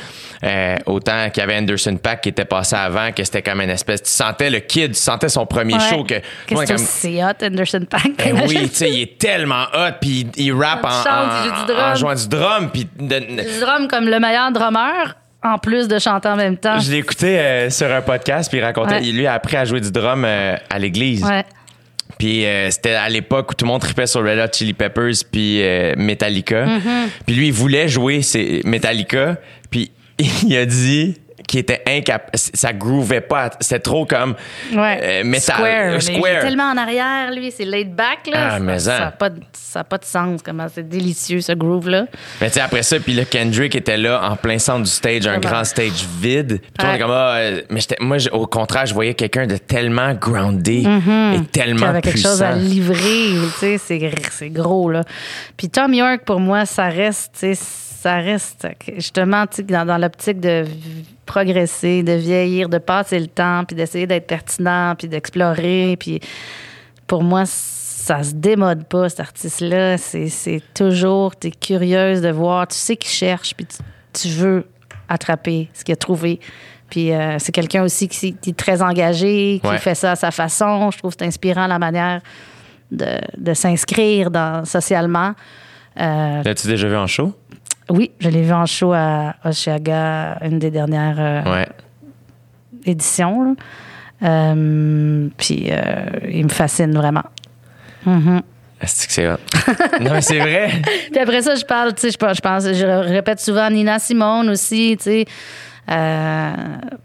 euh, autant qu'il y avait Anderson Pack qui était passé avant, que c'était comme une espèce, tu sentais le kid, tu sentais son premier Ouais. show, que, que comme- c'est hot, Anderson Paak. Ben oui, tu sais, il est tellement hot, puis il, il rappe en, chante, du jouant du drum, puis de- Je drum comme le meilleur drummer, en plus de chanter en même temps. je l'ai écouté euh, sur un podcast, puis il racontait, Ouais. il lui a appris à jouer du drum euh, à l'église. Ouais. Puis euh, c'était à l'époque où tout le monde tripait sur Red Hot Chili Peppers puis euh, Metallica. Mm-hmm. Puis lui, il voulait jouer Metallica. Il a dit qu'il était incapable. Ça groovait pas. C'était trop comme Ouais. euh, metal. Square. euh, Mais Il square. est tellement en arrière, lui. C'est laid back, là. Ah, mais ça hein. n'a pas, de- ça a pas de sens, comment c'est délicieux, ce groove-là. Mais tu sais, après ça, puis là, Kendrick était là en plein centre du stage, un Vraiment. grand stage vide. Puis le Ouais. comme, ah, euh, mais moi, au contraire, je voyais quelqu'un de tellement groundé et Qui tellement avait quelque puissant. chose à livrer, tu sais, c'est, c'est gros, là. Puis Tom York, pour moi, ça reste, tu sais, ça reste justement, dans, dans l'optique de progresser, de vieillir, de passer le temps, puis d'essayer d'être pertinent, puis d'explorer, puis pour moi, ça se démode pas, cet artiste-là. C'est, toujours, tu es curieuse de voir, tu sais qu'il cherche, puis tu, tu veux attraper ce qu'il a trouvé. Puis euh, c'est quelqu'un aussi qui, qui est très engagé, qui Ouais. fait ça à sa façon. Je trouve que c'est inspirant la manière de, de s'inscrire socialement. Euh, L'as-tu déjà vu en show? Oui, je l'ai vu en show à Oshiaga, une des dernières euh, Ouais. éditions. Euh, puis euh, il me fascine vraiment. Mhm. Est-ce que c'est non, mais c'est vrai. Puis après ça, je parle, tu sais, je pense, je répète souvent Nina Simone aussi, tu sais, euh,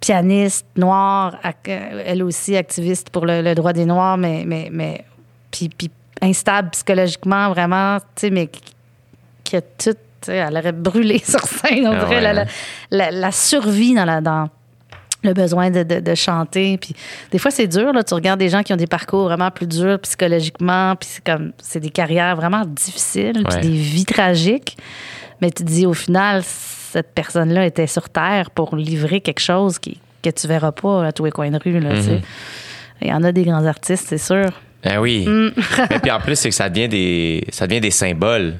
pianiste noire, elle aussi activiste pour le, le droit des Noirs, mais, mais, mais puis, puis instable psychologiquement, vraiment, tu sais, mais qui- qui a tout elle aurait brûlé sur scène. On Ah dirait ouais, la, la, hein. la- la survie dans, la, dans le besoin de, de- de chanter. Puis des fois, c'est dur. Là. Tu regardes des gens qui ont des parcours vraiment plus durs psychologiquement. Puis c'est comme, c'est des carrières vraiment difficiles. Ouais. Puis des vies tragiques. Mais tu te dis, au final, cette personne-là était sur Terre pour livrer quelque chose qui, que tu verras pas à tous les coins de rue. Là. Mhm. Il y en a des grands artistes, c'est sûr. Ben oui. Mm. Et puis en plus, c'est que ça devient des, ça devient des symboles.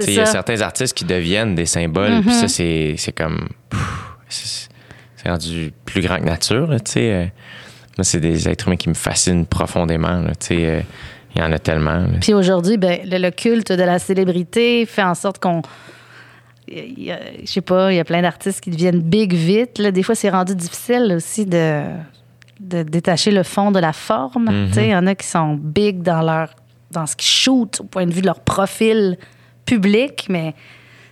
Il y a. Mm-hmm. certains artistes qui deviennent des symboles. Puis ça, c'est c'est comme. C'est rendu plus grand que nature. tu sais. Euh, Moi, c'est des êtres humains qui me fascinent profondément. tu sais. Euh, Il y en a tellement. là. Puis aujourd'hui, ben, le, le culte de la célébrité fait en sorte qu'on. Je sais pas, il y a plein d'artistes qui deviennent big vite. là. Des fois, c'est rendu difficile aussi de, de détacher le fond de la forme. Tu sais, Il y en a qui sont big dans, leur, dans ce qu'ils shootent au point de vue de leur profil public, mais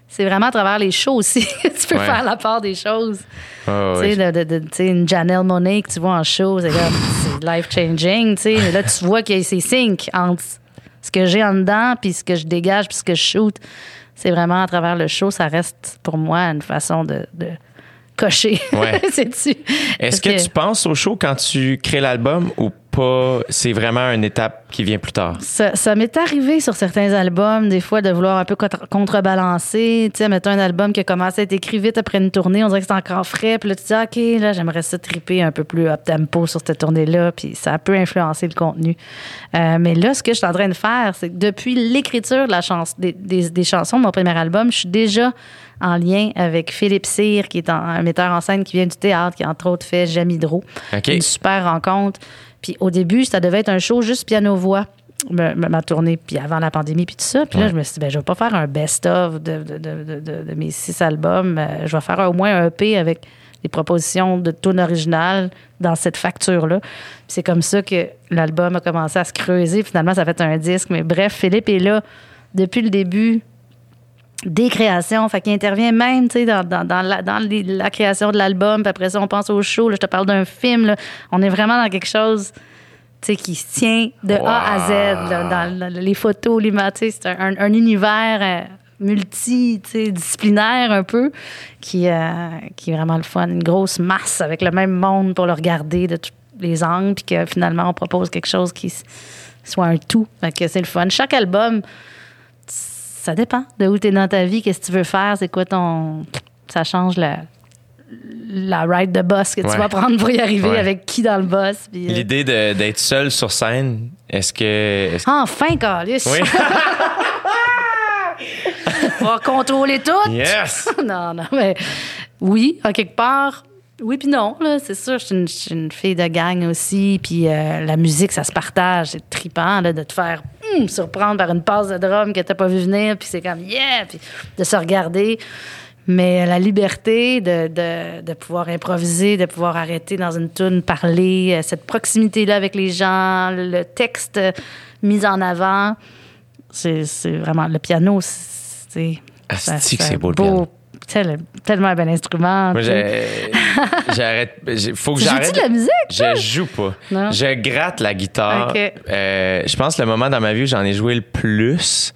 c'est vraiment à travers les shows aussi que tu peux Ouais. faire la part des choses. Ah, Tu sais, une Janelle Monet que tu vois en show, c'est comme, life-changing, tu sais. Mais là, tu vois qu'il y a ces syncs entre ce que j'ai en dedans, puis ce que je dégage, puis ce que je shoot. C'est vraiment à travers le show, ça reste pour moi une façon de, de cocher. Ouais. Est-ce Parce que, tu penses au show quand tu crées l'album ou pas? C'est vraiment une étape qui vient plus tard. Ça, ça m'est arrivé sur certains albums, des fois, de vouloir un peu contre- contrebalancer. Tu sais, mettons un album qui a commencé à être écrit vite après une tournée, on dirait que c'est encore frais. Puis là, tu dis, OK, là, j'aimerais ça triper un peu plus up-tempo sur cette tournée-là. Puis ça a peu influencé le contenu. Euh, mais là, ce que je suis en train de faire, c'est que depuis l'écriture de la chans- des, des- des chansons de mon premier album, je suis déjà en lien avec Philippe Cyr, qui est un, metteur en scène qui vient du théâtre, qui a entre autres fait Jamidro. OK. Une super rencontre. Puis au début, ça devait être un show juste piano-voix, ma, ma- tournée, puis avant la pandémie, puis tout ça. Puis là, Ouais. je me suis dit, ben, je vais pas faire un best-of de, de- de- mes six albums. Euh, je vais faire au moins un EP avec des propositions de tune originale dans cette facture-là. Puis c'est comme ça que l'album a commencé à se creuser. Finalement, ça a fait un disque. Mais bref, Philippe est là depuis le début des créations. Fait qu'il intervient même, tu sais, dans, dans, dans la, dans les- la création de l'album. Puis après ça, on pense au show. Là, je te parle d'un film. là. On est vraiment dans quelque chose, tu sais, qui se tient de A à Z. là, dans les photos, sais, c'est un, un- un univers euh, multi, tu sais, disciplinaire un peu, qui, euh, qui est vraiment le fun. Une grosse masse avec le même monde pour le regarder de tous les angles. Puis que finalement, on propose quelque chose qui soit un tout. Fait que c'est le fun. Chaque album, ça dépend de où tu es dans ta vie, qu'est-ce que tu veux faire, c'est quoi ton. Ça change la, la ride de boss que Ouais. tu vas prendre pour y arriver, Ouais. avec qui dans le boss. euh, L'idée de- d'être seul sur scène, est-ce que. Enfin, Carlis! Oui. On va contrôler tout! yes! non, non, mais oui, en quelque part. Oui, puis non, là, c'est sûr. Je suis une, je suis une fille de gang aussi. Puis euh, la musique, ça se partage. C'est trippant là, de te faire hum, surprendre par une passe de drum que t'as pas vu venir. Puis c'est comme yeah! Puis de se regarder. Mais la liberté de, de, de pouvoir improviser, de pouvoir arrêter dans une tune, parler, euh, cette proximité-là avec les gens, le texte euh, mis en avant, c'est vraiment le piano. C'est c'est beau, le piano. Tel- tellement un bel instrument. Moi, j'arrête. Faut que j'arrête. de la musique? Je joue pas. Non? Je gratte la guitare. Euh, je pense que le moment dans ma vie où j'en ai joué le plus,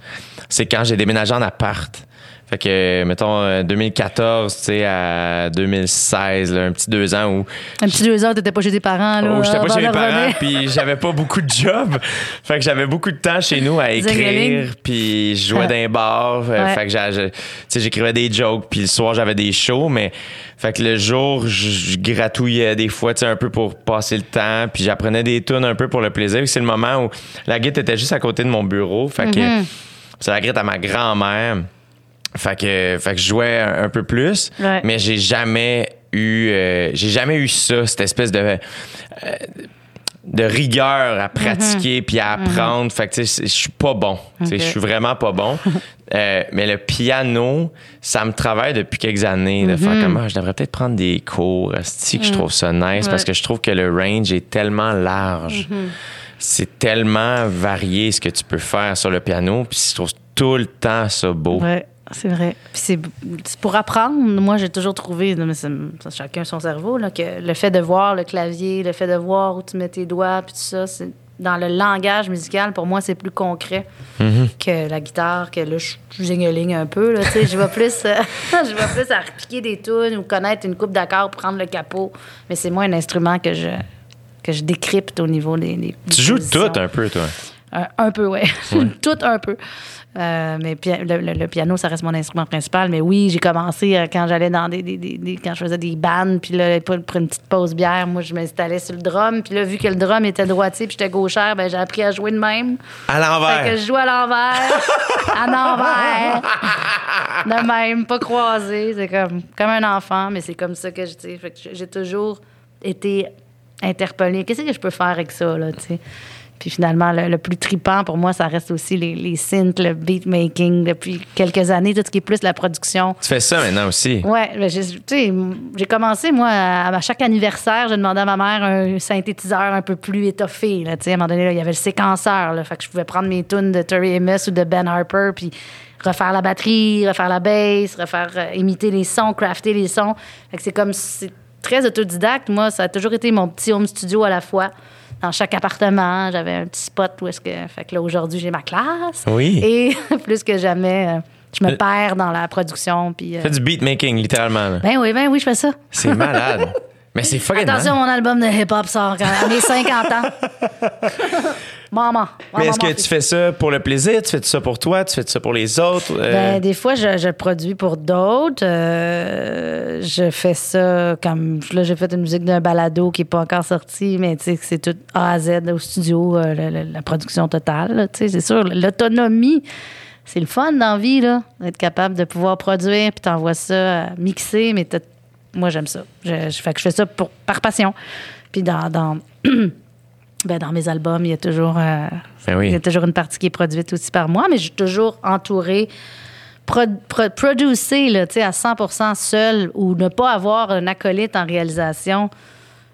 c'est quand j'ai déménagé en appart. Fait que, mettons, euh, 2014, tu sais, à 2016, là, un petit deux ans où Un petit deux heures, t'étais pas chez tes parents. Là, Oh, j'étais pas chez mes parents, puis j'avais pas beaucoup de job. Fait que j'avais beaucoup de temps chez nous à écrire, puis je jouais les bars. euh, Ouais. Fait que tu sais, j'écrivais des jokes, puis le soir, j'avais des shows, mais fait que le jour, je, gratouillais des fois, tu sais, un peu pour passer le temps, puis j'apprenais des tunes un peu pour le plaisir. C'est le moment où la guitare était juste à côté de mon bureau. Fait que c'est la guitare à ma grand-mère. Fait que, fait que je jouais un, un peu plus, Ouais. mais j'ai jamais eu, euh, j'ai jamais eu ça, cette espèce de euh, de rigueur à pratiquer puis à apprendre. Fait que tu sais, je suis pas bon. Tu sais, Ok. Je suis vraiment pas bon. Euh, mais le piano, ça me travaille depuis quelques années de faire comme Ah, je devrais peut-être prendre des cours. asti que je trouve ça nice parce que je trouve que le range est tellement large. C'est tellement varié ce que tu peux faire sur le piano. Puis je trouve tout le temps ça beau. Ouais, c'est vrai. Puis c'est pour apprendre. Moi, j'ai toujours trouvé, mais c'est- ça, chacun son cerveau, là, que le fait de voir le clavier, le fait de voir où tu mets tes doigts, puis tout ça, c'est dans le langage musical, pour moi, c'est plus concret que la guitare, que là, je un peu. Là, je vais plus, euh, je vais plus à repiquer des tunes ou connaître une coupe d'accords pour prendre le capot. Mais c'est moins un instrument que je, que je décrypte au niveau des. des- des Tu joues tout un peu, toi. Un, un peu, ouais. Tout un peu. Euh, mais le, le- le piano, ça reste mon instrument principal. Mais oui, j'ai commencé euh, quand j'allais dans des, des- des- des- Quand je faisais des bandes, puis là, pour, une petite pause bière, moi, je m'installais sur le drum. Puis là, vu que le drum était droitier, puis j'étais gauchère, ben j'ai appris à jouer de même. À Fait que l'envers. je joue à l'envers, à l'envers, de même, pas croisé. C'est comme, comme un enfant, mais c'est comme ça que je. Fait que j'ai toujours été interpellée. Qu'est-ce que je peux faire avec ça, là, tu sais? Puis finalement, le, le plus tripant pour moi, ça reste aussi les, les synths, le beatmaking depuis quelques années, tout ce qui est plus la production. Tu fais ça maintenant aussi? Ouais, ben, j'ai, commencé, moi, à, à chaque anniversaire, je demandais à ma mère un synthétiseur un peu plus étoffé. Là, à un moment donné, là, il y avait le séquenceur. Là, fait que je pouvais prendre mes tunes de Terry Amos ou de Ben Harper, puis refaire la batterie, refaire la bass, refaire euh, imiter les sons, crafter les sons. Fait que c'est comme, c'est très autodidacte. Moi, ça a toujours été mon petit home studio à la fois. Dans chaque appartement, j'avais un petit spot où est-ce que. Fait que là, aujourd'hui, j'ai ma classe. Oui. Et plus que jamais, euh, je me perds dans la production. Puis, euh, Tu fais du beatmaking, littéralement. là. ben oui, ben oui, je fais ça. C'est malade. Mais c'est fucking Attention, mon album de hip-hop sort quand- à mes 50 ans. Maman. Mais est-ce que tu fais ça pour le plaisir? Tu fais ça pour toi? Tu fais ça pour les autres? Euh, Ben, des fois, je, je produis pour d'autres. Euh, je fais ça comme. Là, j'ai fait une musique d'un balado qui n'est pas encore sorti, mais tu sais, que c'est tout A à Z au studio, euh, la, production totale. Tu sais, c'est sûr, l'autonomie, c'est le fun dans la vie, là, d'être capable de pouvoir produire, puis t'envoies ça euh, mixer, mais moi, j'aime ça. Je, je- fait que je fais ça pour, par passion. Puis dans. dans Ben, dans mes albums, il y a toujours euh, Ben oui. il y a toujours une partie qui est produite aussi par moi, mais je suis toujours entourée, pro, pro- producée là, tu sais, à 100% seule ou ne pas avoir un acolyte en réalisation.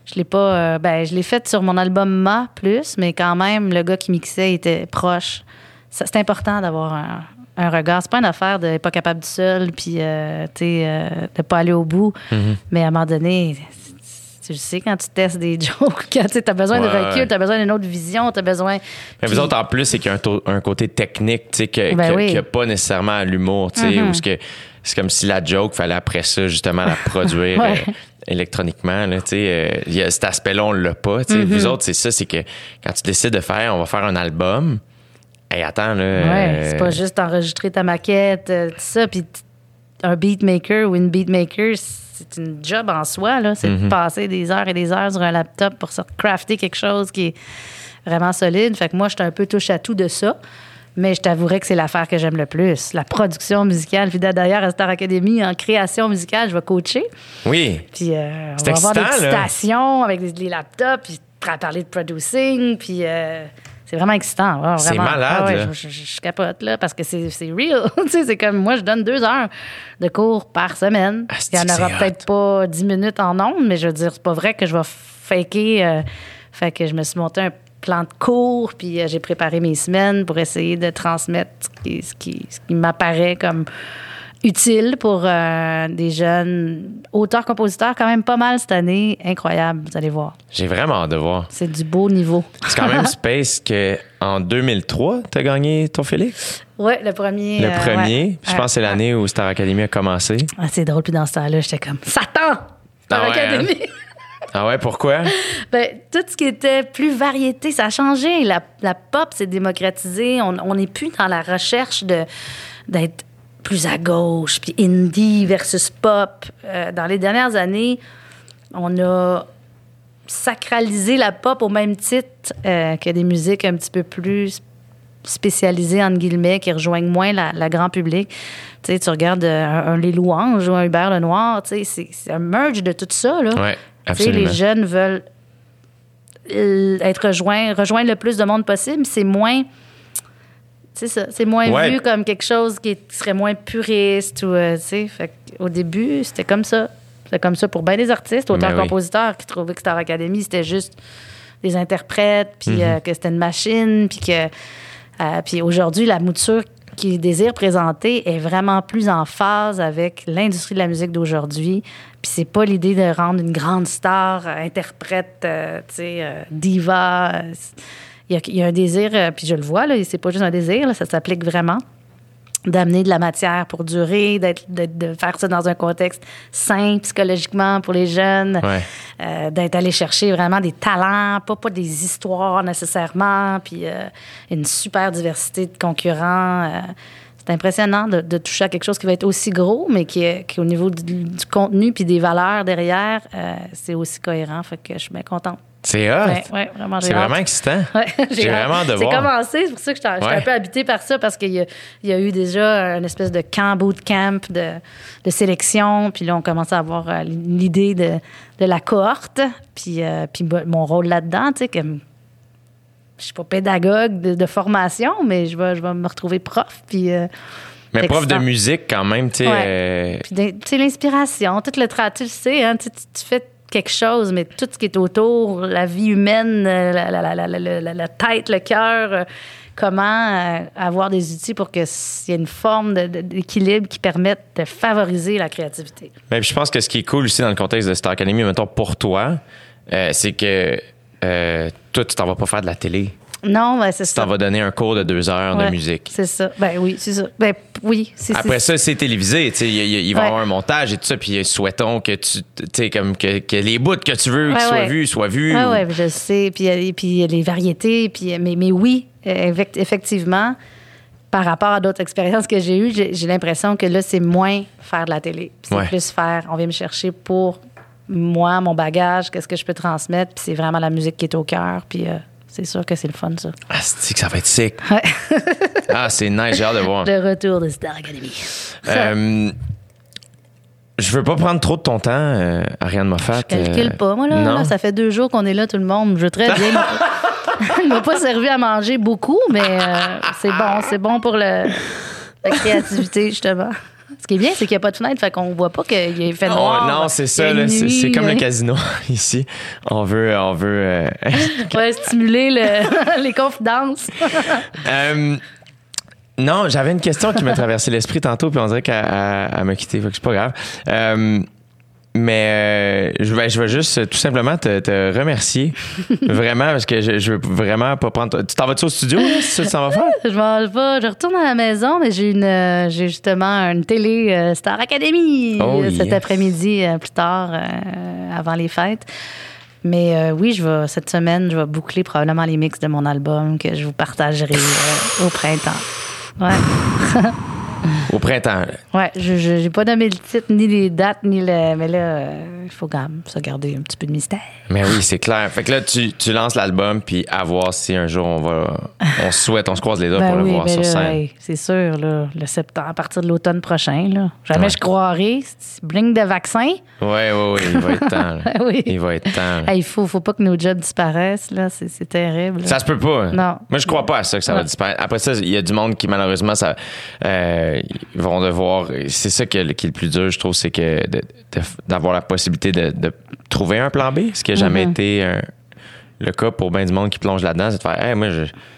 Je l'ai pas. euh, ben, je l'ai fait sur mon album Ma plus, mais quand même, le gars qui mixait était proche. C'est important d'avoir un, un regard. C'est pas une affaire de pas capable du seul, puis euh, tu euh, de pas aller au bout. Mais à un moment donné, tu le sais quand tu testes des jokes, quand tu as besoin de recul, tu as besoin d'une autre vision, tu as besoin. Mais vous autres, en plus, c'est qu'il y a un, côté technique, tu sais, que- Ben que- oui. pas nécessairement à l'humour, tu sais, où ce que c'est comme si la joke, fallait après ça, justement, la produire Ouais. euh, électroniquement, là, tu sais. euh, y a cet aspect-là, on l'a pas, tu sais. Mhm. Vous autres, c'est ça, c'est que quand tu décides de faire, on va faire un album, et attends, là. Ouais, euh, c'est pas juste enregistrer ta maquette, euh, tout ça. Puis un beatmaker ou une beatmaker, c'est une job en soi. là. C'est Mhm. de passer des heures et des heures sur un laptop pour se crafter quelque chose qui est vraiment solide. Fait que moi, je suis un peu touche à tout de ça. Mais je t'avouerais que c'est l'affaire que j'aime le plus. La production musicale. Puis d'ailleurs, à Star Academy, en création musicale, je vais coacher. Oui. Puis euh, on va avoir des stations avec des, les laptops, puis parler de producing, puis euh, c'est vraiment excitant. C'est malade, Ah ouais, je, je- je capote, là, parce que c'est c'est real. C'est comme, moi, je donne deux heures de cours par semaine. Asti Il y en aura peut-être pas dix minutes en ondes, mais je veux dire, c'est pas vrai que je vais faker. euh, fait que je me suis monté un plan de cours, puis euh, j'ai préparé mes semaines pour essayer de transmettre ce qui, ce qui, ce qui m'apparaît comme utile pour euh, des jeunes auteurs-compositeurs, quand même pas mal cette année. Incroyable, vous allez voir. J'ai vraiment hâte de voir. C'est du beau niveau. C'est quand même space que en 2003, t'as gagné ton Félix? Oui, le premier. Le euh, premier. ouais. Je pense que c'est Ouais. l'année où Star Academy a commencé. Ah, c'est drôle, puis dans ce temps-là, j'étais comme Satan! Ah ouais, l'académie. Ah ouais, pourquoi? Ben, tout ce qui était plus variété, ça a changé. La, la pop s'est démocratisée. On n'est plus dans la recherche de d'être plus à gauche, puis indie versus pop. Euh, dans les dernières années, on a sacralisé la pop au même titre euh, que des musiques un petit peu plus spécialisées, entre guillemets, qui rejoignent moins la, la grand public. Tu sais, tu regardes euh, un, un Les Louanges ou un Hubert Lenoir, tu sais, c'est c'est un merge de tout ça, là. Ouais, Tu sais, les jeunes veulent être rejoints, rejoindre le plus de monde possible. C'est moins. C'est ça. C'est moins Ouais. vu comme quelque chose qui, serait moins puriste. Ou, euh, tu sais, au début, c'était comme ça. C'était comme ça pour bien des artistes, Ben oui. auteurs-compositeurs, qui trouvaient que Star Academy, c'était juste des interprètes, puis Mhm. euh, que c'était une machine, puis que. euh, puis aujourd'hui, la mouture qu'ils désirent présenter est vraiment plus en phase avec l'industrie de la musique d'aujourd'hui. Puis c'est pas l'idée de rendre une grande star, interprète, tu sais, diva. Il y a, il y a un désir, euh, puis je le vois, là, c'est pas juste un désir, là, ça s'applique vraiment d'amener de la matière pour durer, d'être, de, de faire ça dans un contexte sain psychologiquement pour les jeunes, Ouais. euh, d'être allé chercher vraiment des talents, pas, pas des histoires nécessairement, puis euh, une super diversité de concurrents. euh, c'est impressionnant de, de toucher à quelque chose qui va être aussi gros, mais qui, est, qui au niveau du, du contenu puis des valeurs derrière, c'est aussi cohérent. Fait que je suis bien contente. C'est hot. Ouais, ouais, vraiment, C'est vraiment excitant. Ouais, J'ai vraiment de C'est voir. commencé, c'est pour ça que j'étais Ouais. un peu habitée par ça, parce qu'il y, y a eu déjà une espèce de camp, bootcamp de, de sélection, puis là, on commence à avoir euh, l'idée de, de la cohorte, puis, euh, puis mo- mon rôle là-dedans, tu sais, comme je suis pas pédagogue de, de formation, mais je vais, je vais me retrouver prof, puis... euh, Mais prof de musique, quand même, tu sais. Euh, puis, tu sais, l'inspiration, tout le travail, tu le sais, hein, tu fais quelque chose, mais tout ce qui est autour, la vie humaine, euh, la, tête, le cœur, euh, comment euh, avoir des outils pour qu'il y ait une forme d'équilibre qui permette de favoriser la créativité. Mais je pense que ce qui est cool aussi dans le contexte de Star Academy, mettons pour toi, c'est que euh, toi, tu t'en vas pas faire de la télé. Non, ben, c'est Tu ça. t'en vas donner un cours de deux heures de musique. C'est ça. Ben oui, c'est ça. Ben oui, c'est Après ça, c'est télévisé. Il va y avoir un montage et tout ça. Puis souhaitons que tu, sais, comme que, que les bouts que tu veux Ouais, soient ouais. vus soient vus. Oui, ou- ouais, je sais. Puis, puis il y a les variétés. Puis, mais, mais oui, effect- effectivement, par rapport à d'autres expériences que j'ai eues, j'ai l'impression que là, c'est moins faire de la télé. C'est plus faire, on vient me chercher pour moi, mon bagage, qu'est-ce que je peux transmettre. Puis c'est vraiment la musique qui est au cœur. Puis euh, c'est sûr que c'est le fun, ça. Ah, c'est que ça va être sick? Ouais. Ah, c'est nice, j'ai hâte de voir. Le retour de Star Academy. Euh, je veux pas prendre trop de ton temps, euh, Ariane Moffat. Je calcule euh, pas. Moi, là, non? là, ça fait deux jours qu'on est là, tout le monde. Je veux très bien. Il m'a pas servi à manger beaucoup, mais euh, c'est bon. C'est bon pour le, la créativité, justement. Ce qui est bien, c'est qu'il n'y a pas de fenêtre, fait qu'on voit pas qu'il est fait Oh, noir. non, c'est il y ça. a C'est c'est comme le casino ici. On veut. On veut euh, Ouais, stimuler le- les confidences. euh, non, j'avais une question qui m'a traversé l'esprit tantôt, puis on dirait qu'elle elle- elle m'a quitté. Fait que c'est pas grave. Euh, mais euh, je, vais, je vais juste tout simplement te, te remercier. vraiment, parce que je, je veux vraiment pas prendre. Tu t'en vas-tu au studio, là, que tu t'en vas faire? je m'en vais, je retourne à la maison, mais j'ai une, euh, j'ai justement une télé euh, Star Academy Oh, cet yes. après-midi, euh, plus tard, avant les fêtes. Mais oui, je vais, cette semaine, je vais boucler probablement les mix de mon album que je vous partagerai au printemps. Ouais. Au printemps. Ouais, je j'ai pas nommé le titre, ni les dates, ni le. Mais là, euh, il faut quand même se garder un petit peu de mystère. Mais oui, c'est clair. Fait que là, tu, tu lances l'album, puis à voir si un jour on va. On souhaite, on se croise les doigts Ben pour le voir ben sur là, scène. c'est sûr, là, le septembre, à partir de l'automne prochain. Là. Jamais Ouais. je croirais. Bling de vaccin. Oui, oui, oui, il va être temps. Oui. Il va être temps. Hey, Il faut, faut pas que nos jobs disparaissent. Là. C'est, terrible. là. Ça se peut pas. Non. Moi, je crois pas à ça que ça va disparaître. Après ça, il y a du monde qui, malheureusement, ça, euh, ils vont devoir. C'est ça qui est, le plus dur, je trouve, c'est que d'avoir la possibilité de, de trouver un plan B, ce qui n'a jamais Mm-hmm. été un- le cas pour bien du monde qui plonge là-dedans. C'est de faire, hey, moi,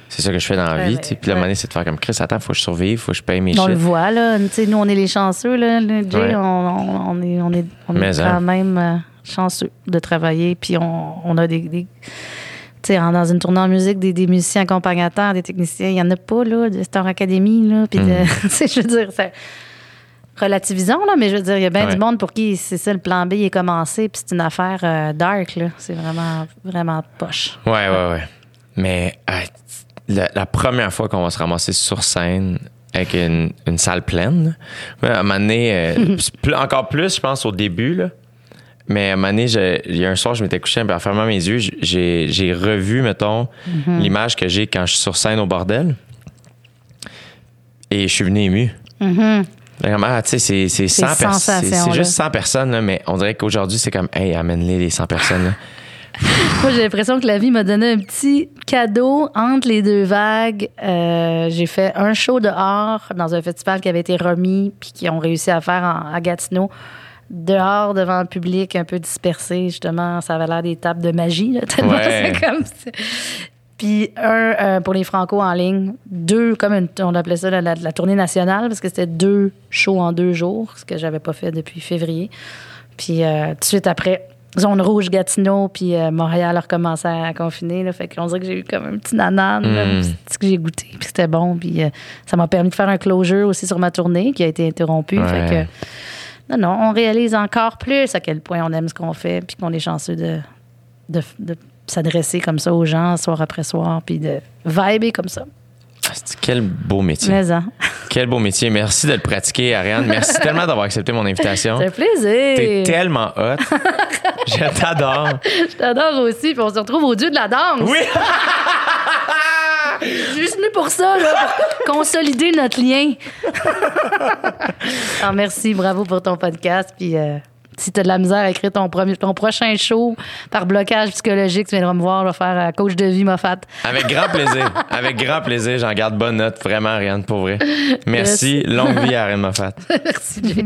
c'est ça que je fais dans la vie. Puis la monnaie, c'est de faire comme Chris, attends, faut que je survive, faut que je paye mes on le voit, là. Tu sais, nous, on est les chanceux, là. Jay, Ouais. on, on- on est, on est, on est Mais, quand hein. même euh, chanceux de travailler. Puis on, on a des. des- tu sais, en- dans une tournée en musique, des, des musiciens accompagnateurs, des techniciens, il n'y en a pas, là, de Star Academy, là. Puis, Mm. sais, je veux dire, ça- relativisons, là, mais je veux dire, il y a bien Ouais. du monde pour qui c'est ça, le plan B est commencé, puis c'est une affaire euh, dark, là. C'est vraiment, vraiment poche. Ouais, ouais, ouais. Mais ah, la, la première fois qu'on va se ramasser sur scène avec une, une salle pleine, ouais, à un moment donné, euh, c'est encore plus, je pense, au début, là. Mais à un moment donné, il y a un soir, je m'étais couché, puis en fermant mes yeux, j'ai revu, mettons, l'image que j'ai quand je suis sur scène au bordel. Et je suis venu ému. Vraiment, ah, tu sais, c'est- c'est 100 personnes. C'est juste 100 personnes, là, mais on dirait qu'aujourd'hui, c'est comme, hey, amène-les, les 100 personnes. là. Moi, j'ai l'impression que la vie m'a donné un petit cadeau entre les deux vagues. Euh, j'ai fait un show dehors dans un festival qui avait été remis puis qui ont réussi à faire en- à Gatineau. Dehors, devant le public, un peu dispersé, justement. Ça avait l'air des tables de magie, là, tellement Ouais. c'est comme ça. Puis un euh, pour les Franco en ligne. Deux, comme une- on appelait ça la, la- la tournée nationale, parce que c'était deux shows en deux jours, ce que j'avais pas fait depuis février. Puis euh, tout de suite après, zone rouge Gatineau, puis euh, Montréal a recommencé à, confiner. Là, fait qu'on dirait que j'ai eu comme un petit nanan là, Mm. c'est que j'ai goûté, puis c'était bon. Puis ça m'a permis de faire un closure aussi sur ma tournée qui a été interrompue. Ouais. Fait que, non, non, on réalise encore plus à quel point on aime ce qu'on fait, puis qu'on est chanceux de, de, de s'adresser comme ça aux gens, soir après soir, puis de vibrer comme ça. C'est- Quel beau métier. Mais hein, Quel beau métier. Merci de le pratiquer, Ariane. Merci tellement d'avoir accepté mon invitation. ça fait plaisir. T'es tellement hot. Je t'adore. Je t'adore aussi, puis on se retrouve au dieu de la danse. Oui! Je suis juste venue pour ça, là, pour consolider notre lien. Alors, merci, bravo pour ton podcast. Puis euh, si tu as de la misère à écrire ton, premier, ton prochain show par blocage psychologique, tu viendras me voir, je vais faire euh, coach de vie Moffat. Avec grand plaisir. Avec grand plaisir. J'en garde bonne note. Vraiment, Ariane, pour vrai. Merci. Longue vie à Ariane Moffat. Merci, Jay.